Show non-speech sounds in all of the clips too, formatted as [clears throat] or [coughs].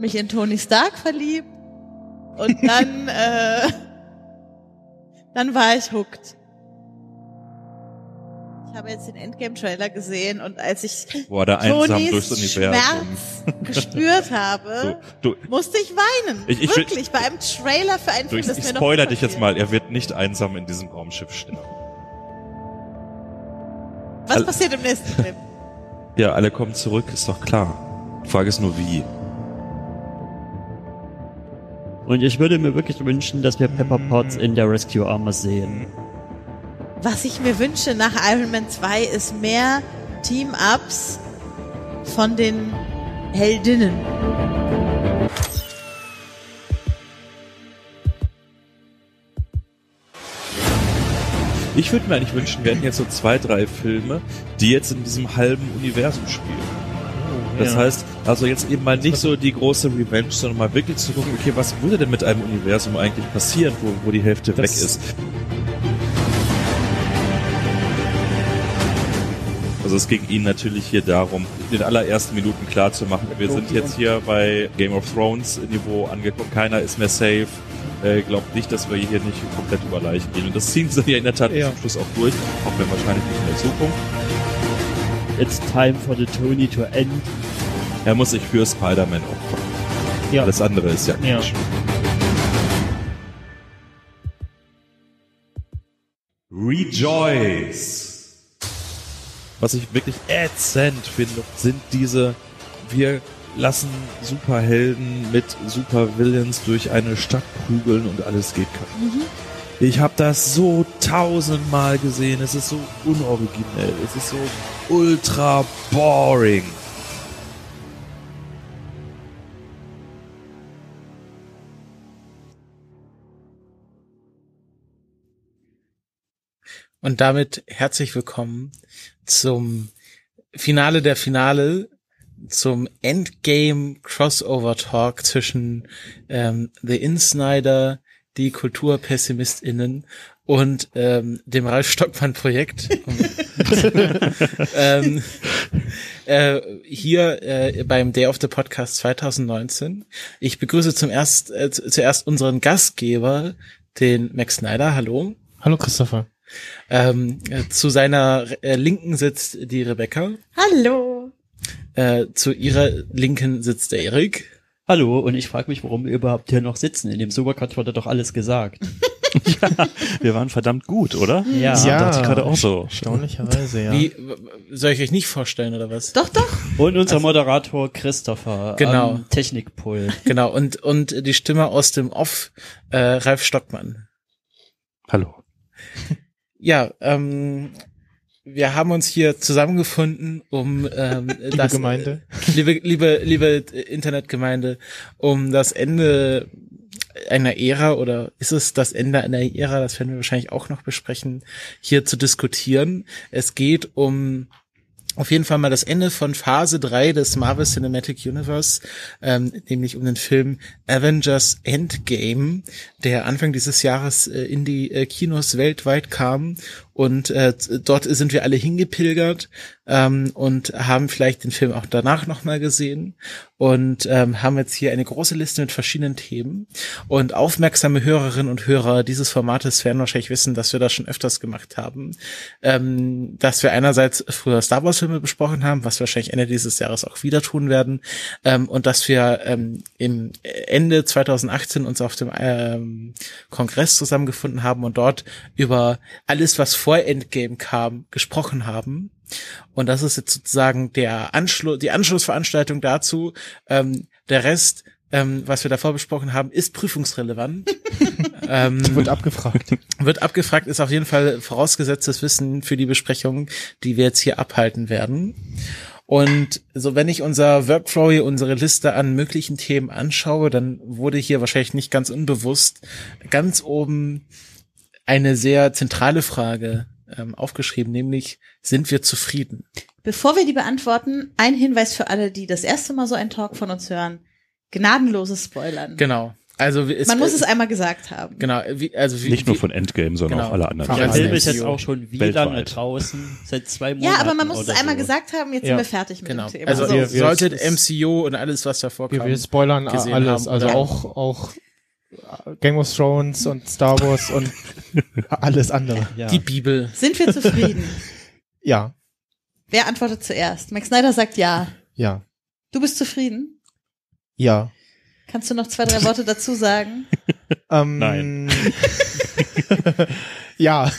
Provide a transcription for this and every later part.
Mich in Tony Stark verliebt und dann, [laughs] äh, dann war ich hooked. Ich habe jetzt den Endgame-Trailer gesehen und als ich Boah, Tonys. Schmerz gespürt habe, [laughs] Du, du, musste ich weinen. Ich- ich Wirklich, bei einem Trailer für einen du, Film, ich, das ich mir spoiler dich jetzt mal, er wird nicht einsam in diesem Raumschiff sterben. Was Al- passiert im nächsten Film? [laughs] Ja, alle kommen zurück, ist doch klar. Die Frage ist nur wie. Und ich würde mir wirklich wünschen, dass wir Pepper Potts in der Rescue Armor sehen. Was ich mir wünsche nach Iron Man 2 ist mehr Team-Ups von den Heldinnen. Ich würde mir eigentlich wünschen, wir hätten jetzt so zwei, drei Filme, die jetzt in diesem halben Universum spielen. Das Ja. heißt, also jetzt eben mal nicht so die große Revenge, sondern mal wirklich zu gucken, okay, was würde denn mit einem Universum eigentlich passieren, wo, wo die Hälfte weg Das- ist. Also es ging ihnen natürlich hier darum, in den allerersten Minuten klar zu machen, wir sind jetzt hier bei Game of Thrones Niveau angekommen, keiner ist mehr safe. Äh, glaubt nicht, dass wir hier nicht komplett über Leichen gehen. Und das ziehen sie ja in der Tat Ja. zum Schluss auch durch, auch wenn wahrscheinlich nicht in der Zukunft. It's time for the Tony to end. Er muss sich für Spider-Man opfern. Ja. Alles andere ist ja Ja. Quatsch. Rejoice! Was ich wirklich ätzend finde, sind diese, wir lassen Superhelden mit Supervillains durch eine Stadt prügeln und alles geht kaputt. Ich habe das so tausendmal gesehen. Es ist so unoriginell. Es ist so ultra boring. Und damit herzlich willkommen zum Finale der Finale, zum Endgame Crossover Talk zwischen ähm, The Insnider, die KulturpessimistInnen und ähm, dem Ralf Stockmann Projekt. [laughs] [laughs] ähm, äh, hier äh, beim Day of the Podcast 2019. Ich begrüße zum erst, äh, zu- zuerst unseren Gastgeber, den Max Snyder. Hallo. Hallo Christopher. Ähm, äh, zu seiner äh, Linken sitzt die Rebecca. Hallo. Äh, zu ihrer Linken sitzt der Erik. Hallo, und ich frage mich, warum wir überhaupt hier noch sitzen. In dem Supercut wurde doch alles gesagt. [laughs] Wir waren verdammt gut, oder? Ja. Das dachte ich gerade auch so. Erstaunlicherweise, ja. Wie soll ich euch nicht vorstellen oder was? Doch, doch. Und unser Moderator Christopher Genau. am Technikpult. Genau. Und und die Stimme aus dem Off, äh, Ralf Stockmann. Hallo. Ja, ähm, wir haben uns hier zusammengefunden, um ähm, [laughs] Liebe das, Gemeinde. liebe, liebe, liebe Internetgemeinde, um das Ende einer Ära oder ist es das Ende einer Ära, das werden wir wahrscheinlich auch noch besprechen, hier zu diskutieren. Es geht um auf jeden Fall mal das Ende von Phase 3 des Marvel Cinematic Universe, ähm, nämlich um den Film Avengers Endgame, der Anfang dieses Jahres äh, in die äh, Kinos weltweit kam. Und äh, dort sind wir alle hingepilgert ähm, und haben vielleicht den Film auch danach nochmal gesehen und ähm, haben jetzt hier eine große Liste mit verschiedenen Themen. Und aufmerksame Hörerinnen und Hörer dieses Formates werden wahrscheinlich wissen, dass wir das schon öfters gemacht haben. Ähm, dass wir einerseits früher Star Wars Filme besprochen haben, was wir wahrscheinlich Ende dieses Jahres auch wieder tun werden. Ähm, und dass wir ähm, im Ende 2018 uns auf dem ähm, Kongress zusammengefunden haben und dort über alles, was vor Endgame kam, gesprochen haben. Und das ist jetzt sozusagen der Anschluss, die Anschlussveranstaltung dazu. Ähm, der Rest ähm, was wir davor besprochen haben, ist prüfungsrelevant. [laughs] ähm, Wird abgefragt. wird abgefragt, ist auf jeden Fall vorausgesetztes Wissen für die Besprechung, die wir jetzt hier abhalten werden. Und so, wenn ich unser Workflow hier, unsere Liste an möglichen Themen anschaue, dann wurde hier wahrscheinlich nicht ganz unbewusst ganz oben eine sehr zentrale Frage ähm, aufgeschrieben, nämlich sind wir zufrieden? Bevor wir die beantworten, ein Hinweis für alle, die das erste Mal so einen Talk von uns hören. Gnadenloses Spoilern. Genau. Also es, Man muss es einmal gesagt haben. genau, wie, also wie, Nicht nur von Endgame, sondern Genau. auch alle anderen. Der also Film ist jetzt auch schon wie weltweit. draußen? Seit zwei Monaten. Ja, aber man muss es einmal so. gesagt haben, jetzt Ja. sind wir fertig mit genau. dem Thema. Also So. wir- wir- solltet MCU und alles, was davor Wir, kam. wir spoilern a- gesehen alles. haben, Also auch, auch Game of Thrones und Star Wars und [laughs] alles andere. Ja. Die Bibel. Sind wir zufrieden? [laughs] Ja, Wer antwortet zuerst? Max Snyder sagt ja. ja, Du bist zufrieden? ja. Kannst du noch zwei, drei Worte dazu sagen? [laughs] Ähm, Nein. ja,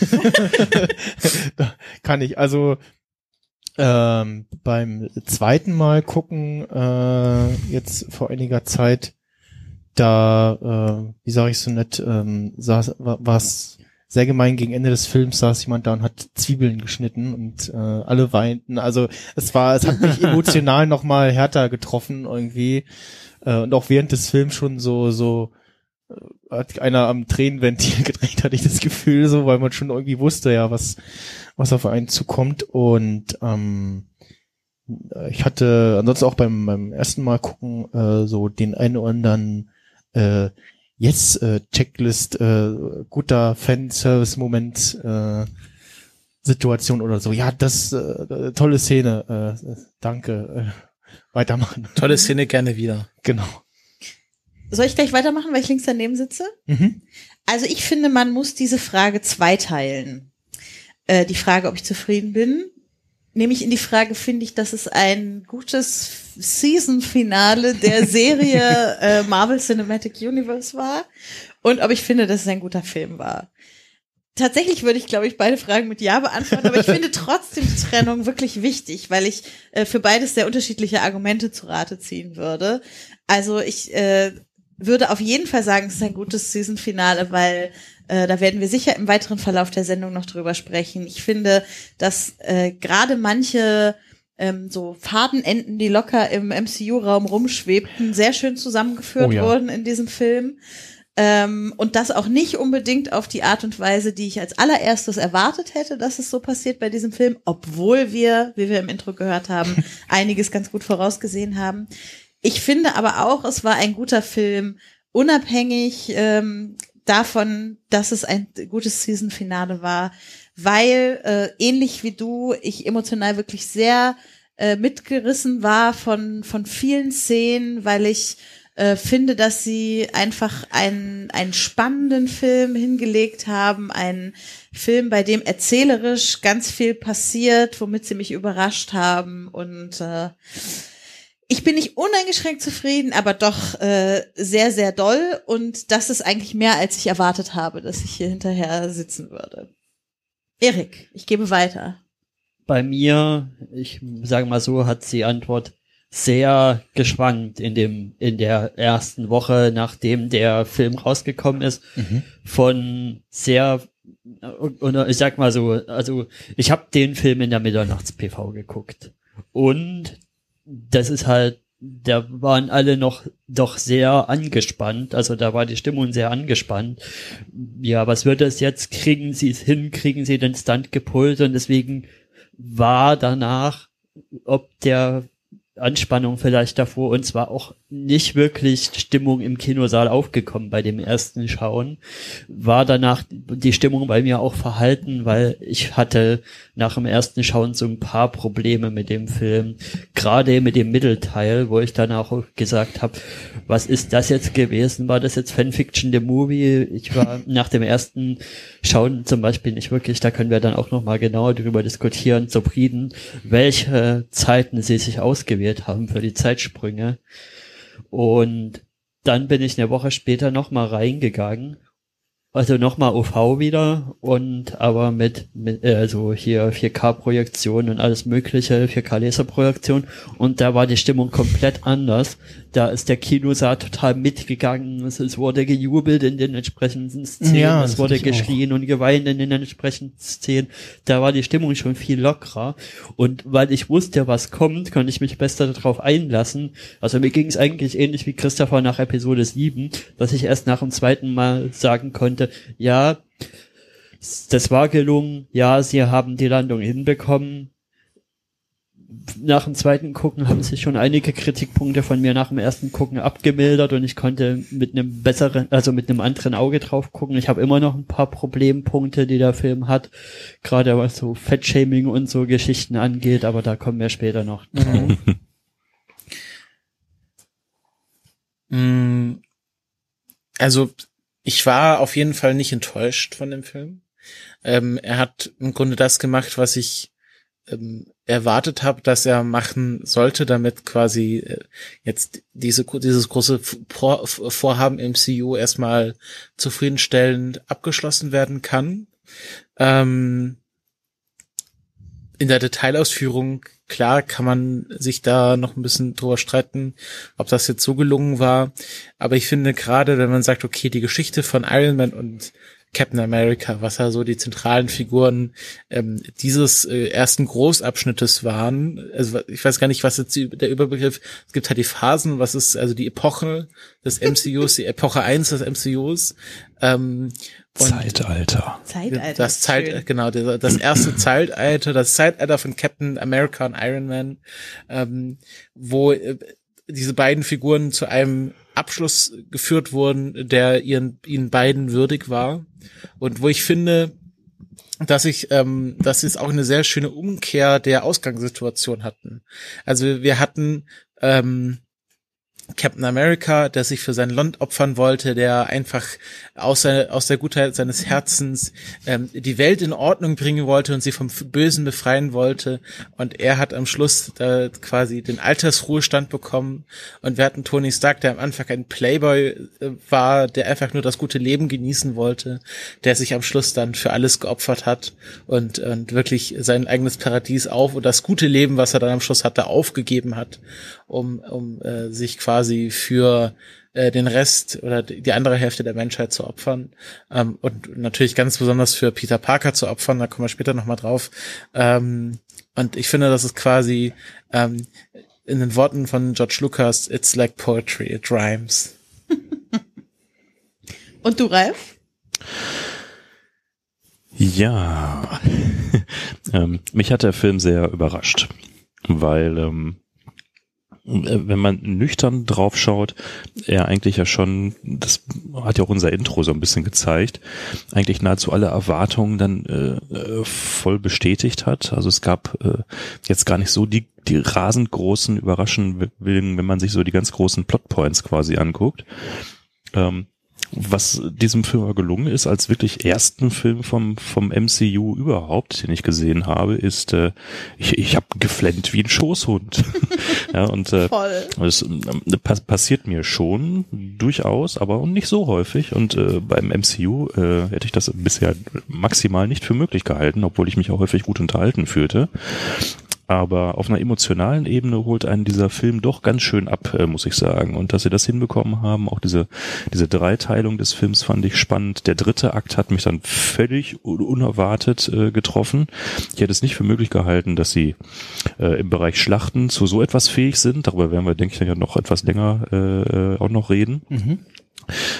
kann ich. Also ähm, beim zweiten Mal gucken, äh, jetzt vor einiger Zeit, da, äh, wie sage ich so nett, ähm, saß, war es sehr gemein gegen Ende des Films saß jemand da und hat Zwiebeln geschnitten und äh, alle weinten. Also es war, es hat mich [laughs] emotional noch mal härter getroffen irgendwie äh, und auch während des Films schon so so äh, hat einer am Tränenventil [laughs] gedreht, hatte ich das Gefühl so, weil man schon irgendwie wusste ja, was was auf einen zukommt und ähm, ich hatte ansonsten auch beim, beim ersten Mal gucken äh, so den einen oder anderen äh, Yes äh, Checklist äh, guter Fanservice Moment äh, Situation oder so. Ja, das äh, tolle Szene. Äh, danke. Äh, weitermachen. Tolle Szene, gerne wieder. Genau. Soll ich gleich weitermachen, weil ich links daneben sitze? Mhm. Also ich finde, man muss diese Frage zweiteilen. Äh, die Frage, ob ich zufrieden bin. Nämlich in die Frage, finde ich, dass es ein gutes Season-Finale der [laughs] Serie äh, Marvel Cinematic Universe war und ob ich finde, dass es ein guter Film war. Tatsächlich würde ich, glaube ich, beide Fragen mit Ja beantworten, aber ich finde trotzdem die Trennung wirklich wichtig, weil ich äh, für beides sehr unterschiedliche Argumente zu Rate ziehen würde. Also ich äh, würde auf jeden Fall sagen, es ist ein gutes Season-Finale, weil äh, da werden wir sicher im weiteren Verlauf der Sendung noch drüber sprechen. Ich finde, dass äh, gerade manche ähm, so Fadenenden, die locker im MCU-Raum rumschwebten, sehr schön zusammengeführt Oh ja. wurden in diesem Film. Ähm, und das auch nicht unbedingt auf die Art und Weise, die ich als allererstes erwartet hätte, dass es so passiert bei diesem Film, obwohl wir, wie wir im Intro gehört haben, [laughs] einiges ganz gut vorausgesehen haben. Ich finde aber auch, es war ein guter Film, unabhängig ähm, davon, dass es ein gutes Season-Finale war, weil äh, ähnlich wie du, ich emotional wirklich sehr äh, mitgerissen war von von vielen Szenen, weil ich äh, finde, dass sie einfach einen, einen spannenden Film hingelegt haben, einen Film, bei dem erzählerisch ganz viel passiert, womit sie mich überrascht haben und äh, ich bin nicht uneingeschränkt zufrieden, aber doch äh, sehr, sehr doll und das ist eigentlich mehr, als ich erwartet habe, dass ich hier hinterher sitzen würde. Erik, ich gebe weiter. Bei mir, ich sage mal so, hat die Antwort sehr geschwankt in dem in der ersten Woche, nachdem der Film rausgekommen ist, von sehr und ich sag mal so, also ich habe den Film in der Mitternachts-PV geguckt und das ist halt, da waren alle noch doch sehr angespannt, also da war die Stimmung sehr angespannt. Ja, was wird das jetzt? Kriegen sie es hin? Kriegen sie den Stunt gepult? Und deswegen war danach, ob der Anspannung vielleicht davor und zwar auch nicht wirklich Stimmung im Kinosaal aufgekommen bei dem ersten Schauen. War danach die Stimmung bei mir auch verhalten, weil ich hatte nach dem ersten Schauen so ein paar Probleme mit dem Film. Gerade mit dem Mittelteil, wo ich dann auch gesagt habe, was ist das jetzt gewesen? War das jetzt Fanfiction, the Movie? Ich war [laughs] nach dem ersten Schauen zum Beispiel nicht wirklich, da können wir dann auch nochmal genauer drüber diskutieren, zufrieden, welche Zeiten sie sich ausgewählt haben für die Zeitsprünge. Und dann bin ich eine Woche später nochmal reingegangen also nochmal OV wieder und aber mit, mit äh, also hier 4K-Projektion und alles mögliche, 4K-Laserprojektion und da war die Stimmung komplett anders. Da ist der Kinosaal total mitgegangen, es, es wurde gejubelt in den entsprechenden Szenen, Ja, es wurde ich auch. geschrien und geweint in den entsprechenden Szenen. Da war die Stimmung schon viel lockerer und weil ich wusste, was kommt, konnte ich mich besser darauf einlassen. Also mir ging es eigentlich ähnlich wie Christopher nach Episode 7, dass ich erst nach dem zweiten Mal sagen konnte, ja, das war gelungen, ja, sie haben die Landung hinbekommen. Nach dem zweiten Gucken haben sich schon einige Kritikpunkte von mir nach dem ersten Gucken abgemildert und ich konnte mit einem besseren, also mit einem anderen Auge drauf gucken. Ich habe immer noch ein paar Problempunkte, die der Film hat, gerade was so Fettshaming und so Geschichten angeht, aber da kommen wir später noch drauf. [laughs] Mm, Also, ich war auf jeden Fall nicht enttäuscht von dem Film. Ähm, er hat im Grunde das gemacht, was ich ähm, erwartet habe, dass er machen sollte, damit quasi äh, jetzt diese dieses große Vor Vorhaben MCU erstmal zufriedenstellend abgeschlossen werden kann. Ähm, in der Detailausführung, klar, kann man sich da noch ein bisschen drüber streiten, ob das jetzt so gelungen war. Aber ich finde gerade, wenn man sagt, okay, die Geschichte von Iron Man und Captain America, was ja so die zentralen Figuren ähm, dieses äh, ersten Großabschnittes waren. Also ich weiß gar nicht, was jetzt die, der Überbegriff, es gibt halt die Phasen, was ist also die Epoche des MCUs, die Epoche 1 des MCUs. Ähm, und Zeitalter. Zeitalter. das ist Zeit, schön. genau, das erste Zeitalter, das Zeitalter von Captain America und Iron Man, ähm, wo äh, diese beiden Figuren zu einem Abschluss geführt wurden, der ihren, ihnen beiden würdig war. Und wo ich finde, dass ich, ähm, dass sie es auch eine sehr schöne Umkehr der Ausgangssituation hatten. Also wir hatten ähm, Captain America, der sich für sein Land opfern wollte, der einfach aus, seiner, aus der Gutheit seines Herzens ähm, die Welt in Ordnung bringen wollte und sie vom Bösen befreien wollte. Und er hat am Schluss äh, quasi den Altersruhestand bekommen. Und wir hatten Tony Stark, der am Anfang ein Playboy äh, war, der einfach nur das gute Leben genießen wollte, der sich am Schluss dann für alles geopfert hat und, und wirklich sein eigenes Paradies auf und das gute Leben, was er dann am Schluss hatte, aufgegeben hat, um, um äh, sich quasi für äh, den Rest oder die andere Hälfte der Menschheit zu opfern ähm, und natürlich ganz besonders für Peter Parker zu opfern, da kommen wir später nochmal drauf. Ähm, und ich finde, das ist quasi ähm, in den Worten von George Lucas, it's like poetry, it rhymes. [laughs] Und du, Ralf? Ja, [laughs] ähm, mich hat der Film sehr überrascht, weil ähm, äh, wenn man nüchtern drauf schaut, er eigentlich ja schon, das hat ja auch unser Intro so ein bisschen gezeigt, eigentlich nahezu alle Erwartungen dann äh, äh, voll bestätigt hat. Also es gab äh, jetzt gar nicht so die, die rasend großen Überraschungen, wenn man sich so die ganz großen Plotpoints quasi anguckt. Ähm, was diesem Film aber gelungen ist, als wirklich ersten Film vom, vom MCU überhaupt, den ich gesehen habe, ist, äh, ich, ich habe geflennt wie ein Schoßhund. [laughs] ja, und äh, Voll. das ähm, pass passiert mir schon durchaus, aber nicht so häufig. Und äh, beim MCU äh, hätte ich das bisher maximal nicht für möglich gehalten, obwohl ich mich auch häufig gut unterhalten fühlte. Aber auf einer emotionalen Ebene holt einen dieser Film doch ganz schön ab, äh, muss ich sagen. Und dass sie das hinbekommen haben, auch diese, diese Dreiteilung des Films fand ich spannend. Der dritte Akt hat mich dann völlig un- unerwartet äh, getroffen. Ich hätte es nicht für möglich gehalten, dass sie äh, im Bereich Schlachten zu so etwas fähig sind. Darüber werden wir, denke ich, ja noch etwas länger äh, auch noch reden.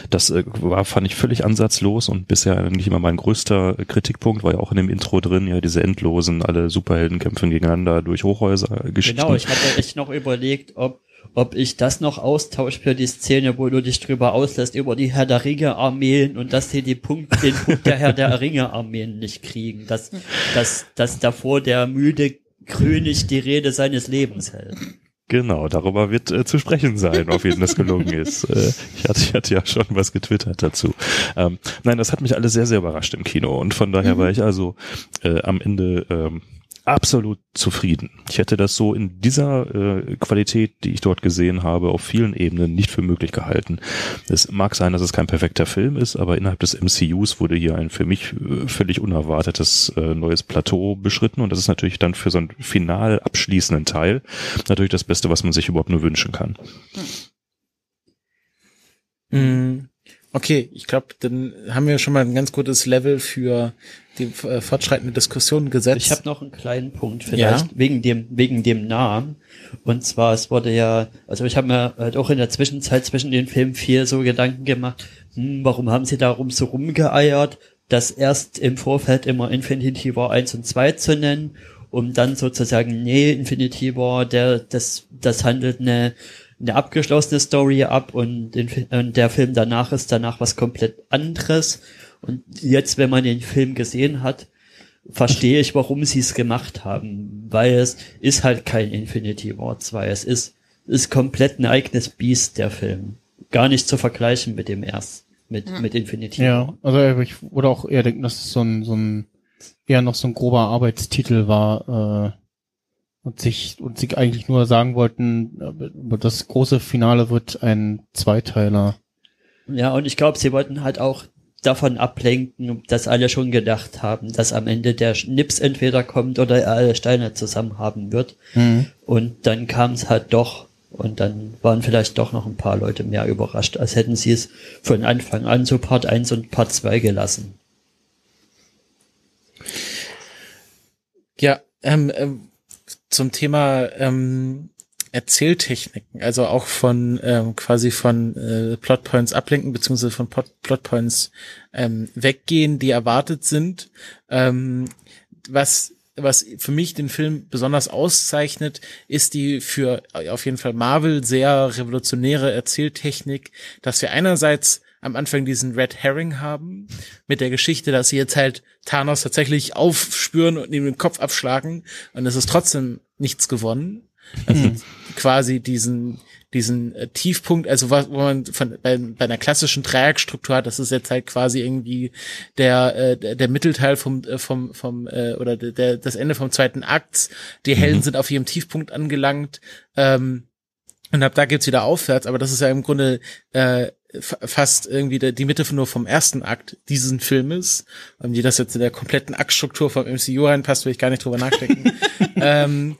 Das äh, war, fand ich völlig ansatzlos und bisher eigentlich immer mein größter Kritikpunkt, war ja auch in dem Intro drin, ja, diese endlosen, alle Superhelden kämpfen gegeneinander durch Hochhäuser-Geschichten. Genau, ich hatte echt noch überlegt, ob, ob ich das noch austausche für die Szene, wo du dich drüber auslässt, über die Herr der Ringe-Armeen und dass sie die Punkt, den Punkt der Herr der [laughs] Ringe-Armeen nicht kriegen. Dass, dass, dass davor der müde König die Rede seines Lebens hält. Genau, darüber wird äh, zu sprechen sein, auf jeden das gelungen ist. [laughs] Äh, ich, hatte, ich hatte ja schon was getwittert dazu. Ähm, nein, das hat mich alles sehr, sehr überrascht im Kino und von daher war ich also äh, am Ende ähm, absolut zufrieden. Ich hätte das so in dieser äh, Qualität, die ich dort gesehen habe, auf vielen Ebenen nicht für möglich gehalten. Es mag sein, dass es kein perfekter Film ist, aber innerhalb des MCUs wurde hier ein für mich äh, völlig unerwartetes äh, neues Plateau beschritten und das ist natürlich dann für so einen final abschließenden Teil natürlich das Beste, was man sich überhaupt nur wünschen kann. Mhm. Okay, ich glaube, dann haben wir schon mal ein ganz gutes Level für die äh, fortschreitende Diskussion gesetzt. Ich habe noch einen kleinen Punkt vielleicht ja. wegen dem wegen dem Namen und zwar es wurde ja also ich habe mir halt auch in der Zwischenzeit zwischen den Filmen vier so Gedanken gemacht, hm, warum haben sie darum so rumgeeiert, das erst im Vorfeld immer Infinity War 1 und 2 zu nennen, um dann sozusagen nee, Infinity War, der das das handelt eine eine abgeschlossene Story ab und, den, und der Film danach ist danach was komplett anderes. Und jetzt, wenn man den Film gesehen hat, verstehe ich, warum sie es gemacht haben, weil es ist halt kein Infinity War 2. Es ist, ist komplett ein eigenes Biest, der Film. Gar nicht zu vergleichen mit dem erst, mit, ja. mit Infinity War. Ja, also ich würde auch eher denken, dass es so ein, so ein, eher noch so ein grober Arbeitstitel war, äh, und sich und sich eigentlich nur sagen wollten, das große Finale wird ein Zweiteiler. Ja, und ich glaube, sie wollten halt auch davon ablenken, dass alle schon gedacht haben, dass am Ende der Schnips entweder kommt oder er alle Steine zusammen haben wird. Mhm. Und dann kam es halt doch. Und dann waren vielleicht doch noch ein paar Leute mehr überrascht, als hätten sie es von Anfang an so Part 1 und Part 2 gelassen. Ja, ähm, ähm zum Thema ähm, Erzähltechniken, also auch von ähm, quasi von äh, Plotpoints ablenken, beziehungsweise von Plot Plotpoints ähm, weggehen, die erwartet sind. Ähm, was was für mich den Film besonders auszeichnet, ist die für auf jeden Fall Marvel sehr revolutionäre Erzähltechnik, dass wir einerseits am Anfang diesen Red Herring haben, mit der Geschichte, dass sie jetzt halt Thanos tatsächlich aufspüren und ihm den Kopf abschlagen und es ist trotzdem nichts gewonnen. Also mhm. Quasi diesen, diesen äh, Tiefpunkt, also was, wo man von, bei, bei einer klassischen Dreieckstruktur hat, das ist jetzt halt quasi irgendwie der, äh, der, der Mittelteil vom, äh, vom, vom, äh, oder der, das Ende vom zweiten Akt. Die Helden mhm. sind auf ihrem Tiefpunkt angelangt. Ähm, und ab da geht's wieder aufwärts, aber das ist ja im Grunde äh, fast irgendwie der, die Mitte nur vom ersten Akt diesen Filmes. Und wie das jetzt in der kompletten Aktstruktur vom MCU reinpasst, will ich gar nicht drüber nachdenken. [laughs] ähm,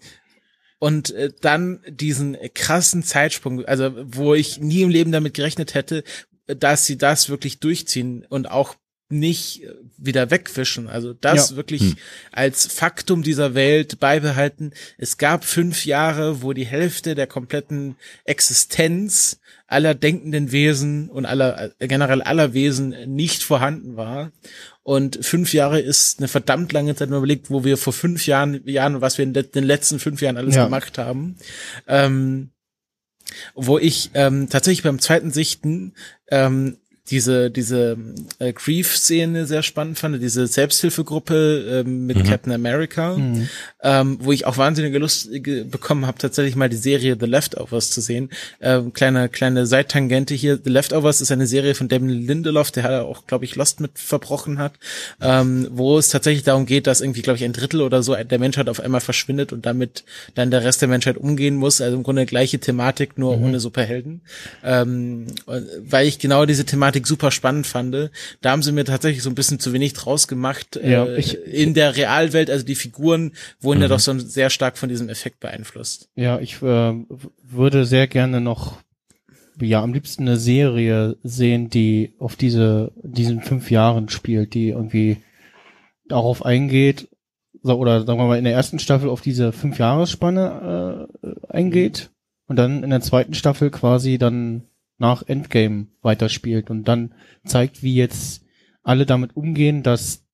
und äh, dann diesen krassen Zeitsprung, also wo ich nie im Leben damit gerechnet hätte, dass sie das wirklich durchziehen und auch nicht wieder wegwischen. Also das ja. wirklich hm. als Faktum dieser Welt beibehalten. Es gab fünf Jahre, wo die Hälfte der kompletten Existenz aller denkenden Wesen und aller generell aller Wesen nicht vorhanden war. Und fünf Jahre ist eine verdammt lange Zeit, wenn man überlegt, wo wir vor fünf Jahren, Jahren was wir in den letzten fünf Jahren alles ja. gemacht haben. Ähm, wo ich ähm, tatsächlich beim zweiten Sichten ähm, diese, diese äh, Grief-Szene sehr spannend fand, diese Selbsthilfegruppe äh, mit mhm. Captain America, mhm. ähm, wo ich auch wahnsinnige Lust bekommen habe, tatsächlich mal die Serie The Leftovers zu sehen. Ähm, kleine, kleine Seittangente hier. The Leftovers ist eine Serie von Damon Lindelof, der auch, glaube ich, Lost mit verbrochen hat, ähm, wo es tatsächlich darum geht, dass irgendwie, glaube ich, ein Drittel oder so der Menschheit auf einmal verschwindet und damit dann der Rest der Menschheit umgehen muss. Also im Grunde gleiche Thematik, nur mhm. ohne Superhelden. Ähm, weil ich genau diese Thematik Thematik super spannend fand. Da haben sie mir tatsächlich so ein bisschen zu wenig draus gemacht. Ja, äh, ich, in der Realwelt, also die Figuren wurden mhm. ja doch so sehr stark von diesem Effekt beeinflusst. Ja, ich äh, würde sehr gerne noch ja am liebsten eine Serie sehen, die auf diese diesen fünf Jahren spielt, die irgendwie darauf eingeht so, oder sagen wir mal in der ersten Staffel auf diese fünf Jahresspanne äh, eingeht und dann in der zweiten Staffel quasi dann nach Endgame weiterspielt und dann zeigt, wie jetzt alle damit umgehen, dass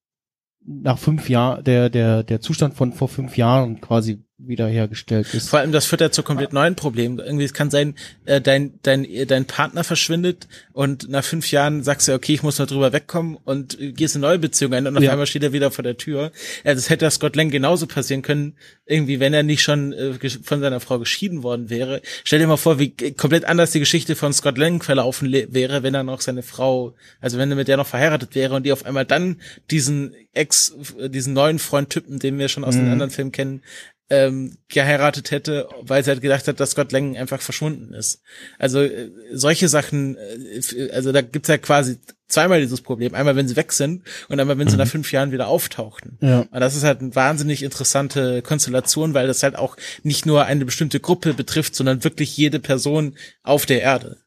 nach fünf Jahren der der der Zustand von vor fünf Jahren quasi wiederhergestellt ist. Vor allem, das führt ja zu komplett neuen Problemen. Irgendwie, es kann sein, äh, dein, dein, dein Partner verschwindet und nach fünf Jahren sagst du, okay, ich muss mal drüber wegkommen und gehst eine neue Beziehung ein und auf Ja. einmal steht er wieder vor der Tür. Ja, das hätte Scott Lang genauso passieren können, irgendwie, wenn er nicht schon äh, von seiner Frau geschieden worden wäre. Stell dir mal vor, wie komplett anders die Geschichte von Scott Lang verlaufen wäre, wenn er noch seine Frau, also wenn er mit der noch verheiratet wäre und die auf einmal dann diesen Ex, diesen neuen Freund-Typen, den wir schon aus den Mhm. anderen Filmen kennen, ähm, geheiratet hätte, weil sie halt gedacht hat, dass Scott Lang einfach verschwunden ist. Also äh, solche Sachen, äh, also da gibt's ja quasi zweimal dieses Problem. Einmal, wenn sie weg sind und einmal, wenn sie nach fünf Jahren wieder auftauchten. Ja. Und das ist halt eine wahnsinnig interessante Konstellation, weil das halt auch nicht nur eine bestimmte Gruppe betrifft, sondern wirklich jede Person auf der Erde.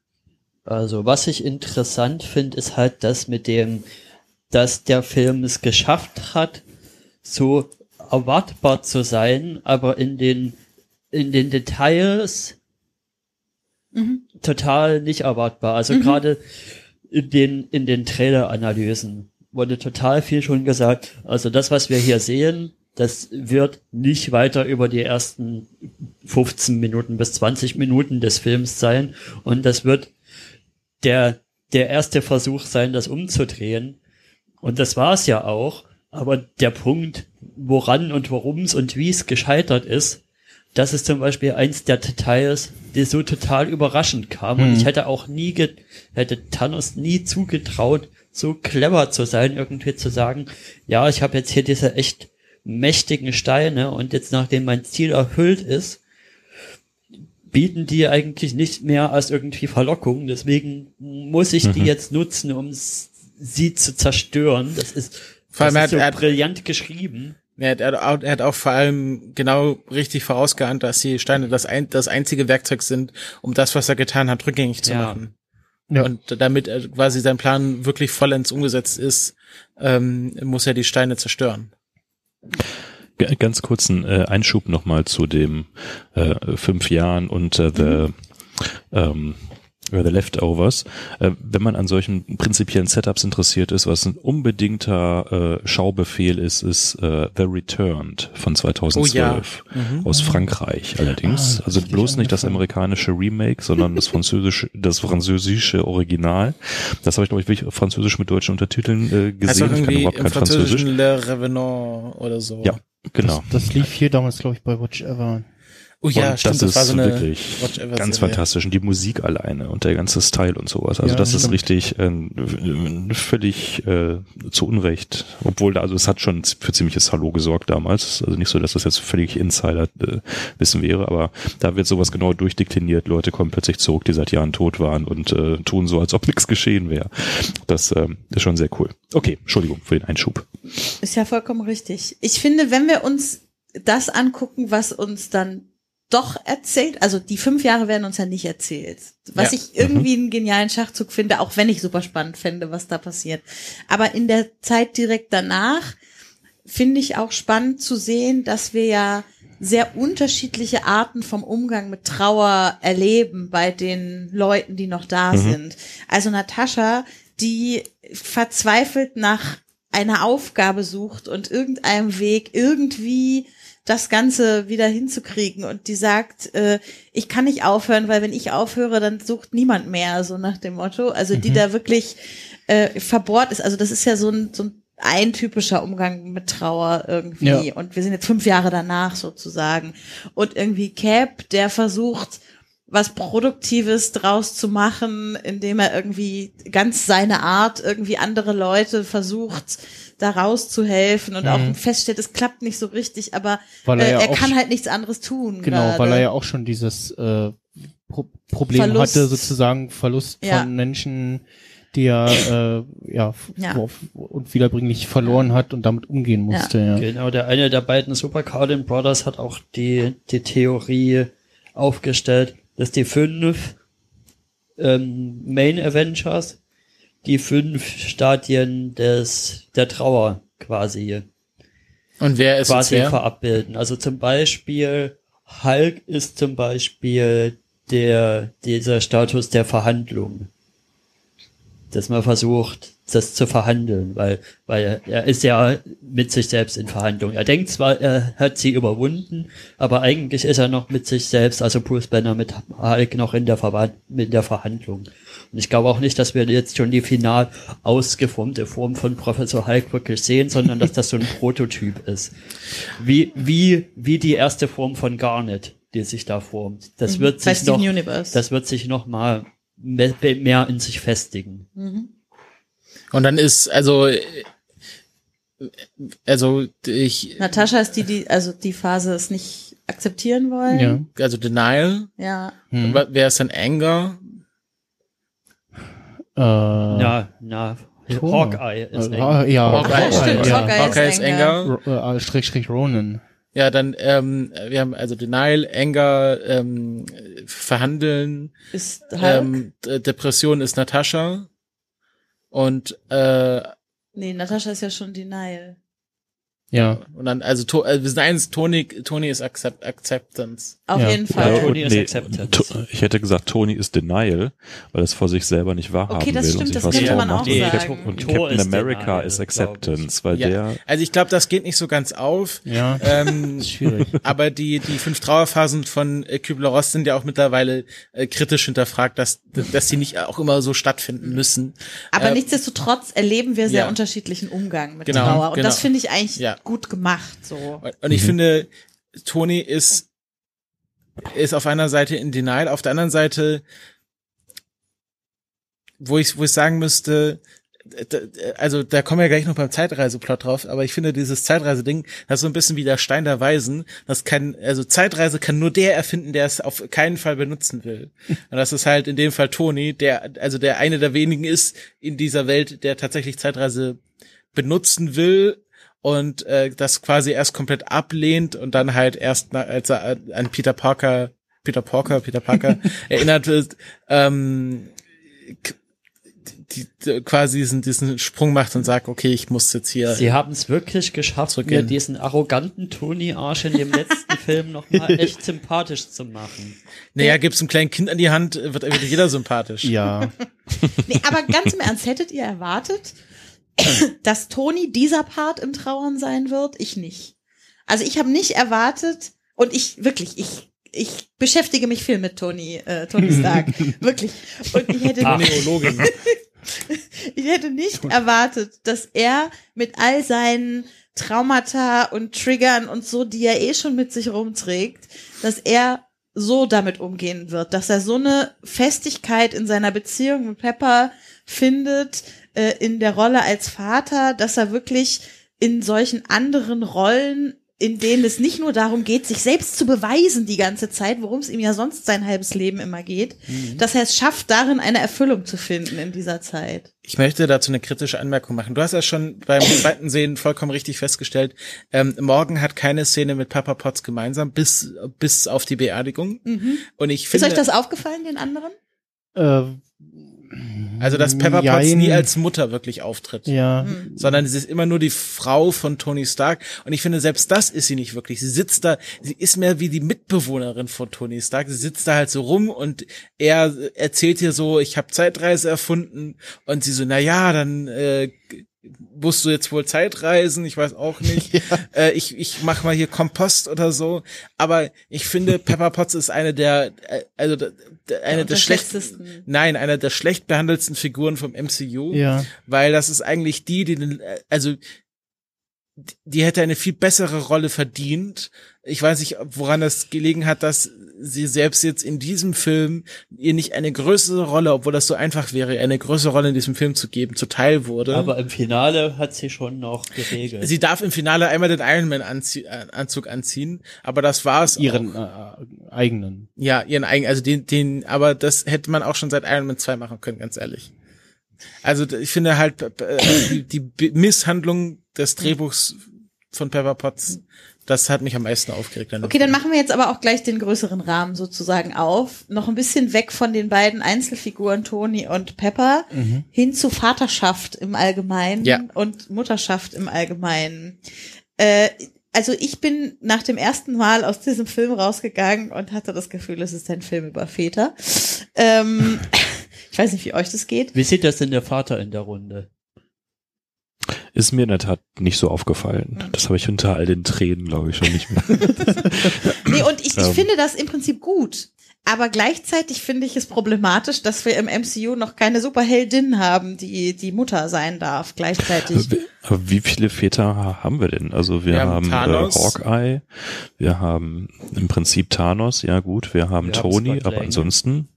Also, was ich interessant finde, ist halt das mit dem, dass der Film es geschafft hat, so erwartbar zu sein, aber in den, in den Details Mhm. total nicht erwartbar. Also Mhm. gerade in den, in den Trailer-Analysen wurde total viel schon gesagt. Also das, was wir hier sehen, das wird nicht weiter über die ersten 15 Minuten bis 20 Minuten des Films sein. Und das wird der, der erste Versuch sein, das umzudrehen. Und das war es ja auch. Aber der Punkt, woran und worum es und wie es gescheitert ist, das ist zum Beispiel eins der Details, die so total überraschend kam. Und Mhm. ich hätte auch nie, ge hätte Thanos nie zugetraut, so clever zu sein, irgendwie zu sagen, ja, ich habe jetzt hier diese echt mächtigen Steine und jetzt nachdem mein Ziel erfüllt ist, bieten die eigentlich nicht mehr als irgendwie Verlockung. Deswegen muss ich die Mhm. jetzt nutzen, um sie zu zerstören. Das ist, Vor allem das er so hat- er hat- brillant geschrieben. Er hat, er, hat auch, er hat auch vor allem genau richtig vorausgeahnt, dass die Steine das, ein, das einzige Werkzeug sind, um das, was er getan hat, rückgängig zu Ja. machen. Ja. Und damit äh, quasi sein Plan wirklich vollends umgesetzt ist, ähm, muss er die Steine zerstören. G- Ganz kurzen äh, Einschub nochmal zu dem äh, fünf Jahren und äh, the, ähm, äh, the Leftovers. Äh, wenn man an solchen prinzipiellen Setups interessiert ist, was ein unbedingter äh, Schaubefehl ist, ist äh, The Returned von 2012 Mhm. aus Frankreich allerdings. Ah, also bloß nicht das amerikanische Remake, sondern das französische, das französische Original. Das habe ich glaube ich wirklich französisch mit deutschen Untertiteln äh, gesehen. auch Ich kann irgendwie überhaupt kein Französisch. Le Revenant oder so. Ja, genau. Das, das lief hier damals, glaube ich, bei Watch Ever. Oh ja, und stimmt, das das, ist war so eine wirklich ganz Serie. fantastisch. Und die Musik alleine und der ganze Style und sowas. Also Ja, das ist stimmt. richtig äh, völlig äh, zu Unrecht. Obwohl, also es hat schon für ziemliches Hallo gesorgt damals. Also nicht so, dass das jetzt völlig Insider-Wissen wäre, aber da wird sowas genau durchdekliniert. Leute kommen plötzlich zurück, die seit Jahren tot waren und äh, tun so, als ob [laughs] nichts geschehen wäre. Das ähm, ist schon sehr cool. Okay, Entschuldigung für den Einschub. Ist ja vollkommen richtig. Ich finde, wenn wir uns das angucken, was uns dann doch erzählt, also die fünf Jahre werden uns ja nicht erzählt. Was Ja. ich irgendwie einen genialen Schachzug finde, auch wenn ich super spannend fände, was da passiert. Aber in der Zeit direkt danach finde ich auch spannend zu sehen, dass wir ja sehr unterschiedliche Arten vom Umgang mit Trauer erleben bei den Leuten, die noch da sind. Also Natascha, die verzweifelt nach einer Aufgabe sucht und irgendeinem Weg irgendwie das Ganze wieder hinzukriegen und die sagt, äh, ich kann nicht aufhören, weil wenn ich aufhöre, dann sucht niemand mehr, so nach dem Motto. Also die da wirklich äh, verbohrt ist. Also das ist ja so ein, so ein, ein typischer Umgang mit Trauer irgendwie. Ja. Und wir sind jetzt fünf Jahre danach sozusagen. Und irgendwie Cap, der versucht, was Produktives draus zu machen, indem er irgendwie ganz seine Art irgendwie andere Leute versucht, da rauszuhelfen und auch feststellt, es klappt nicht so richtig, aber Mhm. Weil er äh, ja er auch kann halt nichts anderes tun. Genau, gerade. weil er ja auch schon dieses äh, Pro Problem Verlust. hatte, sozusagen Verlust Ja. von Menschen, die er äh, ja, Ja. unwiederbringlich verloren hat und damit umgehen musste. Ja. Genau, der eine der beiden Super Cardin Brothers hat auch die, die Theorie aufgestellt, dass die fünf ähm, Main Avengers die fünf Stadien des der Trauer quasi Und wer ist quasi wer? verabbilden. Also zum Beispiel Hulk ist zum Beispiel der dieser Status der Verhandlung. dass man versucht, das zu verhandeln, weil, weil er ist ja mit sich selbst in Verhandlung. Er denkt zwar, er hat sie überwunden, aber eigentlich ist er noch mit sich selbst, also Bruce Banner mit Hulk noch in der, Verwand in der Verhandlung. Und ich glaube auch nicht, dass wir jetzt schon die final ausgeformte Form von Professor Hulk wirklich sehen, sondern dass das so ein Prototyp ist. Wie, wie, wie die erste Form von Garnet, die sich da formt. Das Mhm. wird sich noch, Universe. das wird sich noch mal me- mehr in sich festigen. Mhm. Und dann ist, also, also ich, Natascha ist die, die, also die Phase es nicht akzeptieren wollen. Ja. also Denial, Ja. Hm. Wer ist dann Anger? Äh, Na, na. Hawkeye ist äh, eng. ja, Hawkeye, Hawkeye, stimmt, ja. Hawkeye. Hawkeye ist Anger. Äh, Strich, Strich Ronan. Ja, dann, ähm, wir haben also Denial, Anger, ähm, Verhandeln, Ist Hulk? ähm, Depression ist Natascha und äh, nee, Natascha ist ja schon Denial. Ja. und dann also to äh, wir sind eins Tony Tony ist Accept Acceptance. Auf Ja. jeden Ja, Fall. Tony ist nee, Acceptance. To- Ich hätte gesagt, Tony ist Denial, weil er es vor sich selber nicht wahrhaben Okay, das will stimmt, und sich das was könnte man auch und sagen. Cap- Und Thor Captain ist America Denial, ist Acceptance, weil Ja. der Also ich glaube, das geht nicht so ganz auf. Ja. Ähm, [laughs] ist schwierig. aber die die fünf Trauerphasen von äh, Kübler-Ross sind ja auch mittlerweile äh, kritisch hinterfragt, dass dass sie nicht auch immer so stattfinden müssen. Aber Äh, nichtsdestotrotz erleben wir sehr ja. unterschiedlichen Umgang mit Genau, Trauer. Und genau. das finde ich eigentlich Ja. Gut gemacht, so. Und ich finde, Tony ist, ist auf einer Seite in Denial, auf der anderen Seite, wo ich, wo ich sagen müsste, also da kommen wir gleich noch beim Zeitreiseplot drauf, aber ich finde dieses Zeitreise-Ding, das ist so ein bisschen wie der Stein der Weisen. Das kann, also Zeitreise kann nur der erfinden, der es auf keinen Fall benutzen will. Und das ist halt in dem Fall Tony, der, also der eine der wenigen ist in dieser Welt, der tatsächlich Zeitreise benutzen will und äh, das quasi erst komplett ablehnt und dann halt erst, na, als er an- an Peter Parker, Peter Parker, Peter Parker [laughs] erinnert wird, ähm, die, die, quasi diesen, diesen Sprung macht und sagt, okay, ich muss jetzt hier. Sie haben es wirklich geschafft, mir diesen arroganten Tony Arsch in dem letzten [laughs] Film noch mal echt sympathisch zu machen. naja, gibt's einem kleinen Kind an die Hand, wird, wird jeder sympathisch. Ja. [laughs] Nee, aber ganz im Ernst, hättet ihr erwartet, [coughs] dass Tony dieser Part im Trauern sein wird? Ich nicht. Also ich habe nicht erwartet und ich wirklich, ich ich beschäftige mich viel mit Tony, äh, Tony [laughs] Stark, wirklich. Und ich hätte Neologin. [laughs] ich hätte nicht erwartet, dass er mit all seinen Traumata und Triggern und so, die er eh schon mit sich rumträgt, dass er so damit umgehen wird, dass er so eine Festigkeit in seiner Beziehung mit Pepper findet, äh, in der Rolle als Vater, dass er wirklich in solchen anderen Rollen, in denen es nicht nur darum geht, sich selbst zu beweisen die ganze Zeit, worum es ihm ja sonst sein halbes Leben immer geht, dass er es schafft, darin eine Erfüllung zu finden in dieser Zeit. Ich möchte dazu eine kritische Anmerkung machen. Du hast ja schon beim [coughs] zweiten Sehen vollkommen richtig festgestellt, ähm, Morgan hat keine Szene mit Papa Potts gemeinsam bis, bis auf die Beerdigung. Und ich Ist finde, euch das aufgefallen, den anderen? Äh, also dass Pepper Potts Jein. nie als Mutter wirklich auftritt. ja. sondern sie ist immer nur die Frau von Tony Stark. Und ich finde, selbst das ist sie nicht wirklich. Sie sitzt da, sie ist mehr wie die Mitbewohnerin von Tony Stark. Sie sitzt da halt so rum und er erzählt ihr so, ich habe Zeitreise erfunden. Und sie so, na ja, dann äh, musst du jetzt wohl Zeitreisen, ich weiß auch nicht. [laughs] Äh, ich ich mach mal hier Kompost oder so. Aber ich finde, [laughs] Pepper Potts ist eine der, äh, also der, der, eine der schlecht, unterschätztesten. nein, einer der schlecht behandelsten Figuren vom MCU Ja. weil das ist eigentlich die, die den, äh, also die- hätte eine viel bessere Rolle verdient. Ich weiß nicht, woran das gelegen hat, dass sie selbst jetzt in diesem Film ihr nicht eine größere Rolle, obwohl das so einfach wäre, eine größere Rolle in diesem Film zu geben, zuteil wurde. Aber im Finale hat sie schon noch geregelt. sie darf im Finale einmal den Iron Man Anzie äh, Anzug anziehen, aber das war's. Ihren auch. äh, eigenen. ja, ihren eigenen, also den, den, aber das hätte man auch schon seit Iron Man 2 machen können, ganz ehrlich. Also ich finde halt äh, die, Misshandlung des Drehbuchs von Pepper Potts, das hat mich am meisten aufgeregt. Okay, dann machen wir jetzt aber auch gleich den größeren Rahmen sozusagen auf. Noch ein bisschen weg von den beiden Einzelfiguren Tony und Pepper hin zu Vaterschaft im Allgemeinen Ja. und Mutterschaft im Allgemeinen. Äh, also ich bin nach dem ersten Mal aus diesem Film rausgegangen und hatte das Gefühl, es ist ein Film über Väter. Ähm, [laughs] weiß nicht, wie euch das geht. Wie sieht das denn der Vater in der Runde? Ist mir in der Tat nicht so aufgefallen. Das habe ich unter all den Tränen, glaube ich, schon nicht mehr. [laughs] Nee, und ich, ich Ähm. finde das im Prinzip gut. Aber gleichzeitig finde ich es problematisch, dass wir im MCU noch keine Superheldin haben, die die Mutter sein darf gleichzeitig. Aber wie viele Väter haben wir denn? Also wir, Wir haben haben, Thanos. äh, Hawkeye, wir haben im Prinzip Thanos, ja gut, wir haben Wir haben Tony, Scott aber ansonsten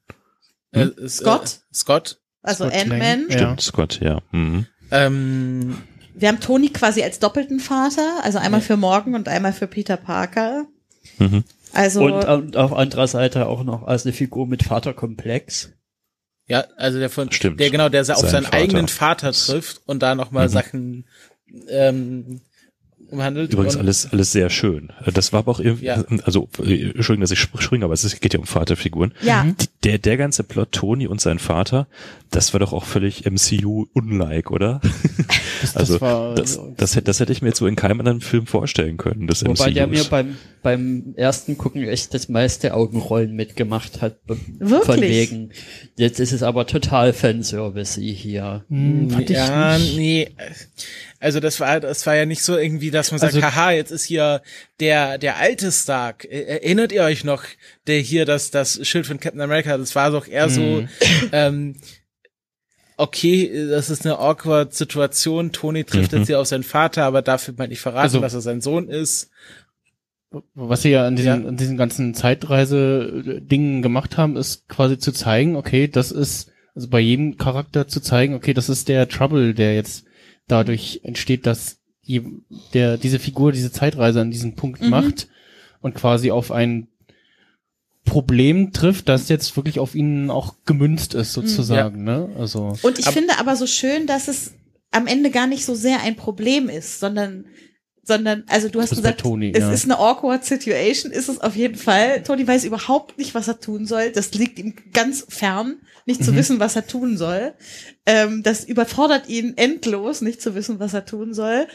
Äh, Scott? Äh, Scott. Also Scott Lang. Ant-Man. Ja. stimmt Scott, ja. Mhm. Ähm, Wir haben Tony quasi als doppelten Vater, also einmal für Morgan und einmal für Peter Parker. Mhm. Also Und, und auf anderer Seite auch noch als eine Figur mit Vaterkomplex. ja, also der von, Stimmt. der genau, der auf Sein seinen Vater. eigenen Vater trifft und da nochmal Mhm. Sachen ähm, umhandelt. Übrigens alles, alles sehr schön. Das war aber auch irgendwie, Ja. also, äh, Entschuldigung, dass ich springe, aber es geht ja um Vaterfiguren. ja, Die- Der, der ganze Plot Tony und sein Vater, das war doch auch völlig MCU-unlike, oder? [laughs] Das, Also, das war, das, das, hätte, das hätte ich mir jetzt so in keinem anderen Film vorstellen können, das Wobei der mir beim, beim ersten Gucken echt das meiste Augenrollen mitgemacht hat. Wirklich? Von wegen. Jetzt ist es aber total Fanservice hier. Hm, fand ich ja, nicht. nee. Also das war, das war ja nicht so irgendwie, dass man sagt, Also- haha, jetzt ist hier der, der alte Stark. E- Erinnert ihr euch noch, der hier das, das Schild von Captain America, das war doch eher so, Mhm. ähm, okay, das ist eine awkward Situation. Tony trifft Mhm. jetzt hier auf seinen Vater, aber dafür wird man nicht verraten, Also- dass er sein Sohn ist. Was sie ja an diesen, Ja. an diesen ganzen Zeitreise-Dingen gemacht haben, ist quasi zu zeigen, okay, das ist, also bei jedem Charakter zu zeigen, okay, das ist der Trouble, der jetzt dadurch entsteht, dass die, der, diese Figur diese Zeitreise an diesen Punkt Mhm. macht und quasi auf ein Problem trifft, das jetzt wirklich auf ihn auch gemünzt ist, sozusagen, ne? Also, und ich Aber- finde aber so schön, dass es am Ende gar nicht so sehr ein Problem ist, sondern sondern, also du hast gesagt, Tony, es ja. ist eine awkward Situation, ist es auf jeden Fall. Tony weiß überhaupt nicht, was er tun soll. Das liegt ihm ganz fern, nicht zu Mhm. wissen, was er tun soll. Ähm, das überfordert ihn endlos, nicht zu wissen, was er tun soll.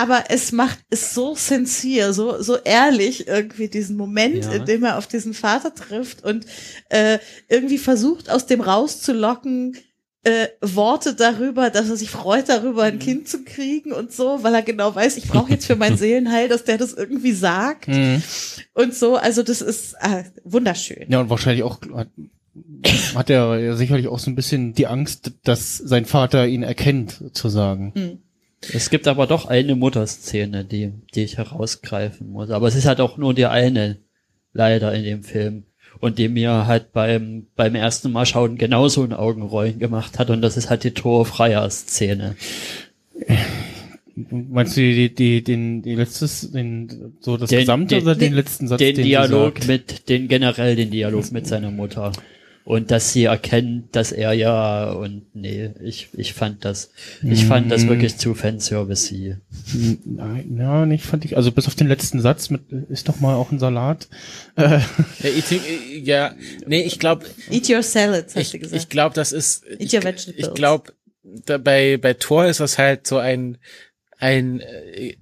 Aber es macht es so sincere, so, so ehrlich irgendwie diesen Moment, Ja. in dem er auf diesen Vater trifft und äh, irgendwie versucht, aus dem rauszulocken, äh, Worte darüber, dass er sich freut darüber, Mhm. ein Kind zu kriegen und so, weil er genau weiß, ich brauche jetzt für mein [laughs] Seelenheil, dass der das irgendwie sagt mhm. und so. Also das ist äh, wunderschön. ja, und wahrscheinlich auch, hat, hat er ja sicherlich auch so ein bisschen die Angst, dass sein Vater ihn erkennt, sozusagen. Hm. Es gibt aber doch eine Mutterszene, die, die ich herausgreifen muss. Aber es ist halt auch nur die eine, leider in dem Film. Und die mir halt beim, beim ersten Mal schauen genauso ein Augenrollen gemacht hat. Und das ist halt die Thor-Freier-Szene. Meinst du die, die, den, die letztes, den, so das Den- Gesamte den- oder den den- letzten Satz? Den den Dialog mit, den generell den Dialog mit seiner Mutter. Und dass sie erkennt, dass er ja, und nee, ich, ich fand das, ich fand das Mm. wirklich zu Fanservice Nein, ja, nicht fand ich. Also bis auf den letzten Satz mit, ist doch mal auch ein Salat. Äh, Ja, äh, ja nee, ich glaube, Eat your salads, hast ich, du gesagt. ich glaube, das ist, ich, your vegetables. ich glaube, bei, bei Thor ist das halt so ein, ein, äh,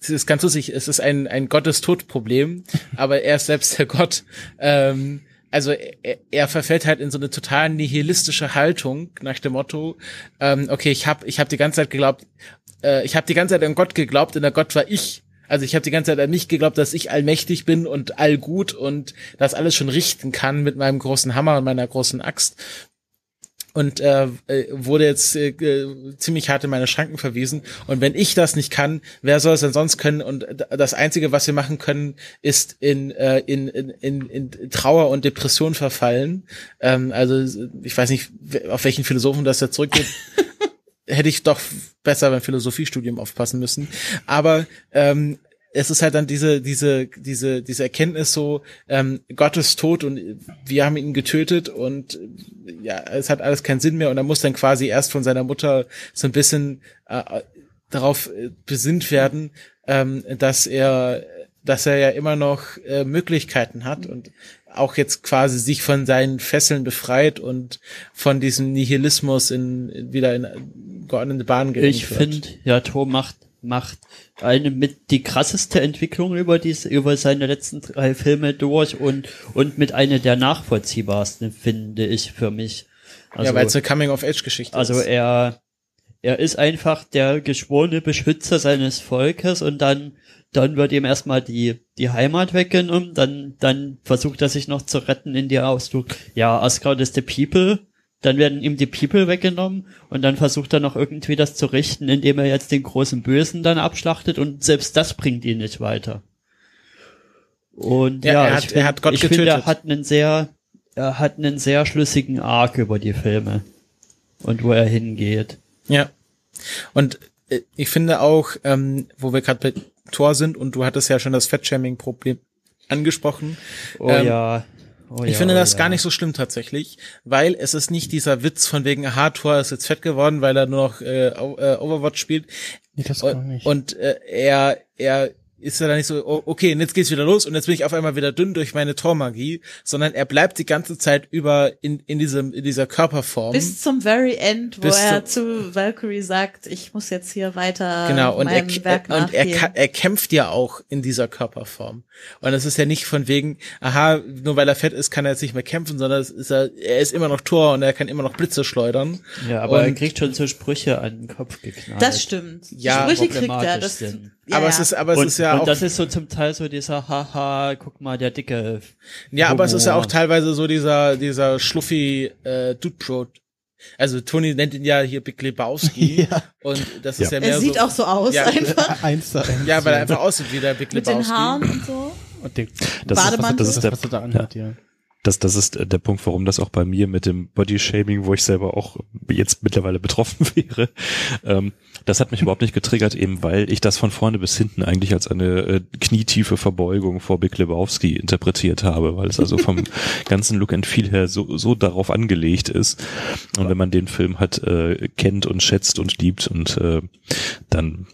es [laughs] ist ganz lustig, es ist ein, ein Gottestod-Problem, aber er ist selbst der Gott. Ähm, also er, er verfällt halt in so eine total nihilistische Haltung nach dem Motto, ähm, okay, ich habe ich hab die ganze Zeit geglaubt, äh, ich habe die ganze Zeit an Gott geglaubt und der Gott war ich. Also ich habe die ganze Zeit an mich geglaubt, dass ich allmächtig bin und allgut und das alles schon richten kann mit meinem großen Hammer und meiner großen Axt und äh, äh, wurde jetzt äh, äh, ziemlich hart in meine Schranken verwiesen. Und wenn ich das nicht kann, wer soll es denn sonst können? Und das Einzige, was wir machen können, ist in, äh, in, in, in, Trauer und Depression verfallen. Ähm, also ich weiß nicht, auf welchen Philosophen das jetzt zurückgeht. [laughs] Hätte ich doch besser beim Philosophiestudium aufpassen müssen. Aber ähm, es ist halt dann diese, diese, diese, diese Erkenntnis so, ähm, Gott ist tot und wir haben ihn getötet und äh, ja, es hat alles keinen Sinn mehr und er muss dann quasi erst von seiner Mutter so ein bisschen äh, darauf äh, besinnt werden, ähm, dass er, dass er ja immer noch äh, Möglichkeiten hat und auch jetzt quasi sich von seinen Fesseln befreit und von diesem Nihilismus in, wieder in geordnete Bahnen gelenkt Ich finde, ja, Thor macht, macht eine mit die krasseste Entwicklung über diese, über seine letzten drei Filme durch und, und mit einer der nachvollziehbarsten, finde ich für mich. Also, ja, weil es eine Coming-of-Age-Geschichte also ist. er, er ist einfach der geschworene Beschützer seines Volkes und dann, dann wird ihm erstmal die, die Heimat weggenommen, dann, dann versucht er sich noch zu retten in der Ausdruck, ja, Asgard ist the people, dann werden ihm die People weggenommen und dann versucht er noch irgendwie das zu richten, indem er jetzt den großen Bösen dann abschlachtet und selbst das bringt ihn nicht weiter. Und Ja, ja, er hat- ich, er hat Gott ich finde, er getötet. hat einen sehr, er hat einen sehr schlüssigen Arc über die Filme und wo er hingeht. Ja. Und äh, ich finde auch, ähm, wo wir gerade bei Thor sind und du hattest ja schon das Fettshaming-Problem angesprochen. Oh Ähm, ja. Oh Ich ja, finde oh das ja. gar nicht so schlimm tatsächlich, weil es ist nicht dieser Witz von wegen, aha, Thor ist jetzt fett geworden, weil er nur noch äh, äh, Overwatch spielt. Nee, das Und, nicht. und äh, er, er ist ja dann nicht so, oh, okay, und jetzt geht's wieder los und jetzt bin ich auf einmal wieder dünn durch meine Tormagie, sondern er bleibt die ganze Zeit über in, in diesem, in dieser Körperform. Bis zum very end, wo Bis er zu Valkyrie sagt, ich muss jetzt hier weiter Genau, und, er, Werk und er, er kämpft ja auch in dieser Körperform. Und es ist ja nicht von wegen, aha, nur weil er fett ist, kann er jetzt nicht mehr kämpfen, sondern es ist er, er ist immer noch Tor und er kann immer noch Blitze schleudern. Ja, aber er Und- kriegt schon so Sprüche an den Kopf geknallt. das stimmt. Ja, Sprüche kriegt er. Das, sind. Ja, aber es ja. ist, aber es und, ist ja und auch, das ist so zum Teil so dieser Haha, guck mal, der dicke. ja, aber es ist ja auch teilweise so dieser, dieser schluffy, äh, Dude Pro. Also Tony nennt ihn ja hier Big Lebowski. [laughs] Und das ist ja, mehr er sieht so, auch so aus Ja. einfach. [laughs] Eins zu eins. ja, weil er einfach aussieht wie der Big Mit Lebowski. den Haaren und so. Und den, Das Bademantel? ist, das ist das, der, was er da anhat, ja. Das, das ist der Punkt, warum das auch bei mir mit dem Body-Shaming, wo ich selber auch jetzt mittlerweile betroffen [laughs] wäre, ähm, das hat mich überhaupt nicht getriggert, eben weil ich das von vorne bis hinten eigentlich als eine äh, knietiefe Verbeugung vor Big Lebowski interpretiert habe, weil es also vom [laughs] ganzen Look and Feel her so, so darauf angelegt ist. Und wenn man den Film hat, äh, kennt und schätzt und liebt und äh, dann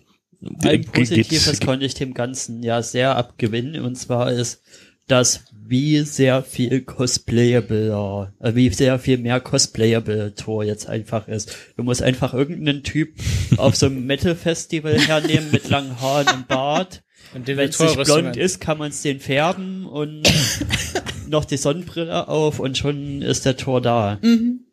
Ein Positives konnte ich dem Ganzen ja sehr abgewinnen und zwar ist, dass wie sehr viel cosplayable, äh, wie sehr viel mehr cosplayable Tor jetzt einfach ist. Du musst einfach irgendeinen Typ [laughs] auf so einem Metal-Festival hernehmen mit langen Haaren und Bart. Und Wenn es nicht blond ist, kann man es den färben und [laughs] noch die Sonnenbrille auf und schon ist der Tor da. Mhm.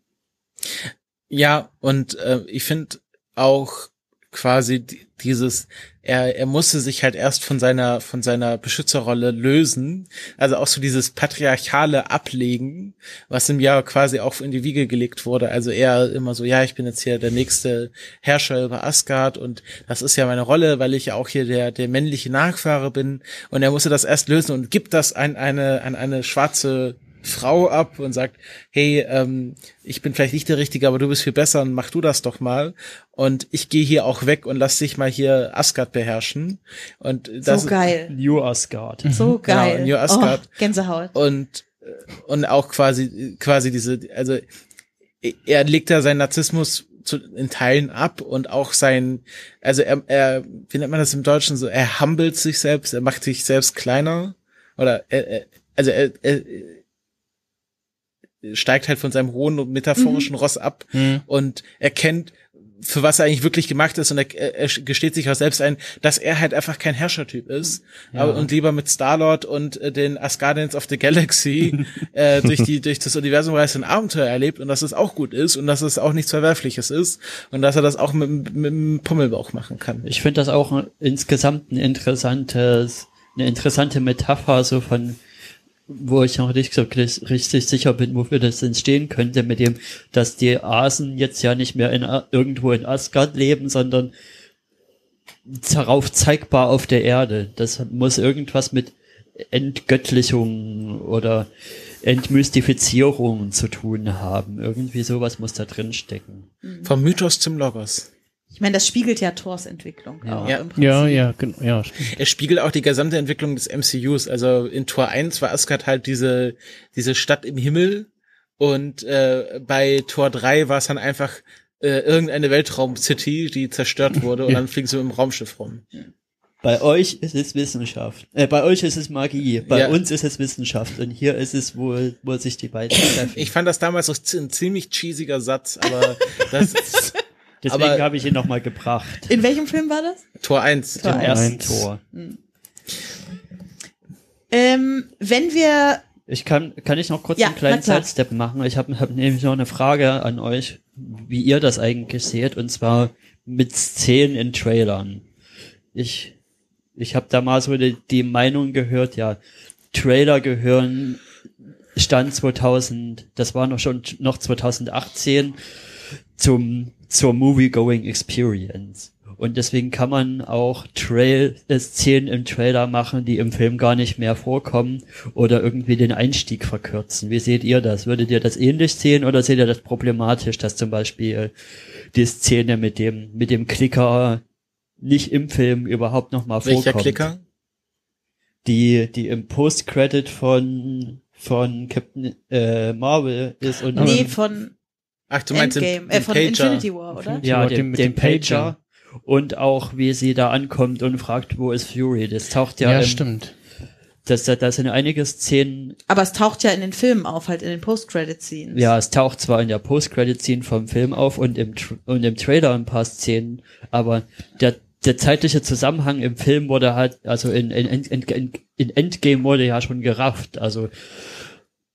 Ja, und äh, ich finde auch quasi die- dieses, er, er musste sich halt erst von seiner, von seiner Beschützerrolle lösen. Also auch so dieses patriarchale Ablegen, was ihm ja quasi auch in die Wiege gelegt wurde. Also er immer so, ja, ich bin jetzt hier der nächste Herrscher über Asgard und das ist ja meine Rolle, weil ich ja auch hier der, der männliche Nachfahre bin. Und er musste das erst lösen und gibt das an eine, an eine schwarze Frau ab und sagt, hey, ähm, ich bin vielleicht nicht der Richtige, aber du bist viel besser und mach du das doch mal. Und ich gehe hier auch weg und lass dich mal hier Asgard beherrschen. Und das so geil. New Asgard. So geil. New Asgard. Oh, Gänsehaut. und und auch quasi quasi diese also er legt da seinen Narzissmus zu, in Teilen ab und auch sein also er, er wie nennt man das im Deutschen so er humbelt sich selbst er macht sich selbst kleiner oder er, er, also er, er steigt halt von seinem hohen und metaphorischen Ross ab und erkennt für was er eigentlich wirklich gemacht ist und er, er gesteht sich auch selbst ein, dass er halt einfach kein Herrschertyp ist aber, und lieber mit Star-Lord und äh, den Asgardians of the Galaxy [laughs] äh, durch die durch das Universum reist und Abenteuer erlebt und dass es auch gut ist und dass es auch nichts Verwerfliches ist und dass er das auch mit, mit dem Pummelbauch machen kann. Ich finde das auch insgesamt ein interessantes, eine interessante Metapher, so von, wo ich noch nicht so richtig sicher bin, wofür das entstehen könnte, mit dem, dass die Asen jetzt ja nicht mehr in, irgendwo in Asgard leben, sondern darauf zeigbar auf der Erde. Das muss irgendwas mit Entgöttlichung oder Entmystifizierung zu tun haben. Irgendwie sowas muss da drin stecken. Vom Mythos zum Logos. Ich meine, das spiegelt ja Thors Entwicklung Ja. auch Ja. im Prinzip. Ja, ja, genau, ja, stimmt. Er spiegelt auch die gesamte Entwicklung des MCUs. Also in Tor 1 war Asgard halt diese, diese Stadt im Himmel und äh, bei Tor 3 war es dann einfach äh, irgendeine Weltraum-City, die zerstört [laughs] wurde und Ja. dann fliegen sie mit dem Raumschiff rum. Bei euch ist es Wissenschaft. Äh, bei euch ist es Magie. Bei Ja. uns ist es Wissenschaft. Und hier ist es wohl, wo sich die beiden [laughs] treffen. Ich fand das damals so z- ein ziemlich cheesiger Satz, aber das ist [laughs] Deswegen habe ich ihn nochmal gebracht. In welchem Film war das? Tor 1. Tor Im ersten eins. Tor. Ähm, wenn wir Ich kann, kann ich noch kurz Ja, einen kleinen. Sidestep machen? Ich habe hab nämlich noch eine Frage an euch, wie ihr das eigentlich seht, und zwar mit Szenen in Trailern. Ich, ich habe da mal so die, die Meinung gehört, ja, Trailer gehören Stand 2000, das war noch schon noch 2018 zum zur Movie-Going Experience. Und deswegen kann man auch Trail äh, Szenen im Trailer machen, die im Film gar nicht mehr vorkommen oder irgendwie den Einstieg verkürzen. Wie seht ihr das? Würdet ihr das ähnlich sehen oder seht ihr das problematisch, dass zum Beispiel die Szene mit dem mit dem Klicker nicht im Film überhaupt noch mal Welcher vorkommt? Klicker? Die die im Post-Credit von von Captain äh, Marvel ist und Nee, von Ach, du meinst Endgame, den äh, von Pager. Infinity War, oder? ja, Ja, den, den mit den dem Pager. Pager. Und auch, wie sie da ankommt und fragt, wo ist Fury? Das taucht ja, Ja, im, stimmt. Das, das, sind einige Szenen, Aber es taucht ja in den Filmen auf, halt in den Post-Credit-Scenes. ja, es taucht zwar in der Post-Credit-Scene vom Film auf und im, und im Trailer ein paar Szenen, aber der, der zeitliche Zusammenhang im Film wurde halt, also in, in, in, in, in Endgame wurde ja schon gerafft, also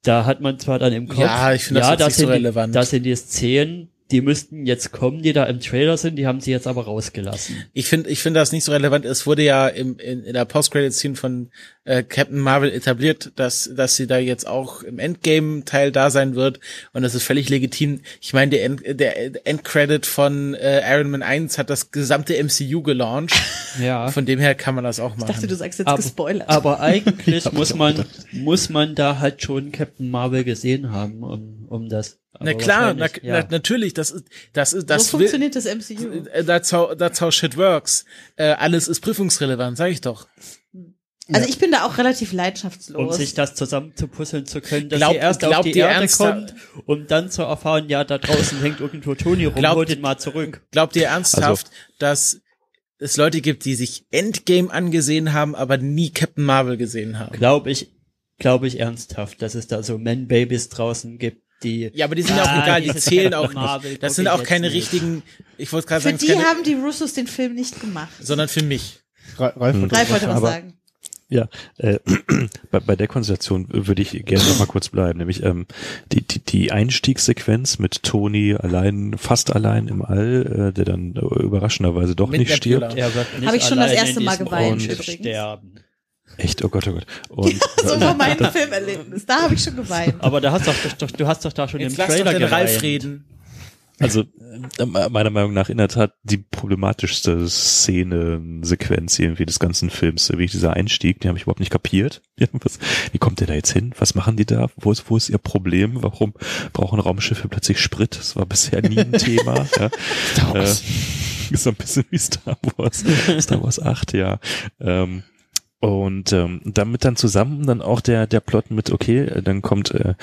da hat man zwar dann im Kopf, Ja, ich finde das jetzt nicht so relevant. Die, das sind die Szenen, die müssten jetzt kommen, die da im Trailer sind, die haben sie jetzt aber rausgelassen. Ich finde, ich finde das nicht so relevant. Es wurde ja im, in, in der Post-Credit-Scene von äh, Captain Marvel etabliert, dass, dass sie da jetzt auch im Endgame-Teil da sein wird. Und das ist völlig legitim. Ich meine, der, End, der Endcredit von äh, Iron Man 1 hat das gesamte MCU gelauncht. [laughs] Ja. Von dem her kann man das auch Ich machen. dachte, du sagst jetzt aber, gespoilert. aber eigentlich [laughs] muss man, muss man da halt schon Captain Marvel gesehen haben, um, um das. Na klar, na, wahrscheinlich, na, ja. natürlich, das ist, das ist, das so will, funktioniert das MCU. äh, That's how, that's how shit works. Äh, alles ist prüfungsrelevant, sag ich doch. Also ich bin da auch relativ um leidenschaftslos. sich das zusammenzupuzzeln zu können, dass Glaub- sie erst auf glaubt die ihr Erde ernsthaft- kommt, um dann zu erfahren, ja, da draußen hängt irgendwo Tony rum, Glaubt- hol den mal zurück. Glaubt ihr ernsthaft, dass es Leute gibt, die sich Endgame angesehen haben, aber nie Captain Marvel gesehen haben? Glaube ich, glaube ich ernsthaft, dass es da so Man-Babys draußen gibt, die Ja, aber die sind ja auch Ah, egal, die zählen auch Marvel nicht. Das sind auch keine nicht. richtigen, ich wollte gerade Für sagen, es die keine, haben die Russos den Film nicht gemacht. sondern für mich. Ra- Ralf wollte Ralf wollte was Aber- sagen. Ja, äh, [clears throat] bei, bei der Konstellation würde ich gerne noch mal kurz bleiben, nämlich ähm, die, die, die Einstiegssequenz mit Tony allein, fast allein im All, äh, der dann äh, überraschenderweise doch Mit nicht stirbt. er wird nicht Hab ich schon das erste Mal geweint, übrigens. sterben. Echt, oh Gott, oh Gott. Und [laughs] So war mein Filmerlebnis. Da habe ich schon geweint. Aber da hast doch, doch, du hast doch da schon Jetzt lass doch Trailer den Ralf reden. Also äh, meiner Meinung nach in der Tat die problematischste Szene, Sequenz irgendwie des ganzen Films, wie dieser Einstieg, den habe ich überhaupt nicht kapiert. [laughs] Ja, was, wie kommt der da jetzt hin? Was machen die da? Wo ist, wo ist ihr Problem? Warum brauchen Raumschiffe plötzlich Sprit? Das war bisher nie ein Thema. [laughs] Ja. Star Wars. Äh, ist so ein bisschen wie Star Wars. Star Wars 8, ja. Ähm, und ähm, damit dann zusammen dann auch der der Plot mit okay, äh, dann kommt äh,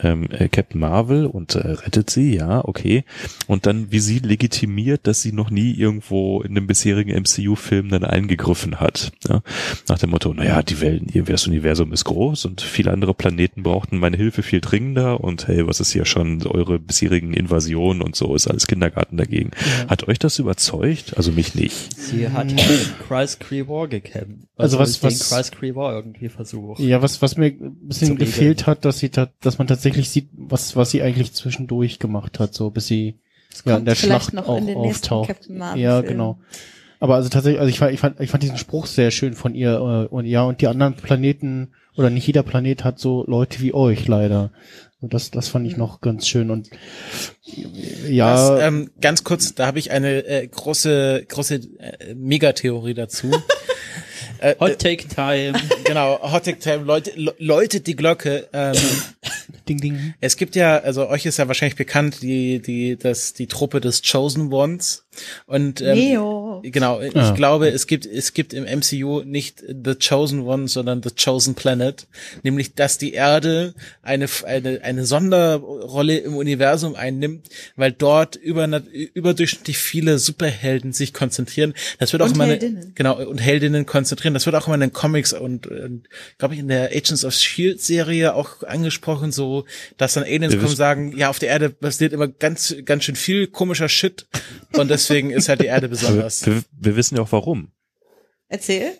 ähm, äh, Captain Marvel und äh, rettet sie, ja, okay. Und dann wie sie legitimiert, dass sie noch nie irgendwo in dem bisherigen MCU-Film dann eingegriffen hat. Ja? Nach dem Motto, naja, die Welt, das Universum ist groß und viele andere Planeten brauchten meine Hilfe viel dringender und hey, was ist hier schon eure bisherigen Invasionen und so, ist alles Kindergarten dagegen. Hat euch das überzeugt? Also mich nicht. Sie hat mit Kreiskree War gekämpft. Also was- den was- Kreiskree War irgendwie versucht. Ja, was, was mir ein bisschen gefehlt hat, dass sie, dass man tatsächlich sieht, was, was sie eigentlich zwischendurch gemacht hat, so bis sie ja, in der vielleicht Schlacht noch auch in den nächsten auftaucht. Captain Marvel ja, genau. Aber also tatsächlich, also ich fand, ich fand, ich fand diesen Spruch sehr schön von ihr äh, und ja, und die anderen Planeten oder nicht jeder Planet hat so Leute wie euch leider. Und das, das fand ich Mhm. noch ganz schön und ja, Das, ähm, ganz kurz, da habe ich eine äh, große, große äh, Megatheorie dazu. äh, [laughs] äh, Hot Take Time. genau, Hot Take Time, Leute, le- läutet die Glocke. Ähm, [laughs] ding ding. es gibt ja, also euch ist ja wahrscheinlich bekannt, die, die, das, die Truppe des Chosen Ones. Und ähm, Neo. Genau, ich Ah. glaube, es gibt, es gibt im MCU nicht The Chosen One, sondern The Chosen Planet. Nämlich, dass die Erde eine, eine, eine Sonderrolle im Universum einnimmt, weil dort über, überdurchschnittlich viele Superhelden sich konzentrieren. Das wird auch Und immer, eine- Heldinnen. genau, und Heldinnen konzentrieren. Das wird auch immer in den Comics und, und glaube ich, in der Agents of Shield Serie auch angesprochen, so, dass dann Aliens Wir kommen sagen, ja, auf der Erde passiert immer ganz, ganz schön viel komischer Shit. Und deswegen ist halt die Erde Aber [laughs] besonders. Wir, wir wissen ja auch warum. Erzähl.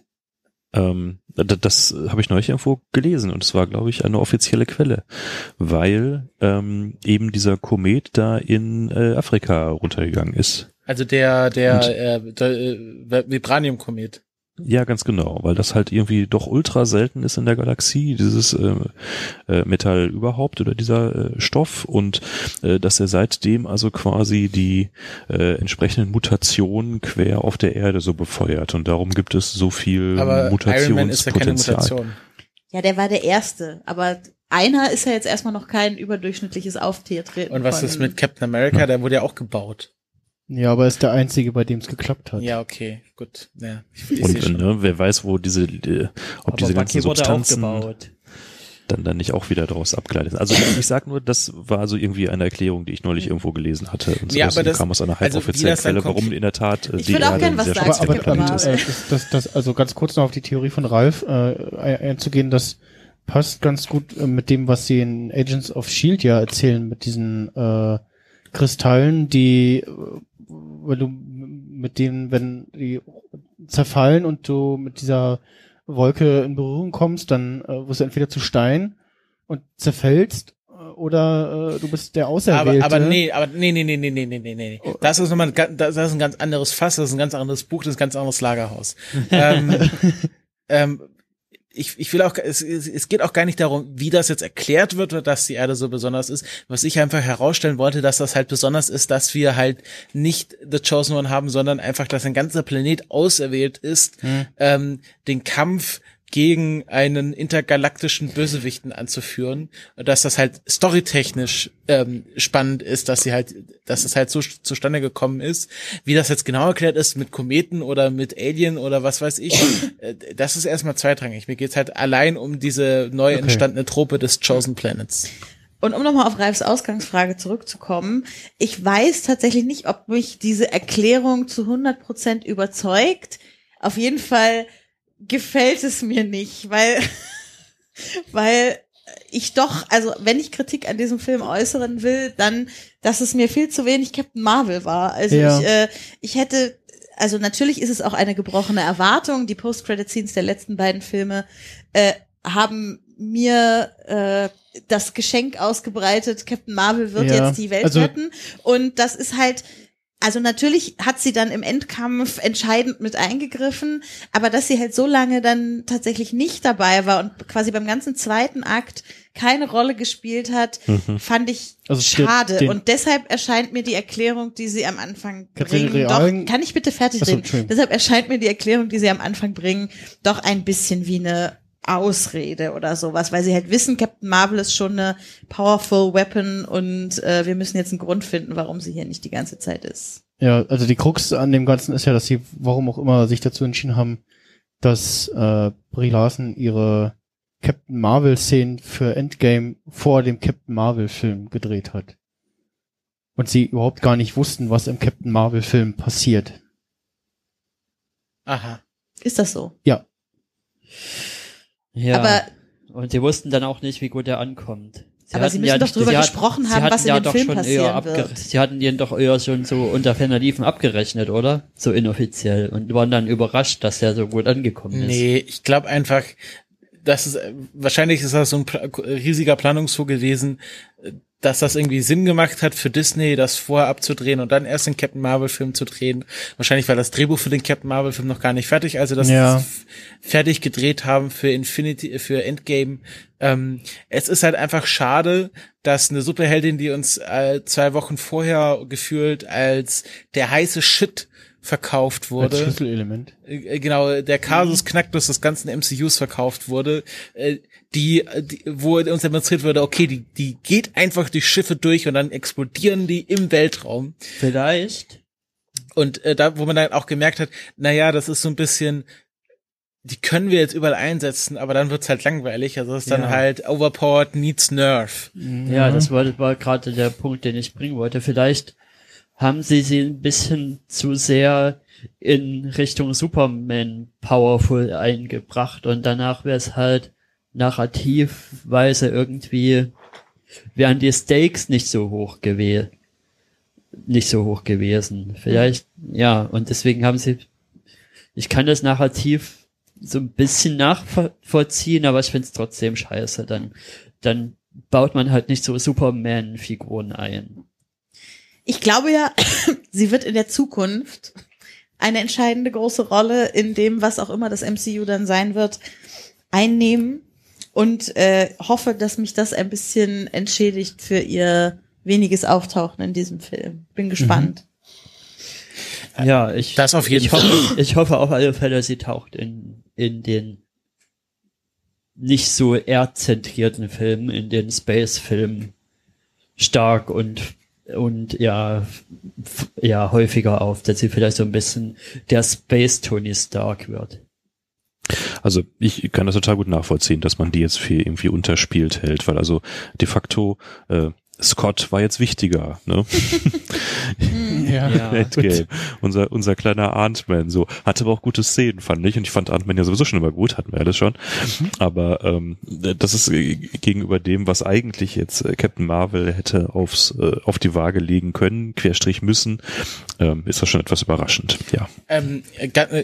Ähm, d- das habe ich neulich irgendwo gelesen und es war, glaube ich, eine offizielle Quelle, weil ähm, eben dieser Komet da in äh, Afrika runtergegangen ist. Also der, der, Und- äh, der äh, Vibranium-Komet. Ja, ganz genau, weil das halt irgendwie doch ultra selten ist in der Galaxie, dieses äh, äh, Metall überhaupt oder dieser äh, Stoff und äh, dass er seitdem also quasi die äh, entsprechenden Mutationen quer auf der Erde so befeuert und darum gibt es so viel Aber Iron Man ist ja keine Mutationspotenzial. Mutation. Ja, der war der Erste, aber einer ist ja jetzt erstmal noch kein überdurchschnittliches Auftreten. Und was von- ist mit Captain America? Der wurde ja auch gebaut. Ja, aber er ist der Einzige, bei dem es geklappt hat. Ja, okay, gut. Ja, ich, ich Und schon. ne, wer weiß, wo diese, äh, ob Aber diese ganzen Substanzen dann dann nicht auch wieder daraus abgeleitet sind. Also ich, ich sag nur, das war so irgendwie eine Erklärung, die ich neulich irgendwo gelesen hatte. Und Ja, aber das- kam aus einer also halboffiziellen dann Quelle, warum in der Tat äh, Ich die würde auch Erde gern was sehr sagen stark aber, aber ist. Äh, das, das, also ganz kurz noch auf die Theorie von Ralf äh, ein- einzugehen, das passt ganz gut äh, mit dem, was sie in Agents of Shield ja erzählen, mit diesen äh, Kristallen, die, äh, wenn du mit denen, wenn die zerfallen und du mit dieser Wolke in Berührung kommst, dann äh, wirst du entweder zu Stein und zerfällst äh, oder äh, du bist der Aber, Auserwählte. aber nee, aber nee, nee, nee, nee, nee, nee, nee, nee. Das ist nochmal, das ist ein ganz anderes Fass, das ist ein ganz anderes Buch, das ist ein ganz anderes Lagerhaus. [laughs] ähm, ähm, ich, ich will auch, es, es geht auch gar nicht darum, wie das jetzt erklärt wird, oder dass die Erde so besonders ist. Was ich einfach herausstellen wollte, dass das halt besonders ist, dass wir halt nicht The Chosen One haben, sondern einfach, dass ein ganzer Planet auserwählt ist, ähm, den Kampf gegen einen intergalaktischen Bösewichten anzuführen, dass das halt storytechnisch ähm, spannend ist, dass sie halt, dass es halt so zustande gekommen ist. Wie das jetzt genau erklärt ist mit Kometen oder mit Alien oder was weiß ich, [clears throat] äh, das ist erstmal zweitrangig. Mir geht's halt allein um diese neu Okay. entstandene Trope des Chosen Planets. Und um nochmal auf Ralfs Ausgangsfrage zurückzukommen, ich weiß tatsächlich nicht, ob mich diese Erklärung zu 100 Prozent überzeugt. Auf jeden Fall gefällt es mir nicht, weil, [laughs] weil ich doch, also wenn ich Kritik an diesem Film äußern will, dann, dass es mir viel zu wenig Captain Marvel war. Also Ja. ich, äh, ich hätte, also natürlich ist es auch eine gebrochene Erwartung. Die Post-Credit-Scenes der letzten beiden Filme äh, haben mir äh, das Geschenk ausgebreitet, Captain Marvel wird Ja, jetzt die Welt also- retten. Und das ist halt, also natürlich hat sie dann im Endkampf entscheidend mit eingegriffen, aber dass sie halt so lange dann tatsächlich nicht dabei war und quasi beim ganzen zweiten Akt keine Rolle gespielt hat, fand ich Also schade. und deshalb erscheint mir die Erklärung, die sie am Anfang bringen, doch, kann ich bitte fertig reden? Deshalb erscheint mir die Erklärung, die sie am Anfang bringen, doch ein bisschen wie eine Ausrede oder sowas, weil sie halt wissen, Captain Marvel ist schon eine powerful Weapon und äh, wir müssen jetzt einen Grund finden, warum sie hier nicht die ganze Zeit ist. Ja, also die Krux an dem Ganzen ist ja, dass sie, warum auch immer, sich dazu entschieden haben, dass äh, Brie Larson ihre Captain Marvel-Szenen für Endgame vor dem Captain Marvel-Film gedreht hat. Und sie überhaupt gar nicht wussten, was im Captain Marvel-Film passiert. Aha. Ist das so? Ja, Ja. Aber und sie wussten dann auch nicht, wie gut er ankommt. Aber hatten sie müssen doch drüber sie gesprochen sie haben, hatten was in ja dem doch Film schon passieren wird. Sie hatten ihn doch eher schon so unter ferner Liefen abgerechnet, oder? So inoffiziell. Und waren dann überrascht, dass er so gut angekommen ist. Nee, ich glaube einfach, das ist, wahrscheinlich ist das so ein riesiger Planungszug gewesen, dass das irgendwie Sinn gemacht hat für Disney, das vorher abzudrehen und dann erst den Captain Marvel Film zu drehen. Wahrscheinlich war das Drehbuch für den Captain Marvel Film noch gar nicht fertig, also das Ja. f- fertig gedreht haben für Infinity, für Endgame. Ähm, es ist halt einfach schade, dass eine Superheldin, die uns äh, zwei Wochen vorher gefühlt als der heiße Shit verkauft als wurde Schlüsselelement. äh, genau, der Kasus Knacktus des ganzen MCUs verkauft wurde, äh, die, die, wo uns demonstriert wurde, okay, die, die geht einfach die Schiffe durch und dann explodieren die im Weltraum. Vielleicht. Und äh, da, wo man dann auch gemerkt hat, na ja, das ist so ein bisschen, die können wir jetzt überall einsetzen, aber dann wird's halt langweilig. Also das ist dann Ja. halt overpowered needs nerve. Ja, das war, war gerade der Punkt, den ich bringen wollte. Vielleicht haben sie sie ein bisschen zu sehr in Richtung Superman Powerful eingebracht und danach wäre es halt narrativweise irgendwie wären die Stakes nicht so hoch gewesen. Nicht so hoch gewesen. Vielleicht, ja, und deswegen haben sie, ich kann das Narrativ so ein bisschen nachvollziehen, aber ich find's trotzdem scheiße. Dann, dann baut man halt nicht so Superman-Figuren ein. Ich glaube ja, [coughs] sie wird in der Zukunft eine entscheidende große Rolle in dem, was auch immer das MCU dann sein wird, einnehmen und äh, hoffe, dass mich das ein bisschen entschädigt für ihr weniges Auftauchen in diesem Film. Bin gespannt. Ja, ich, Das auf jeden ich hoffe, ich hoffe auf alle Fälle, sie taucht in, in den nicht so erdzentrierten Filmen, in den Space-Filmen stark und und ja, ja, häufiger auf, dass sie vielleicht so ein bisschen der Space Tony Stark wird. Also ich kann das total gut nachvollziehen, dass man die jetzt viel irgendwie unterspielt hält, weil also de facto äh, Scott war jetzt wichtiger, ne? [laughs] Ja. Ja. Endgame. Unser, unser kleiner Ant-Man, so. Hatte aber auch gute Szenen, fand ich. Und ich fand Ant-Man ja sowieso schon immer gut, hatten wir alles schon. Aber ähm, das ist gegenüber dem, was eigentlich jetzt äh, Captain Marvel hätte aufs, äh, auf die Waage legen können, Querstrich müssen, ähm, ist das schon etwas überraschend, ja. Ähm,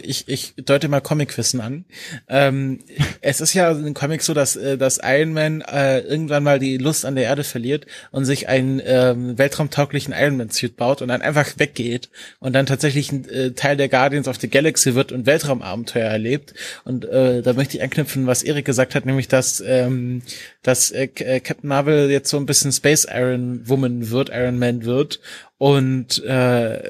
ich, ich deute mal Comicwissen an. Ähm, es ist ja in Comics so, dass, äh, dass Iron Man äh, irgendwann mal die Lust an der Erde verliert und sich einen ähm, weltraumtauglichen Iron Man Suit baut und dann einfach weggeht und dann tatsächlich ein äh, Teil der Guardians of the Galaxy wird und Weltraumabenteuer erlebt. Und äh, da möchte ich anknüpfen, was Erik gesagt hat, nämlich dass ähm, dass äh, äh, Captain Marvel jetzt so ein bisschen Space Iron Woman wird, Iron Man wird und äh,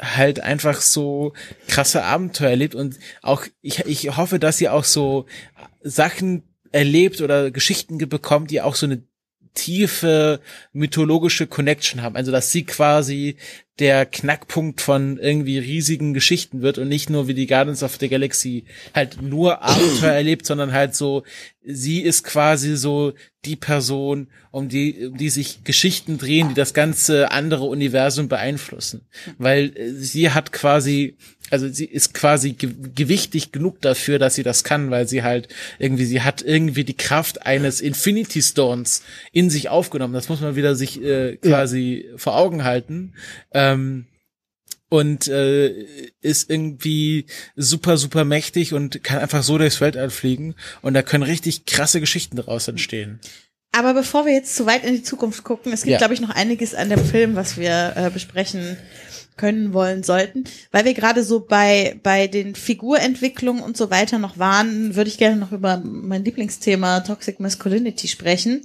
halt einfach so krasse Abenteuer erlebt und auch ich, ich hoffe, dass sie auch so Sachen erlebt oder Geschichten ge- bekommt, die auch so eine tiefe mythologische Connection haben. Also dass sie quasi der Knackpunkt von irgendwie riesigen Geschichten wird und nicht nur wie die Guardians of the Galaxy halt nur [clears throat] Abenteuer erlebt, sondern halt so, sie ist quasi so die Person, um die, um die sich Geschichten drehen, die das ganze andere Universum beeinflussen. Weil äh, sie hat quasi, also sie ist quasi ge gewichtig genug dafür, dass sie das kann, weil sie halt irgendwie, sie hat irgendwie die Kraft eines Infinity Stones in sich aufgenommen. Das muss man wieder sich äh, quasi vor Augen halten. Ähm, und äh, ist irgendwie super, super mächtig und kann einfach so durchs Weltall fliegen. Und da können richtig krasse Geschichten daraus entstehen. Aber bevor wir jetzt zu weit in die Zukunft gucken, es gibt, Ja. glaube ich, noch einiges an dem Film, was wir äh, besprechen können wollen sollten. Weil wir gerade so bei, bei den Figurentwicklungen und so weiter noch waren, würde ich gerne noch über mein Lieblingsthema Toxic Masculinity sprechen.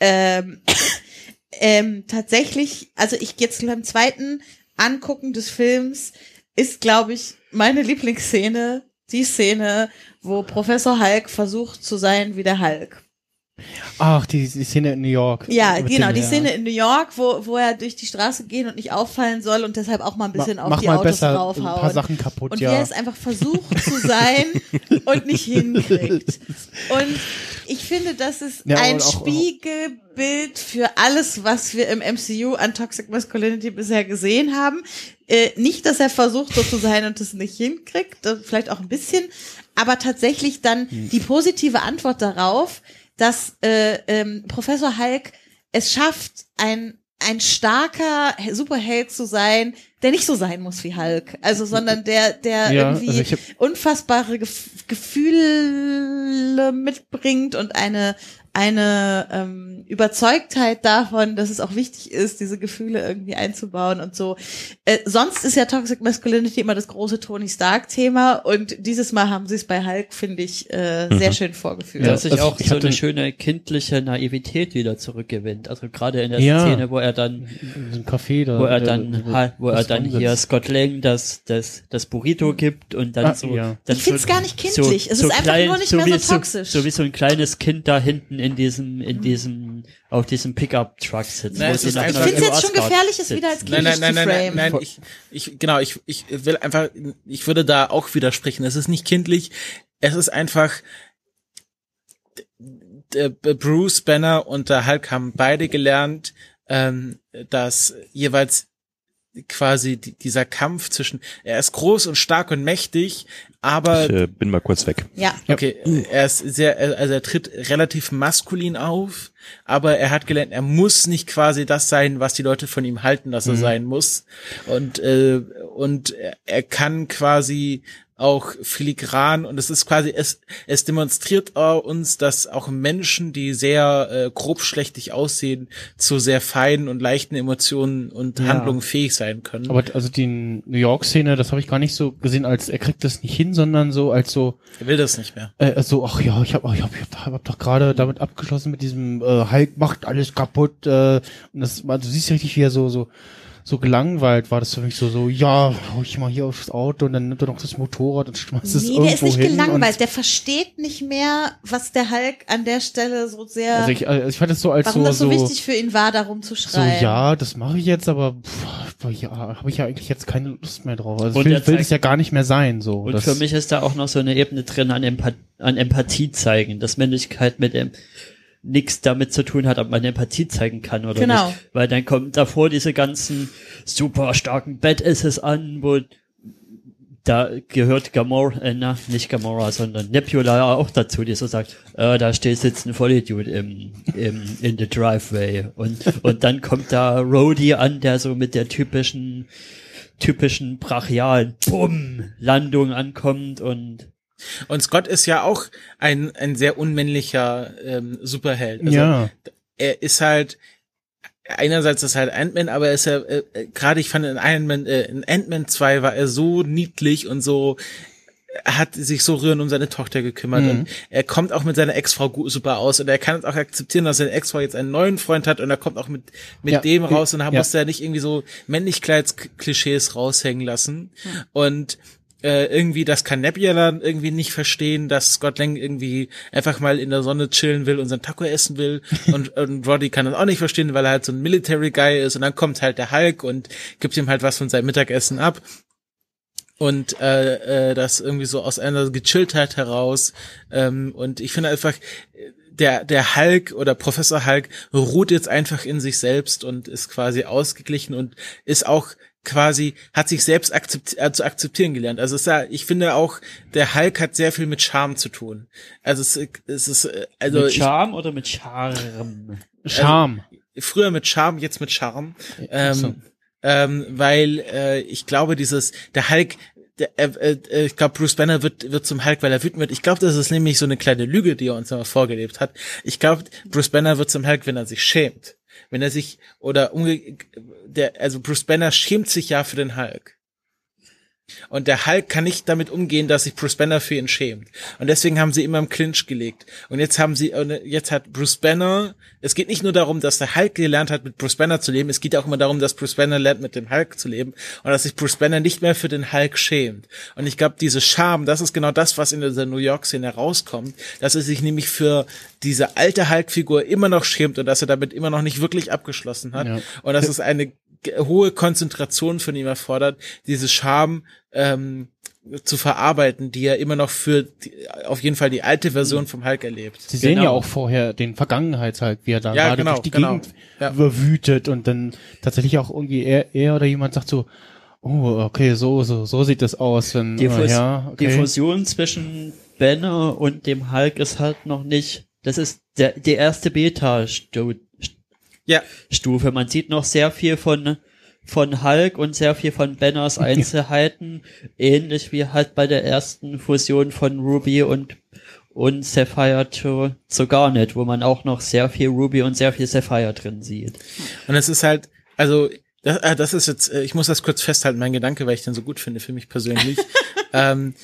Ähm, [coughs] ähm, tatsächlich, also ich jetzt beim zweiten Angucken des Films ist, glaube ich, meine Lieblingsszene die Szene, wo Professor Hulk versucht zu sein wie der Hulk. Ach, die, die Szene in New York. Ja, genau, dem, die ja. Szene in New York, wo, wo er durch die Straße gehen und nicht auffallen soll und deshalb auch mal ein bisschen Ma- auf mach die mal Autos besser draufhauen. ein paar Sachen kaputt, und ja. wie er es einfach versucht zu sein [laughs] und nicht hinkriegt. Und ich finde, das ist Ja, ein und auch- Spiegelbild für alles, was wir im MCU an Toxic Masculinity bisher gesehen haben. Äh, nicht, dass er versucht, so zu sein und es nicht hinkriegt, vielleicht auch ein bisschen, aber tatsächlich dann Hm. die positive Antwort darauf, dass äh, ähm, Professor Hulk es schafft, ein ein starker Superheld zu sein, der nicht so sein muss wie Hulk, also sondern der der Ja, irgendwie also ich hab- unfassbare Gef Gefühle mitbringt und eine eine ähm, Überzeugtheit davon, dass es auch wichtig ist, diese Gefühle irgendwie einzubauen und so. Äh, sonst ist ja Toxic Masculinity immer das große Tony Stark-Thema und dieses Mal haben sie es bei Hulk, finde ich, äh, sehr schön vorgeführt. dass sich also auch ich so eine schöne kindliche Naivität wieder zurückgewinnt. Also gerade in der Ja. Szene, wo er dann, In so einem Café da. wo er dann, ha- wo er dann hier Scott Lang das, das, das Burrito gibt und dann Ah, so. ja. Dann Ich find's so- gar nicht kindlich. Es ist einfach nur nicht mehr wie so toxisch. So, wie so ein kleines Kind da hinten in diesem, in diesem, auf diesem Pickup-Truck sitzt. Nein, ich finde es jetzt schon gefährlich, es wieder als Nein, kindisch nein, nein, zu nein, framen. nein, ich, ich, genau, ich, ich will einfach, ich würde da auch widersprechen. Es ist nicht kindlich. Es ist einfach, Bruce Banner und der Hulk haben beide gelernt, ähm, dass jeweils quasi die, dieser Kampf zwischen, er ist groß und stark und mächtig, aber Ich äh, bin mal kurz weg. Ja. Okay, er ist sehr, also er tritt relativ maskulin auf, aber er hat gelernt, er muss nicht quasi das sein, was die Leute von ihm halten, dass er sein muss. Und äh, und er kann quasi auch filigran und es ist quasi, es, es demonstriert uns, dass auch Menschen, die sehr äh, grobschlächtig aussehen, zu sehr feinen und leichten Emotionen und Ja. Handlungen fähig sein können. Aber also die New York-Szene, das habe ich gar nicht so gesehen, als er kriegt das nicht hin, sondern so als so, er will das nicht mehr. äh, so, ach ja, ich habe ich hab, ich hab, hab doch gerade damit abgeschlossen mit diesem äh, Hulk macht alles kaputt. Äh, und das, also, du siehst richtig, wie er so so so gelangweilt war das für mich so so ja hau ich mal hier aufs Auto und dann nimmt er noch das Motorrad und schmeißt es Nee, irgendwo der ist nicht hin gelangweilt. Der versteht nicht mehr, was der Hulk an der Stelle so sehr, Also ich, also ich fand es so als warum so das so, so, wichtig für ihn war, darum zu so schreien. ja, das mache ich jetzt, aber pff, ja, habe ich ja eigentlich jetzt keine Lust mehr drauf. Also Und ich will, das ja gar nicht mehr sein so. Und für mich ist da auch noch so eine Ebene drin an, Empath an Empathie zeigen, dass Männlichkeit mit dem nichts damit zu tun hat, ob man Empathie zeigen kann oder Genau. nicht. Weil dann kommt davor diese ganzen super starken Badasses an, wo da gehört Gamora, äh, na, nicht Gamora, sondern Nebula auch dazu, die so sagt, äh, da steht sitzt ein Vollidiot im, im, in the driveway. Und, und dann kommt da Rhodey an, der so mit der typischen, typischen brachialen Bumm Landung ankommt und Und Scott ist ja auch ein, ein sehr unmännlicher ähm, Superheld. Also ja, er ist halt einerseits ist halt Ant-Man, aber er ist ja äh, äh, gerade ich fand in Iron Man äh, in Ant-Man 2 war er so niedlich und so er hat sich so rührend um seine Tochter gekümmert Mhm. und er kommt auch mit seiner Ex-Frau super aus und er kann es auch akzeptieren, dass seine Ex-Frau jetzt einen neuen Freund hat und er kommt auch mit mit Ja, dem raus und da ja. musste er nicht irgendwie so Männlichkeitsklischees raushängen lassen und äh, irgendwie, das kann Nebula irgendwie nicht verstehen, dass Scott Lang irgendwie einfach mal in der Sonne chillen will und sein Taco essen will. [laughs] Und, und Roddy kann das auch nicht verstehen, weil er halt so ein Military Guy ist. Und dann kommt halt der Hulk und gibt ihm halt was von seinem Mittagessen ab. Und äh, äh, das irgendwie so aus einer Gechilltheit heraus. Ähm, und ich finde einfach der der Hulk oder Professor Hulk ruht jetzt einfach in sich selbst und ist quasi ausgeglichen und ist auch quasi hat sich selbst akzept, äh, zu akzeptieren gelernt. Also es ist ja, ich finde auch der Hulk hat sehr viel mit Charme zu tun. Also es, es ist äh, also mit ich, Charme oder mit Charme? Charme. früher mit Charme, jetzt mit Charme. Ähm, so. ähm, weil äh, ich glaube, dieses, der Hulk, der, äh, äh, ich glaube, Bruce Banner wird, wird zum Hulk, weil er wütend wird. Ich glaube, das ist nämlich so eine kleine Lüge, die er uns immer vorgelebt hat. Ich glaube, Bruce Banner wird zum Hulk, wenn er sich schämt. Wenn er sich, oder umge der, also Bruce Banner schämt sich ja für den Hulk. Und der Hulk kann nicht damit umgehen, dass sich Bruce Banner für ihn schämt. Und deswegen haben sie immer im Clinch gelegt. Und jetzt haben sie, jetzt hat Bruce Banner, es geht nicht nur darum, dass der Hulk gelernt hat, mit Bruce Banner zu leben, es geht auch immer darum, dass Bruce Banner lernt, mit dem Hulk zu leben und dass sich Bruce Banner nicht mehr für den Hulk schämt. Und ich glaube, diese Scham, das ist genau das, was in dieser New York-Szene rauskommt, dass er sich nämlich für diese alte Hulk-Figur immer noch schämt und dass er damit immer noch nicht wirklich abgeschlossen hat. Ja. Und dass es eine hohe Konzentration von ihm erfordert, diese Scham ähm, zu verarbeiten, die er immer noch für die, auf jeden Fall die alte Version vom Hulk erlebt. Sie sehen Genau. ja auch vorher den Vergangenheitshulk, wie er da Ja, gerade genau, durch die genau. Gegend Ja. überwütet und dann tatsächlich auch irgendwie er, er oder jemand sagt so, oh, okay, so, so, so sieht das aus. Wenn, Die, äh, Fus ja, die okay. Fusion zwischen Banner und dem Hulk ist halt noch nicht, das ist der, die erste Beta-Stufe. Ja, Man sieht noch sehr viel von, von Hulk und sehr viel von Banners Einzelheiten, ähnlich wie halt bei der ersten Fusion von Ruby und und Sapphire zu, zu Garnet, wo man auch noch sehr viel Ruby und sehr viel Sapphire drin sieht. und es ist halt, also das, äh, das ist jetzt, äh, ich muss das kurz festhalten, mein Gedanke, weil ich den so gut finde für mich persönlich. [laughs] ähm,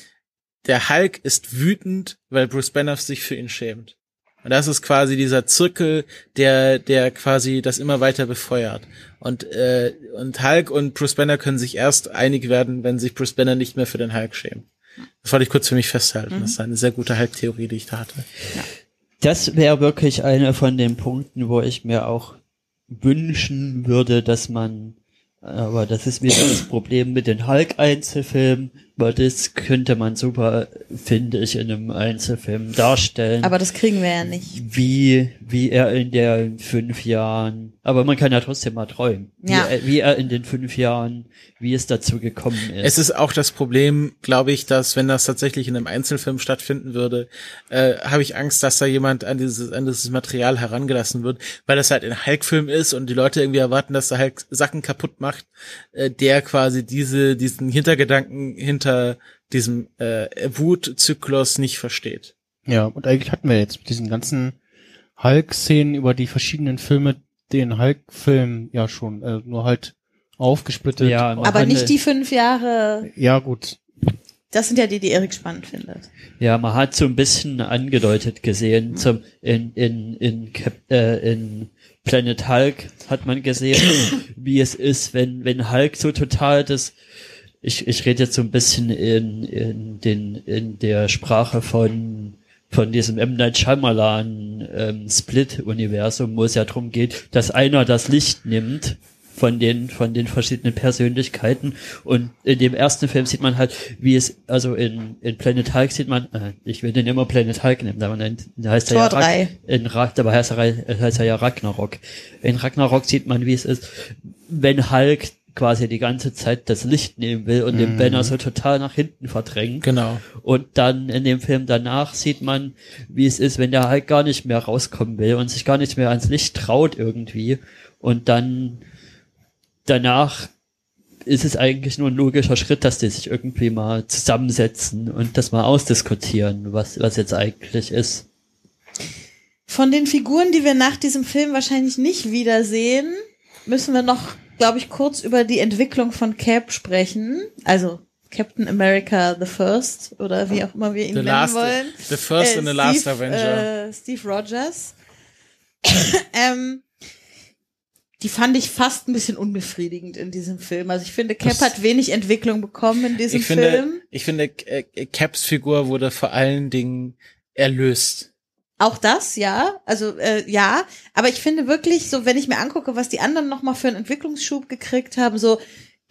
der Hulk ist wütend, weil Bruce Banner sich für ihn schämt. Und das ist quasi dieser Zirkel, der, der quasi das immer weiter befeuert. Und, äh, und Hulk und Bruce Banner können sich erst einig werden, wenn sich Bruce Banner nicht mehr für den Hulk schämt. Das wollte ich kurz für mich festhalten. Das ist eine sehr gute Hulk-Theorie, die ich da hatte. Das wäre wirklich einer von den Punkten, wo ich mir auch wünschen würde, dass man, aber das ist wieder das Problem mit den Hulk-Einzelfilmen, weil das könnte man super, finde ich, in einem Einzelfilm darstellen. Aber das kriegen wir ja nicht. wie, wie er in der fünf Jahren, aber man kann ja trotzdem mal träumen, Ja. wie, er, wie er in den fünf Jahren, wie es dazu gekommen ist. Es ist auch das Problem, glaube ich, dass wenn das tatsächlich in einem Einzelfilm stattfinden würde, äh, habe ich Angst, dass da jemand an dieses, an dieses Material herangelassen wird, weil das halt ein Hulk-Film ist und die Leute irgendwie erwarten, dass der Hulk Sachen kaputt macht, äh, der quasi diese, diesen Hintergedanken hinter diesem äh, Wutzyklus nicht versteht. Ja, und eigentlich hatten wir jetzt mit diesen ganzen Hulk-Szenen über die verschiedenen Filme den Hulk-Film ja schon, äh, nur halt aufgesplittet. Ja, Aber nicht die fünf Jahre. Ja, gut. Das sind ja die, die Erik spannend findet. Ja, man hat so ein bisschen angedeutet gesehen, zum, in, in, in, Cap, äh, in Planet Hulk hat man gesehen, [coughs] wie es ist, wenn, wenn Hulk so total das, ich, ich rede jetzt so ein bisschen in, in den, in der Sprache von, von diesem M. Night Shyamalan, ähm, Split-Universum, wo es ja darum geht, dass einer das Licht nimmt von den, von den verschiedenen Persönlichkeiten. Und in dem ersten Film sieht man halt, wie es, also in, in Planet Hulk sieht man, äh, ich will den immer Planet Hulk nehmen, aber nennt, da heißt er ja Rag- in Ra dabei heißt er, heißt er ja Ragnarok. In Ragnarok sieht man, wie es ist, wenn Hulk quasi die ganze Zeit das Licht nehmen will und den Banner so total nach hinten verdrängt. Genau. Und dann in dem Film danach sieht man, wie es ist, wenn der halt gar nicht mehr rauskommen will und sich gar nicht mehr ans Licht traut irgendwie. Und dann danach ist es eigentlich nur ein logischer Schritt, dass die sich irgendwie mal zusammensetzen und das mal ausdiskutieren, was, was jetzt eigentlich ist. Von den Figuren, die wir nach diesem Film wahrscheinlich nicht wiedersehen, müssen wir noch, glaube ich, kurz über die Entwicklung von Cap sprechen. Also Captain America the First oder wie auch immer wir ihn The nennen last, wollen. the first Äh, and the last Steve, Avenger. Äh, Steve Rogers. [coughs] ähm, die fand ich fast ein bisschen unbefriedigend in diesem Film. Also ich finde, Cap Das- hat wenig Entwicklung bekommen in diesem ich finde, Film. ich finde, Caps Figur wurde vor allen Dingen erlöst. Auch das, ja. Also äh, ja, aber ich finde wirklich, so wenn ich mir angucke, was die anderen noch mal für einen Entwicklungsschub gekriegt haben, so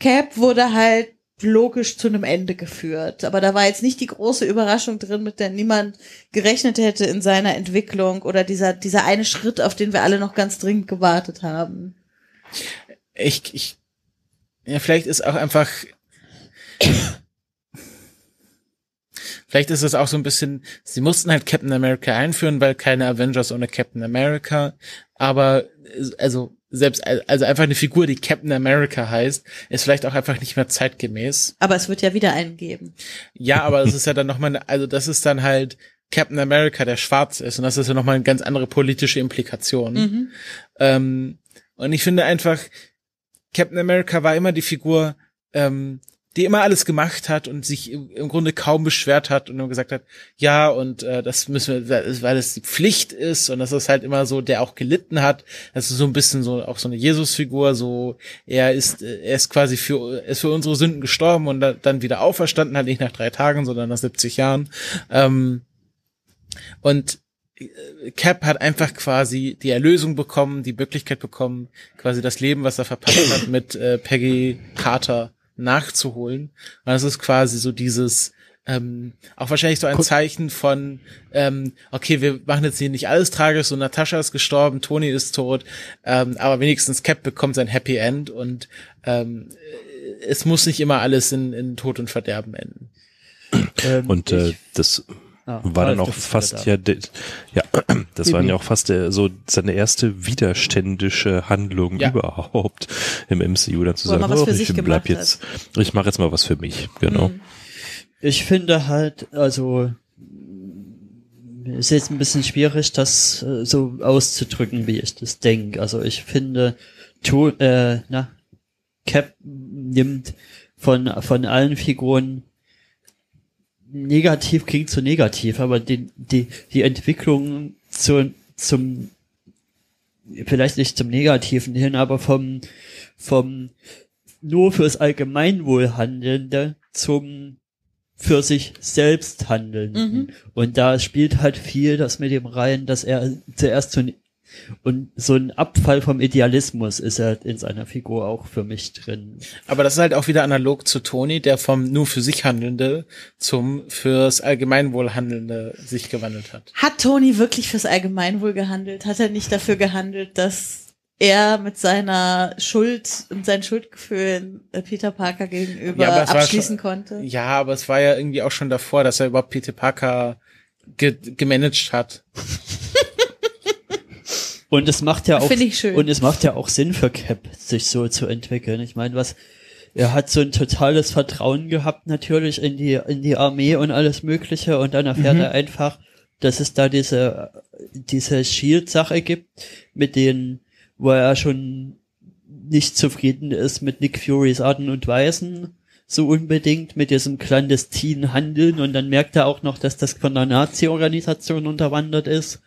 Cap wurde halt logisch zu einem Ende geführt. Aber da war jetzt nicht die große Überraschung drin, mit der niemand gerechnet hätte in seiner Entwicklung oder dieser dieser eine Schritt, auf den wir alle noch ganz dringend gewartet haben. Ich, ich, ja, vielleicht ist auch einfach, vielleicht ist es auch so ein bisschen, sie mussten halt Captain America einführen, weil keine Avengers ohne Captain America, aber, also, selbst, also einfach eine Figur, die Captain America heißt, ist vielleicht auch einfach nicht mehr zeitgemäß. Aber es wird ja wieder einen geben. Ja, aber es [laughs] ist ja dann nochmal, also das ist dann halt Captain America, der schwarz ist, und das ist ja nochmal eine ganz andere politische Implikation. Mhm. Ähm, und ich finde einfach, Captain America war immer die Figur, ähm, die immer alles gemacht hat und sich im, Grunde kaum beschwert hat und nur gesagt hat, ja, und äh, das müssen wir, weil es die Pflicht ist und das ist halt immer so, der auch gelitten hat. Das ist so ein bisschen so auch so eine Jesus-Figur, so er ist, äh, er ist quasi für, ist für unsere Sünden gestorben und da, dann wieder auferstanden, halt nicht nach drei Tagen, sondern nach 70 Jahren. Ähm, und äh, Cap hat einfach quasi die Erlösung bekommen, die Möglichkeit bekommen, quasi das Leben, was er verpasst hat, mit äh, Peggy Carter nachzuholen. Und das ist quasi so dieses, ähm, auch wahrscheinlich so ein Zeichen von, ähm, okay, wir machen jetzt hier nicht alles tragisch, so Natascha ist gestorben, Tony ist tot, ähm, aber wenigstens Cap bekommt sein Happy End und ähm, es muss nicht immer alles in, in Tod und Verderben enden. Ähm, Und äh, ich- das ah, war dann auch fast ja, de, ja, [clears throat] das war ja auch fast der, so seine erste widerständische Handlung Ja. überhaupt im MCU, dann zu sagen, oh, ich bleib jetzt, ich mache jetzt mal was für mich, genau. Mhm. Ich finde halt, also es ist jetzt ein bisschen schwierig, das äh, so auszudrücken, wie ich das denke. Also ich finde, tu, äh, na, Cap nimmt von von allen Figuren negativ klingt so negativ, aber die die die Entwicklung zu, zum vielleicht nicht zum Negativen hin, aber vom vom nur fürs Allgemeinwohl Handelnde zum für sich selbst Handelnden. Mhm. Und da spielt halt viel das mit dem rein, dass er zuerst ein, und so ein Abfall vom Idealismus ist er in seiner Figur auch für mich drin. Aber das ist halt auch wieder analog zu Tony, der vom nur für sich Handelnde zum fürs Allgemeinwohl Handelnde sich gewandelt hat. Hat Tony wirklich fürs Allgemeinwohl gehandelt? Hat er nicht dafür gehandelt, dass er mit seiner Schuld und seinen Schuldgefühlen äh, Peter Parker gegenüber Ja, abschließen schon- konnte? Ja, aber es war ja irgendwie auch schon davor, dass er überhaupt Peter Parker ge gemanagt hat. Und es macht ja auch, Finde ich schön. und es macht ja auch Sinn für Cap, sich so zu entwickeln. Ich meine, was, er hat so ein totales Vertrauen gehabt natürlich in die in die Armee und alles Mögliche und dann erfährt Mhm. er einfach, dass es da diese diese Shield-Sache gibt, mit denen, wo er schon nicht zufrieden ist mit Nick Furys Arten und Weisen so unbedingt mit diesem clandestinen Handeln und dann merkt er auch noch, dass das von einer Nazi-Organisation unterwandert ist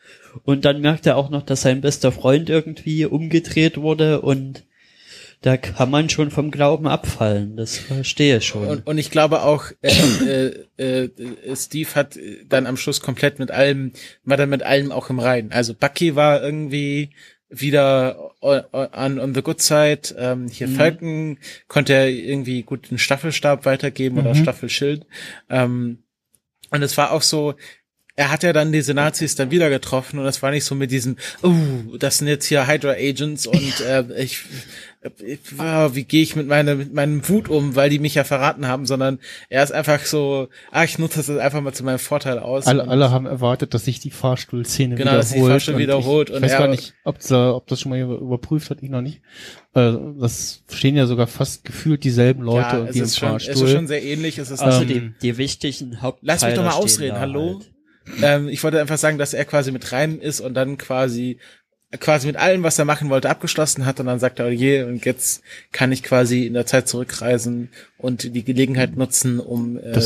und dann merkt er auch noch, dass sein bester Freund irgendwie umgedreht wurde und da kann man schon vom Glauben abfallen, das verstehe ich schon. Und, und ich glaube auch, äh, äh, äh, Steve hat dann am Schluss komplett mit allem, war dann mit allem auch im Reinen. Also Bucky war irgendwie wieder on, on, on the good side. Ähm, hier Mhm. Falcon konnte er irgendwie gut den Staffelstab weitergeben oder Mhm. Staffelschild. Ähm, und es war auch so, er hat ja dann diese Nazis dann wieder getroffen und das war nicht so mit diesem, uh, das sind jetzt hier Hydra Agents und [laughs] äh, ich, wie gehe ich mit, meiner, mit meinem Wut um, weil die mich ja verraten haben, sondern er ist einfach so, ah, ich nutze das jetzt einfach mal zu meinem Vorteil aus. Alle, alle haben erwartet, dass sich die Fahrstuhlszene Genau, wiederholt. dass sich die Fahrstuhl und wiederholt Ich, und weiß er- gar nicht, ob, ob das schon mal über- überprüft hat, ich noch nicht. Äh, das stehen ja sogar fast gefühlt dieselben Leute ja, und es die im ist schon, es Fahrstuhl. ist schon sehr ähnlich. Es ist also ähm, die, die wichtigen Haupt Lass mich doch mal ausreden, hallo? Halt. Ähm, ich wollte einfach sagen, dass er quasi mit rein ist und dann quasi quasi mit allem, was er machen wollte, abgeschlossen hat und dann sagt er, oh je, und jetzt kann ich quasi in der Zeit zurückreisen und die Gelegenheit nutzen, um äh,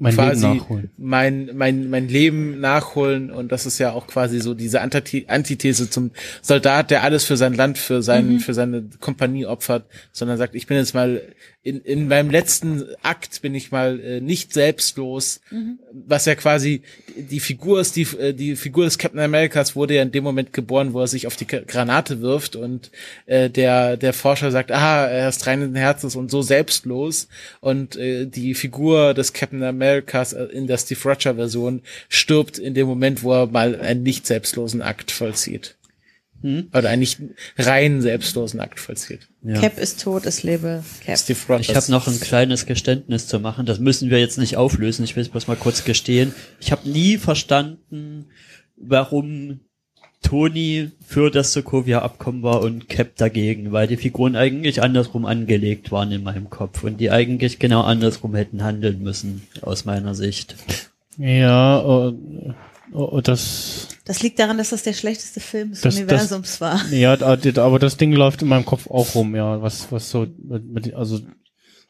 mein quasi Leben nachholen. mein mein mein Leben nachholen und das ist ja auch quasi so diese Antithese zum Soldat, der alles für sein Land, für sein für seine Kompanie opfert, sondern sagt, ich bin jetzt mal in in meinem letzten Akt bin ich mal äh, nicht selbstlos, was ja quasi die Figur ist, die, äh, die Figur des Captain Americas wurde ja in dem Moment geboren, wo er sich auf die Granate wirft und äh, der, der Forscher sagt, ah, er ist reinen Herzens und so selbstlos und äh, die Figur des Captain Americas äh, in der Steve Rogers Version stirbt in dem Moment, wo er mal einen nicht selbstlosen Akt vollzieht. Hm? Oder einen nicht rein selbstlosen Akt vollzieht. Ja. Cap ist tot, es lebe Cap. Steve Rogers. Ich habe noch ein kleines Geständnis zu machen. Das müssen wir jetzt nicht auflösen. Ich will es bloß mal kurz gestehen. Ich habe nie verstanden, warum Tony für das Sokovia-Abkommen war und Cap dagegen, weil die Figuren eigentlich andersrum angelegt waren in meinem Kopf und die eigentlich genau andersrum hätten handeln müssen, aus meiner Sicht. Ja, äh, äh, das, Das liegt daran, dass das der schlechteste Film des Das- das- Universums war. ja, aber das Ding läuft in meinem Kopf auch rum, ja, was, was so, mit, mit, also,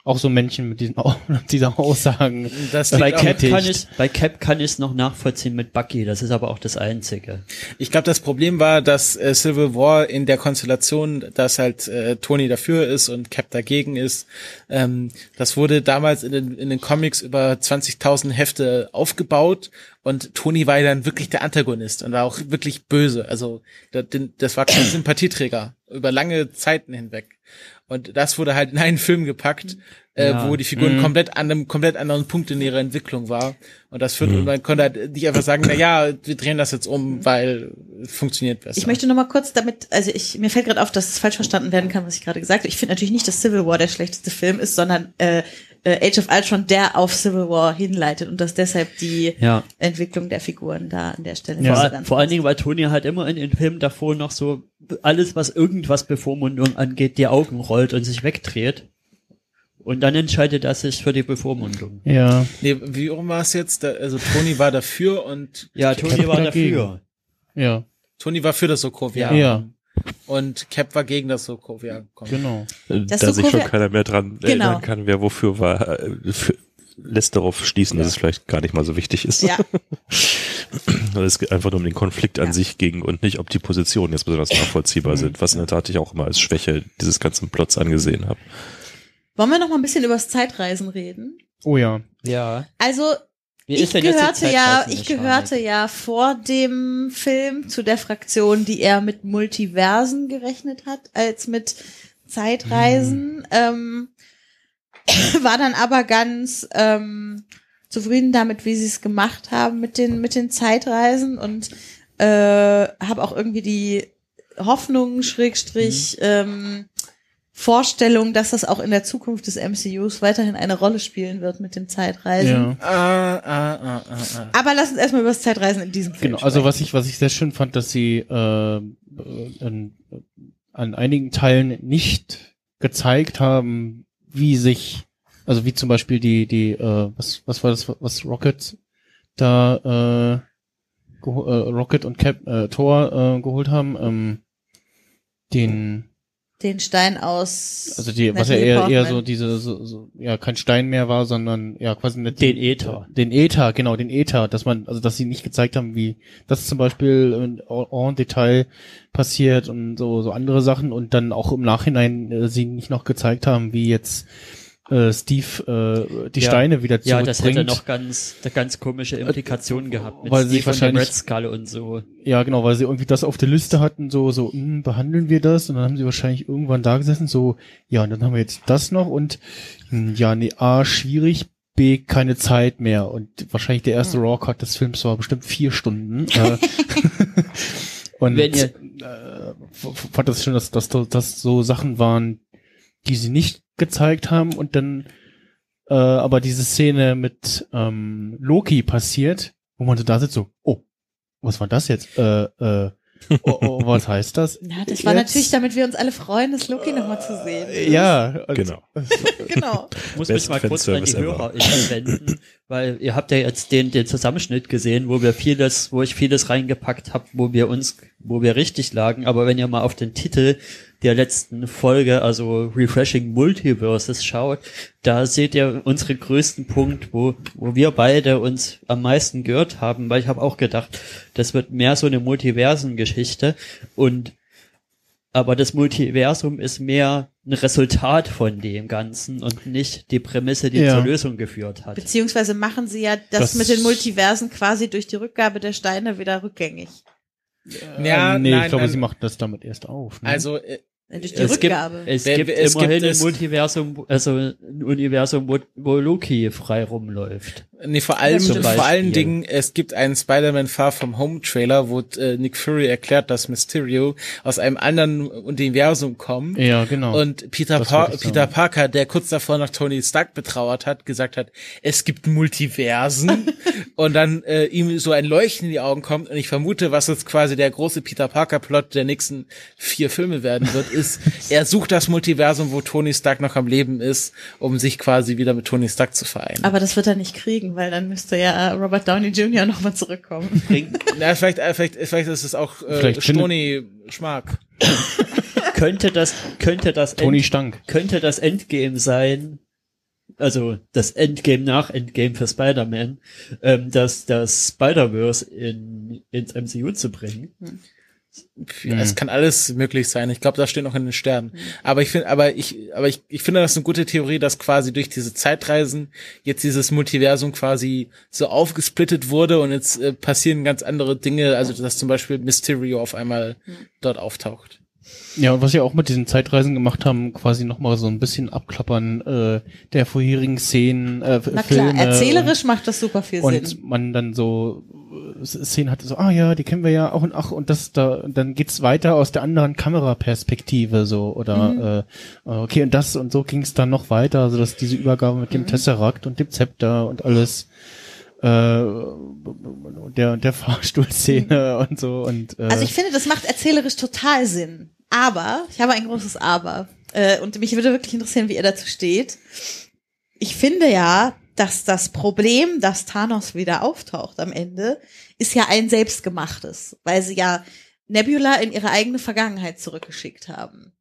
auch so Männchen mit diesen, [laughs] mit dieser Aussagen. das Bei Cap, kann ich, bei Cap kann ich es noch nachvollziehen mit Bucky, das ist aber auch das Einzige. Ich glaube, das Problem war, dass äh, Civil War in der Konstellation, dass halt äh, Tony dafür ist und Cap dagegen ist, ähm, das wurde damals in den, in den Comics über 20.000 Hefte aufgebaut und Tony war ja dann wirklich der Antagonist und war auch wirklich böse. Also das, das war kein [clears throat] Sympathieträger über lange Zeiten hinweg. Und das wurde halt in einen [laughs] Film gepackt, äh, Ja. wo die Figuren Mhm. komplett an einem komplett anderen Punkt in ihrer Entwicklung war. Und das führt, und man konnte halt nicht einfach sagen, na ja, wir drehen das jetzt um, weil es funktioniert besser. Ich möchte noch mal kurz damit, also ich mir fällt gerade auf, dass es falsch verstanden werden kann, was ich gerade gesagt habe. Ich finde natürlich nicht, dass Civil War der schlechteste Film ist, sondern äh, äh, Age of Ultron der auf Civil War hinleitet und dass deshalb die Ja. Entwicklung der Figuren da an der Stelle Ja. Vor, vor allen. Dingen, weil Tony halt immer in den Filmen davor noch so alles, was irgendwas Bevormundung angeht, die Augen rollt und sich wegdreht. Und dann entscheidet er sich für die Bevormundung. Ja, Nee, wie rum war es jetzt? Da, also Tony war dafür und Ja, Tony war dagegen. dafür. ja, Tony war für das Sokovia. Ja. Und Cap war gegen das Sokovia. genau. Äh, Das da sich schon Sokovia- keiner mehr dran Genau. erinnern kann, wer wofür war, äh, für, lässt darauf schließen, dass es vielleicht gar nicht mal so wichtig ist. Ja, [laughs] Weil es geht einfach nur um den Konflikt an sich gegen und nicht, ob die Positionen jetzt besonders nachvollziehbar sind, was in der Tat ich auch immer als Schwäche dieses ganzen Plots angesehen habe. wollen wir noch mal ein bisschen über das Zeitreisen reden? Oh ja. Ja. Also Wie ich ist denn jetzt die gehörte ja, ich gehörte ja vor dem Film zu der Fraktion, die eher mit Multiversen gerechnet hat, als mit Zeitreisen. Ähm, [coughs] war dann aber ganz ähm, zufrieden damit, wie sie es gemacht haben mit den mit den Zeitreisen und äh, habe auch irgendwie die Hoffnung Schrägstrich ähm, Vorstellung, dass das auch in der Zukunft des MCUs weiterhin eine Rolle spielen wird mit den Zeitreisen. Ja. Ah, ah, ah, ah, ah. Aber lass uns erstmal über das Zeitreisen in diesem Film Genau, also sprechen. was ich, was ich sehr schön fand, dass sie äh, äh, an, einigen Teilen nicht gezeigt haben, wie sich, also wie zum Beispiel die, die, äh, was, was war das, was Rocket da, äh, äh Rocket und Cap, äh, Thor äh, geholt haben, ähm, den, Den Stein aus. also die, was ja eher, eher so diese, so, so, ja, kein Stein mehr war, sondern ja quasi eine, Den Äther. Den Äther, genau, den Äther, dass man, also dass sie nicht gezeigt haben, wie das zum Beispiel in, en Detail passiert und so, so andere Sachen und dann auch im Nachhinein äh, sie nicht noch gezeigt haben, wie jetzt äh, Steve äh, die Ja. Steine wieder Ja, zurückbringt. das hätte noch ganz, ganz komische Implikationen gehabt mit weil sie Steve und der wahrscheinlich- Red Skull und so. Ja, genau, weil sie irgendwie das auf der Liste hatten, so, so, hm, behandeln wir das? Und dann haben sie wahrscheinlich irgendwann da gesessen, so, ja, und dann haben wir jetzt das noch und, hm, ja, nee, A, schwierig, B, keine Zeit mehr. Und wahrscheinlich der erste Raw-Cut des Films war bestimmt vier Stunden. äh, [laughs] [laughs] und Wenn ihr- äh, fand das schon, dass, dass das so Sachen waren, die sie nicht gezeigt haben und dann äh, aber diese Szene mit ähm, Loki passiert, wo man so da sitzt, so, oh, was war das jetzt? Äh, äh, oh, oh, [laughs] was heißt das? Na, das war Jetzt- natürlich, damit wir uns alle freuen, das Loki nochmal zu sehen. Ja, und- Genau. [laughs] Genau. Ich muss Best mich mal kurz an die. Hörer wenden, weil ihr habt ja jetzt den, den Zusammenschnitt gesehen, wo wir vieles, wo ich vieles reingepackt habe, wo wir uns, wo wir richtig lagen, aber wenn ihr mal auf den Titel der letzten Folge, also Refreshing Multiverses schaut, da seht ihr unseren größten Punkt, wo, wo wir beide uns am meisten gehört haben, weil ich habe auch gedacht, das wird mehr so eine Multiversengeschichte und aber das Multiversum ist mehr ein Resultat von dem Ganzen und nicht die Prämisse, die Ja. zur Lösung geführt hat. Beziehungsweise machen sie ja das, Das- mit den Multiversen quasi durch die Rückgabe der Steine wieder rückgängig. Ja, äh, nee, nein, ich glaube, nein. sie macht das damit erst auf. Ne? Also, äh, Äh, Durch die Es gibt, Rückgabe. es Wer- gibt es immerhin gibt ein Multiversum, also ein Universum, wo, wo Loki frei rumläuft. Nee, vor allem, vor allen. Dingen, es gibt einen Spider-Man Far From Home Trailer, wo äh, Nick Fury erklärt, dass Mysterio aus einem anderen Universum kommt. ja, genau. Und Peter, pa Peter sagen. Parker, der kurz davor nach Tony Stark betrauert hat, gesagt hat, es gibt Multiversen [laughs] und dann äh, ihm so ein Leuchten in die Augen kommt und ich vermute, was jetzt quasi der große Peter Parker Plot der nächsten vier Filme werden wird, ist, [laughs] er sucht das Multiversum, wo Tony Stark noch am Leben ist, um sich quasi wieder mit Tony Stark zu vereinen. Aber das wird er nicht kriegen, weil dann müsste ja Robert Downey Jr. [laughs] nochmal zurückkommen. Na, vielleicht, äh, vielleicht, vielleicht ist es auch äh, Stoni Schmark. könnte das, könnte das, Tony End, Stank. könnte das Endgame sein, also das Endgame nach Endgame für Spider-Man, ähm, dass das Spider-Verse in, ins MCU zu bringen. Ja, Es kann alles möglich sein. Ich glaube, das steht noch in den Sternen. Aber ich finde, aber ich, aber ich, ich finde das eine gute Theorie, dass quasi durch diese Zeitreisen jetzt dieses Multiversum quasi so aufgesplittet wurde und jetzt äh, passieren ganz andere Dinge. Also dass zum Beispiel Mysterio auf einmal dort auftaucht. Ja, und was sie auch mit diesen Zeitreisen gemacht haben, quasi nochmal so ein bisschen abklappern äh, der vorherigen Szenen, äh, Na Filme. klar, erzählerisch macht das super viel und, Sinn. und man dann so äh, Szenen hatte, so, ah ja, die kennen wir ja auch und ach, und das da, und dann geht's weiter aus der anderen Kameraperspektive so oder äh, okay, und das und so ging's dann noch weiter, also dass diese Übergabe mit dem Tesseract und dem Zepter und alles äh, der der Fahrstuhlszene und so und äh, Also ich finde, das macht erzählerisch total Sinn. Aber, ich habe ein großes Aber. Äh, und mich würde wirklich interessieren, wie ihr dazu steht. Ich finde ja, dass das Problem, dass Thanos wieder auftaucht am Ende, ist ja ein selbstgemachtes, weil sie ja Nebula in ihre eigene Vergangenheit zurückgeschickt haben.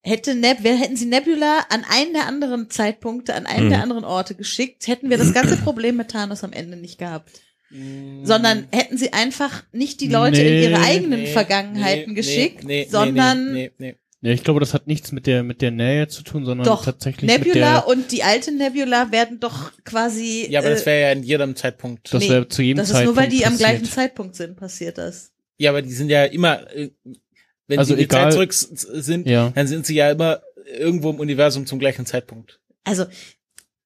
Hätte Neb hätten sie Nebula an einen der anderen Zeitpunkte, an einen Mhm. der anderen Orte geschickt, hätten wir das ganze Problem mit Thanos am Ende nicht gehabt. Sondern hätten sie einfach nicht die Leute Nee, in ihre eigenen Nee, Vergangenheiten nee, geschickt, nee, nee, sondern nee, nee, nee. ja, ich glaube, das hat nichts mit der mit der Nähe zu tun, sondern doch tatsächlich mit Nebula der und die alte Nebula werden doch quasi. Ja, aber das äh, wäre ja in jedem Zeitpunkt. das nee, wäre zu jedem das ist nur, weil Zeitpunkt die am passiert. gleichen Zeitpunkt sind, passiert das. Ja, aber die sind ja immer, äh, wenn Also sie in die egal- Zeit zurück sind, Ja. dann sind sie ja immer irgendwo im Universum zum gleichen Zeitpunkt. Also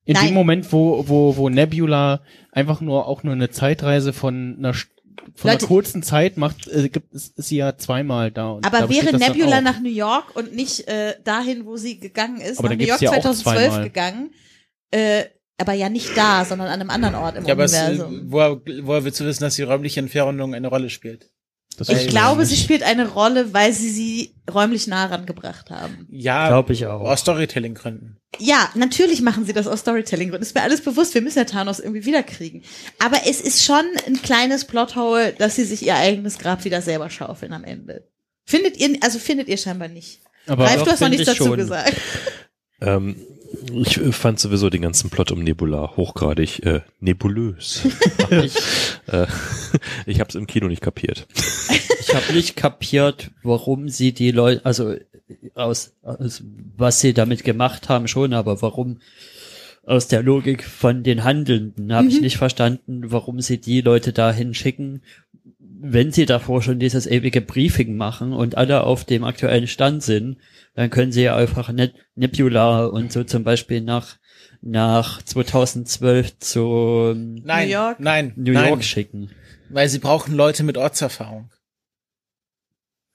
In Nein. dem Moment, wo, wo, wo Nebula einfach nur auch nur eine Zeitreise von einer, von Leute- einer kurzen Zeit macht, äh, gibt es ist sie ja zweimal da. Und Aber wäre Nebula nach New York und nicht äh, dahin, wo sie gegangen ist, Aber nach New York gibt's ja auch 2012 zweimal. gegangen, äh, aber ja nicht da, sondern an einem anderen Ort im Ja, aber es, äh, Universum. woher, woher willst du wissen, dass die räumliche Entfernung eine Rolle spielt? Das Ich glaube, nicht. sie spielt eine Rolle, weil sie sie räumlich nah rangebracht haben. Ja, Glaube ich auch. aus Storytelling-Gründen. Ja, natürlich machen sie das aus Storytelling-Gründen. Ist mir alles bewusst. Wir müssen ja Thanos irgendwie wiederkriegen. Aber es ist schon ein kleines Plothole, dass sie sich ihr eigenes Grab wieder selber schaufeln am Ende. Findet ihr, also findet ihr scheinbar nicht. Aber Ralf, doch, du hast noch nichts ich dazu schon. gesagt. [laughs] [laughs] Ähm, ich äh, fand sowieso den ganzen Plot um Nebula hochgradig äh, nebulös. [laughs] Ich, äh, [laughs] ich habe es im Kino nicht kapiert. ich habe nicht kapiert, warum sie die Leute, also aus, aus was sie damit gemacht haben schon, aber warum aus der Logik von den Handelnden habe ich Mhm. nicht verstanden, warum sie die Leute dahin schicken, wenn sie davor schon dieses ewige Briefing machen und alle auf dem aktuellen Stand sind, dann können sie ja einfach Net Nebula und so zum Beispiel nach nach 2012 zu Nein, New York? nein, New nein, York schicken. weil sie brauchen Leute mit Ortserfahrung.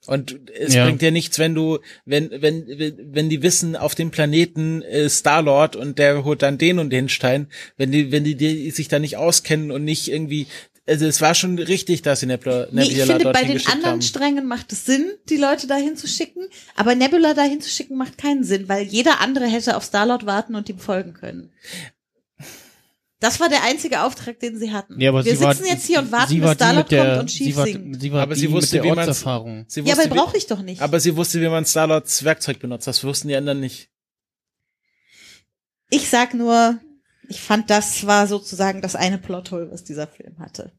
Und es Ja. bringt dir nichts, wenn du, wenn, wenn, wenn die wissen, auf dem Planeten äh, Star-Lord und der holt dann den und den Stein, wenn die, wenn die, die sich da nicht auskennen und nicht irgendwie, also es war schon richtig, dass sie Nebula, Nee, ich Nebula finde, bei den anderen haben. Strängen macht es Sinn, die Leute dahin zu schicken. Aber Nebula dahin zu schicken macht keinen Sinn, weil jeder andere hätte auf Starlord warten und ihm folgen können. Das war der einzige Auftrag, den sie hatten. Ja, aber Wir sie war, sitzen jetzt hier und warten, sie bis war Starlord der, kommt und sie schief war, singt. sie war Aber sie wusste, mit wie der Ortserfahrung. Sie Ja, aber wusste, brauche ich doch nicht. aber sie wusste, wie man Starlords Werkzeug benutzt. Das wussten die anderen nicht. Ich sag nur, ich fand, das war sozusagen das eine Plothole, was dieser Film hatte.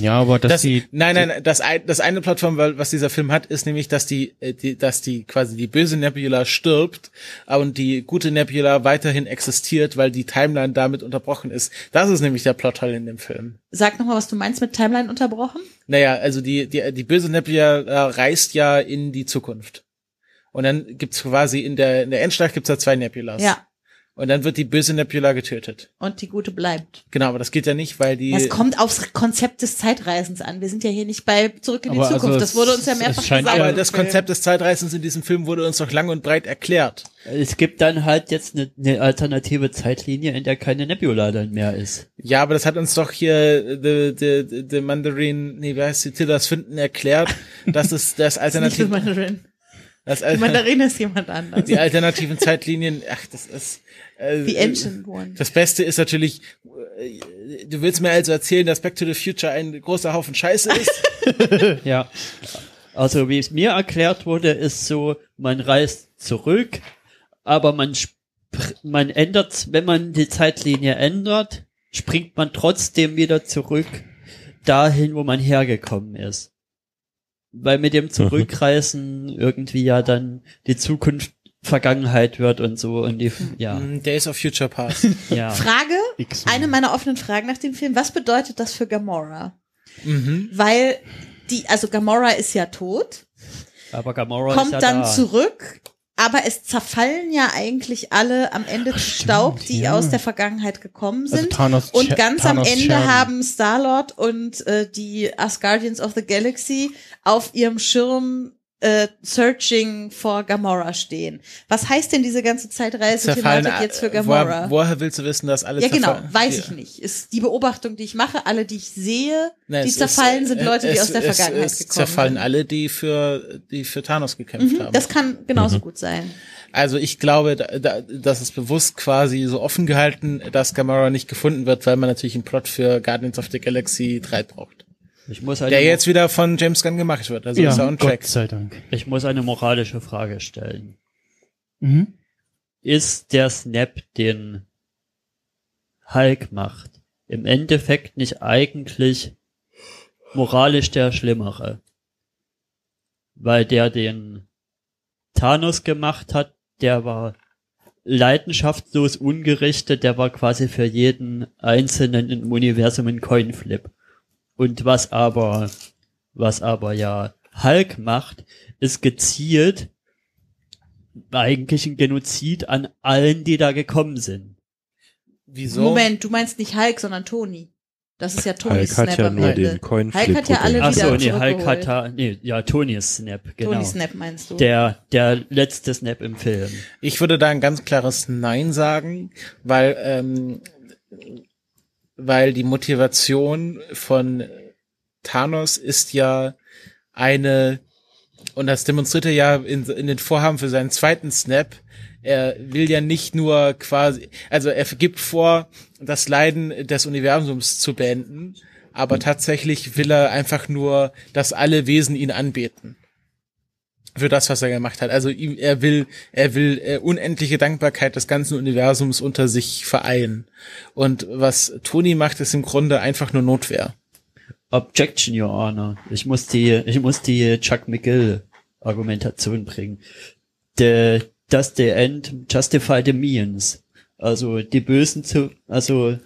Ja, aber dass Das, sie, nein, nein, das, ein, das eine Plattform, weil- was dieser Film hat, ist nämlich, dass die, äh, die, dass die quasi die böse Nebula stirbt und die gute Nebula weiterhin existiert, weil die Timeline damit unterbrochen ist. Das ist nämlich der Plotteil in dem Film. Sag nochmal, was du meinst mit Timeline unterbrochen? Naja, also die, die, die böse Nebula äh, reist ja in die Zukunft. Und dann gibt's quasi in der, in der Endschlacht gibt's da zwei Nebulas. Ja. Und dann wird die böse Nebula getötet. Und die gute bleibt. Genau, aber das geht ja nicht, weil die. Es kommt aufs Konzept des Zeitreisens an. Wir sind ja hier nicht bei Zurück in die Aber also Zukunft. es- das wurde uns ja mehrfach gesagt. aber das. Konzept des Zeitreisens in diesem Film wurde uns doch lang und breit erklärt. Es gibt dann halt jetzt eine, eine alternative Zeitlinie, in der keine Nebula dann mehr ist. Ja, aber das hat uns doch hier the, the, the Mandarin, nee, wie heißt die, Tilda Swinton erklärt, dass es das [laughs] Das ist nicht die Mandarin. das Die Alter, Mandarin ist jemand anders. die alternativen Zeitlinien, ach, das ist, äh, The Ancient One. das Beste ist natürlich, äh, du willst mir also erzählen, dass Back to the Future ein großer Haufen Scheiße ist? [laughs] Ja. Also wie es mir erklärt wurde, ist so, man reist zurück, aber man man ändert, wenn man die Zeitlinie ändert, springt man trotzdem wieder zurück dahin, wo man hergekommen ist. Weil mit dem Zurückreisen irgendwie ja dann die Zukunft Vergangenheit wird und so und die, ja, Mm, Days of Future Past. [laughs] ja. Frage, eine meiner offenen Fragen nach dem Film. Was bedeutet das für Gamora? mhm. Weil die, also Gamora ist ja tot, Aber Gamora kommt ist ja dann da. zurück, aber es zerfallen ja eigentlich alle am Ende zu Staub, die ja. aus der Vergangenheit gekommen Also sind. Thanos Und ganz Thanos am Ende Scherben. haben Star-Lord und äh, die Asgardians of the Galaxy auf ihrem Schirm äh, Searching for Gamora stehen. Was heißt denn diese ganze Zeitreise-Thematik jetzt für Gamora? Woher, woher willst du wissen, dass alle ja, genau, zerfallen? weiß Ja. ich nicht. Ist die Beobachtung, die ich mache, alle, die ich sehe, Na, die zerfallen, ist, sind äh, Leute, die es, aus der es, Vergangenheit es gekommen zerfallen sind. alle, die für, die für Thanos gekämpft Mhm, haben. das kann genauso gut sein. Also ich glaube, da, da, das ist bewusst quasi so offen gehalten, dass Gamora nicht gefunden wird, weil man natürlich einen Plot für Guardians of the Galaxy 3 braucht. Ich muss eine, Der jetzt wieder von James Gunn gemacht wird. Also ja, ist er on track. Gott sei Dank. ich muss eine moralische Frage stellen. Mhm. ist der Snap, den Hulk macht, im Endeffekt nicht eigentlich moralisch der Schlimmere. Weil der den Thanos gemacht hat, der war leidenschaftslos ungerichtet, der war quasi für jeden Einzelnen im Universum ein Coinflip. Und was aber, was aber ja Hulk macht, ist gezielt eigentlich ein Genozid an allen, die da gekommen sind. Wieso? Moment, du meinst nicht Hulk, sondern Tony. Das ist ja Tonys Hulk hat Snap ja am nur Ende. den Coin Hulk hat ja alle Ach so, wieder nee, Hulk hat da, nee, ja, Tony ist Snap, genau. Tony Snap meinst du? Der, der letzte Snap im Film. Ich würde da ein ganz klares Nein sagen, weil, ähm, weil die Motivation von Thanos ist ja eine, und das demonstriert er ja in, in den Vorhaben für seinen zweiten Snap, er will ja nicht nur quasi, also er gibt vor, das Leiden des Universums zu beenden, aber tatsächlich will er einfach nur, dass alle Wesen ihn anbeten. Für das, was er gemacht hat. Also er will, er will äh, unendliche Dankbarkeit des ganzen Universums unter sich vereinen. Und was Tony macht, ist im Grunde einfach nur Notwehr. Objection, Your Honor. Ich muss die, ich muss die Chuck McGill Argumentation bringen. The, does the end justify the means? Also die Bösen zu, also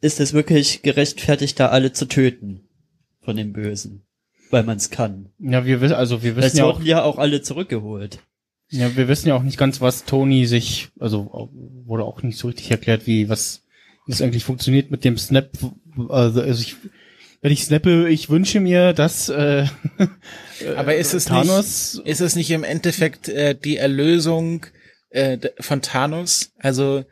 ist es wirklich gerechtfertigt, da alle zu töten von den Bösen, weil man es kann. Ja, wir wissen, also wir wissen ja auch, wurden ja auch alle zurückgeholt. ja, wir wissen ja auch nicht ganz, was Tony sich, also wurde auch nicht so richtig erklärt, wie was wie das eigentlich funktioniert mit dem Snap. Also, also ich, wenn ich snappe, ich wünsche mir, dass äh, [laughs] Aber ist es Thanos nicht, ist es nicht im Endeffekt äh, die Erlösung äh, von Thanos? Also äh,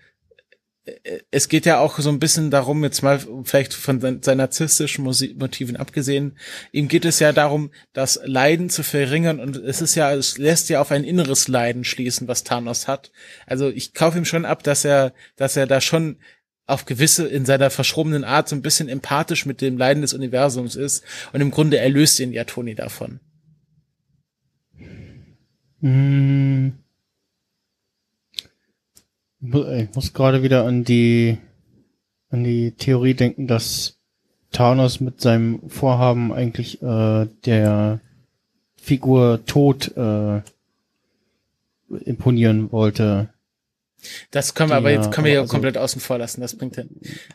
es geht ja auch so ein bisschen darum, jetzt mal vielleicht von sein- seinen narzisstischen Motiven abgesehen, ihm geht es ja darum, das Leiden zu verringern und es ist ja, es lässt ja auf ein inneres Leiden schließen, was Thanos hat. Also ich kaufe ihm schon ab, dass er, dass er da schon auf gewisse, in seiner verschrobenen Art so ein bisschen empathisch mit dem Leiden des Universums ist und im Grunde erlöst ihn ja Tony davon. Hm. Ich mu- Ich muss gerade wieder an die an die Theorie denken, dass Thanos mit seinem Vorhaben eigentlich äh, der Figur Tod äh, imponieren wollte. Das können wir aber Ja, jetzt können wir ja also- komplett außen vor lassen. Das bringt ja.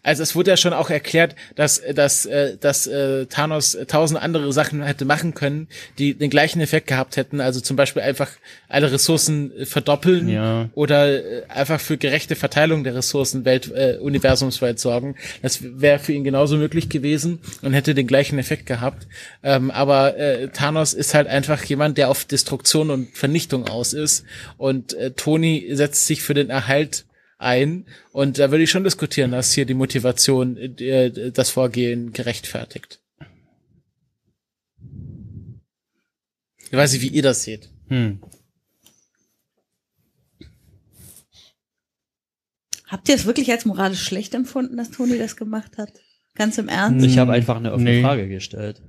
Also es wurde ja schon auch erklärt, dass dass äh, dass äh, Thanos tausend andere Sachen hätte machen können, die den gleichen Effekt gehabt hätten. Also zum Beispiel einfach alle Ressourcen äh, verdoppeln Ja. oder einfach für gerechte Verteilung der Ressourcen Welt äh, universumsweit sorgen. Das wäre für ihn genauso möglich gewesen und hätte den gleichen Effekt gehabt. Ähm, aber äh, Thanos ist halt einfach jemand, der auf Destruktion und Vernichtung aus ist und äh, Tony setzt sich für den Erhalt ein und da würde ich schon diskutieren, dass hier die Motivation äh, das Vorgehen gerechtfertigt. Ich weiß nicht, wie ihr das seht. Hm. Habt ihr es wirklich als moralisch schlecht empfunden, dass Toni das gemacht hat? Ganz im Ernst? Ich habe einfach eine offene Nee. Frage gestellt.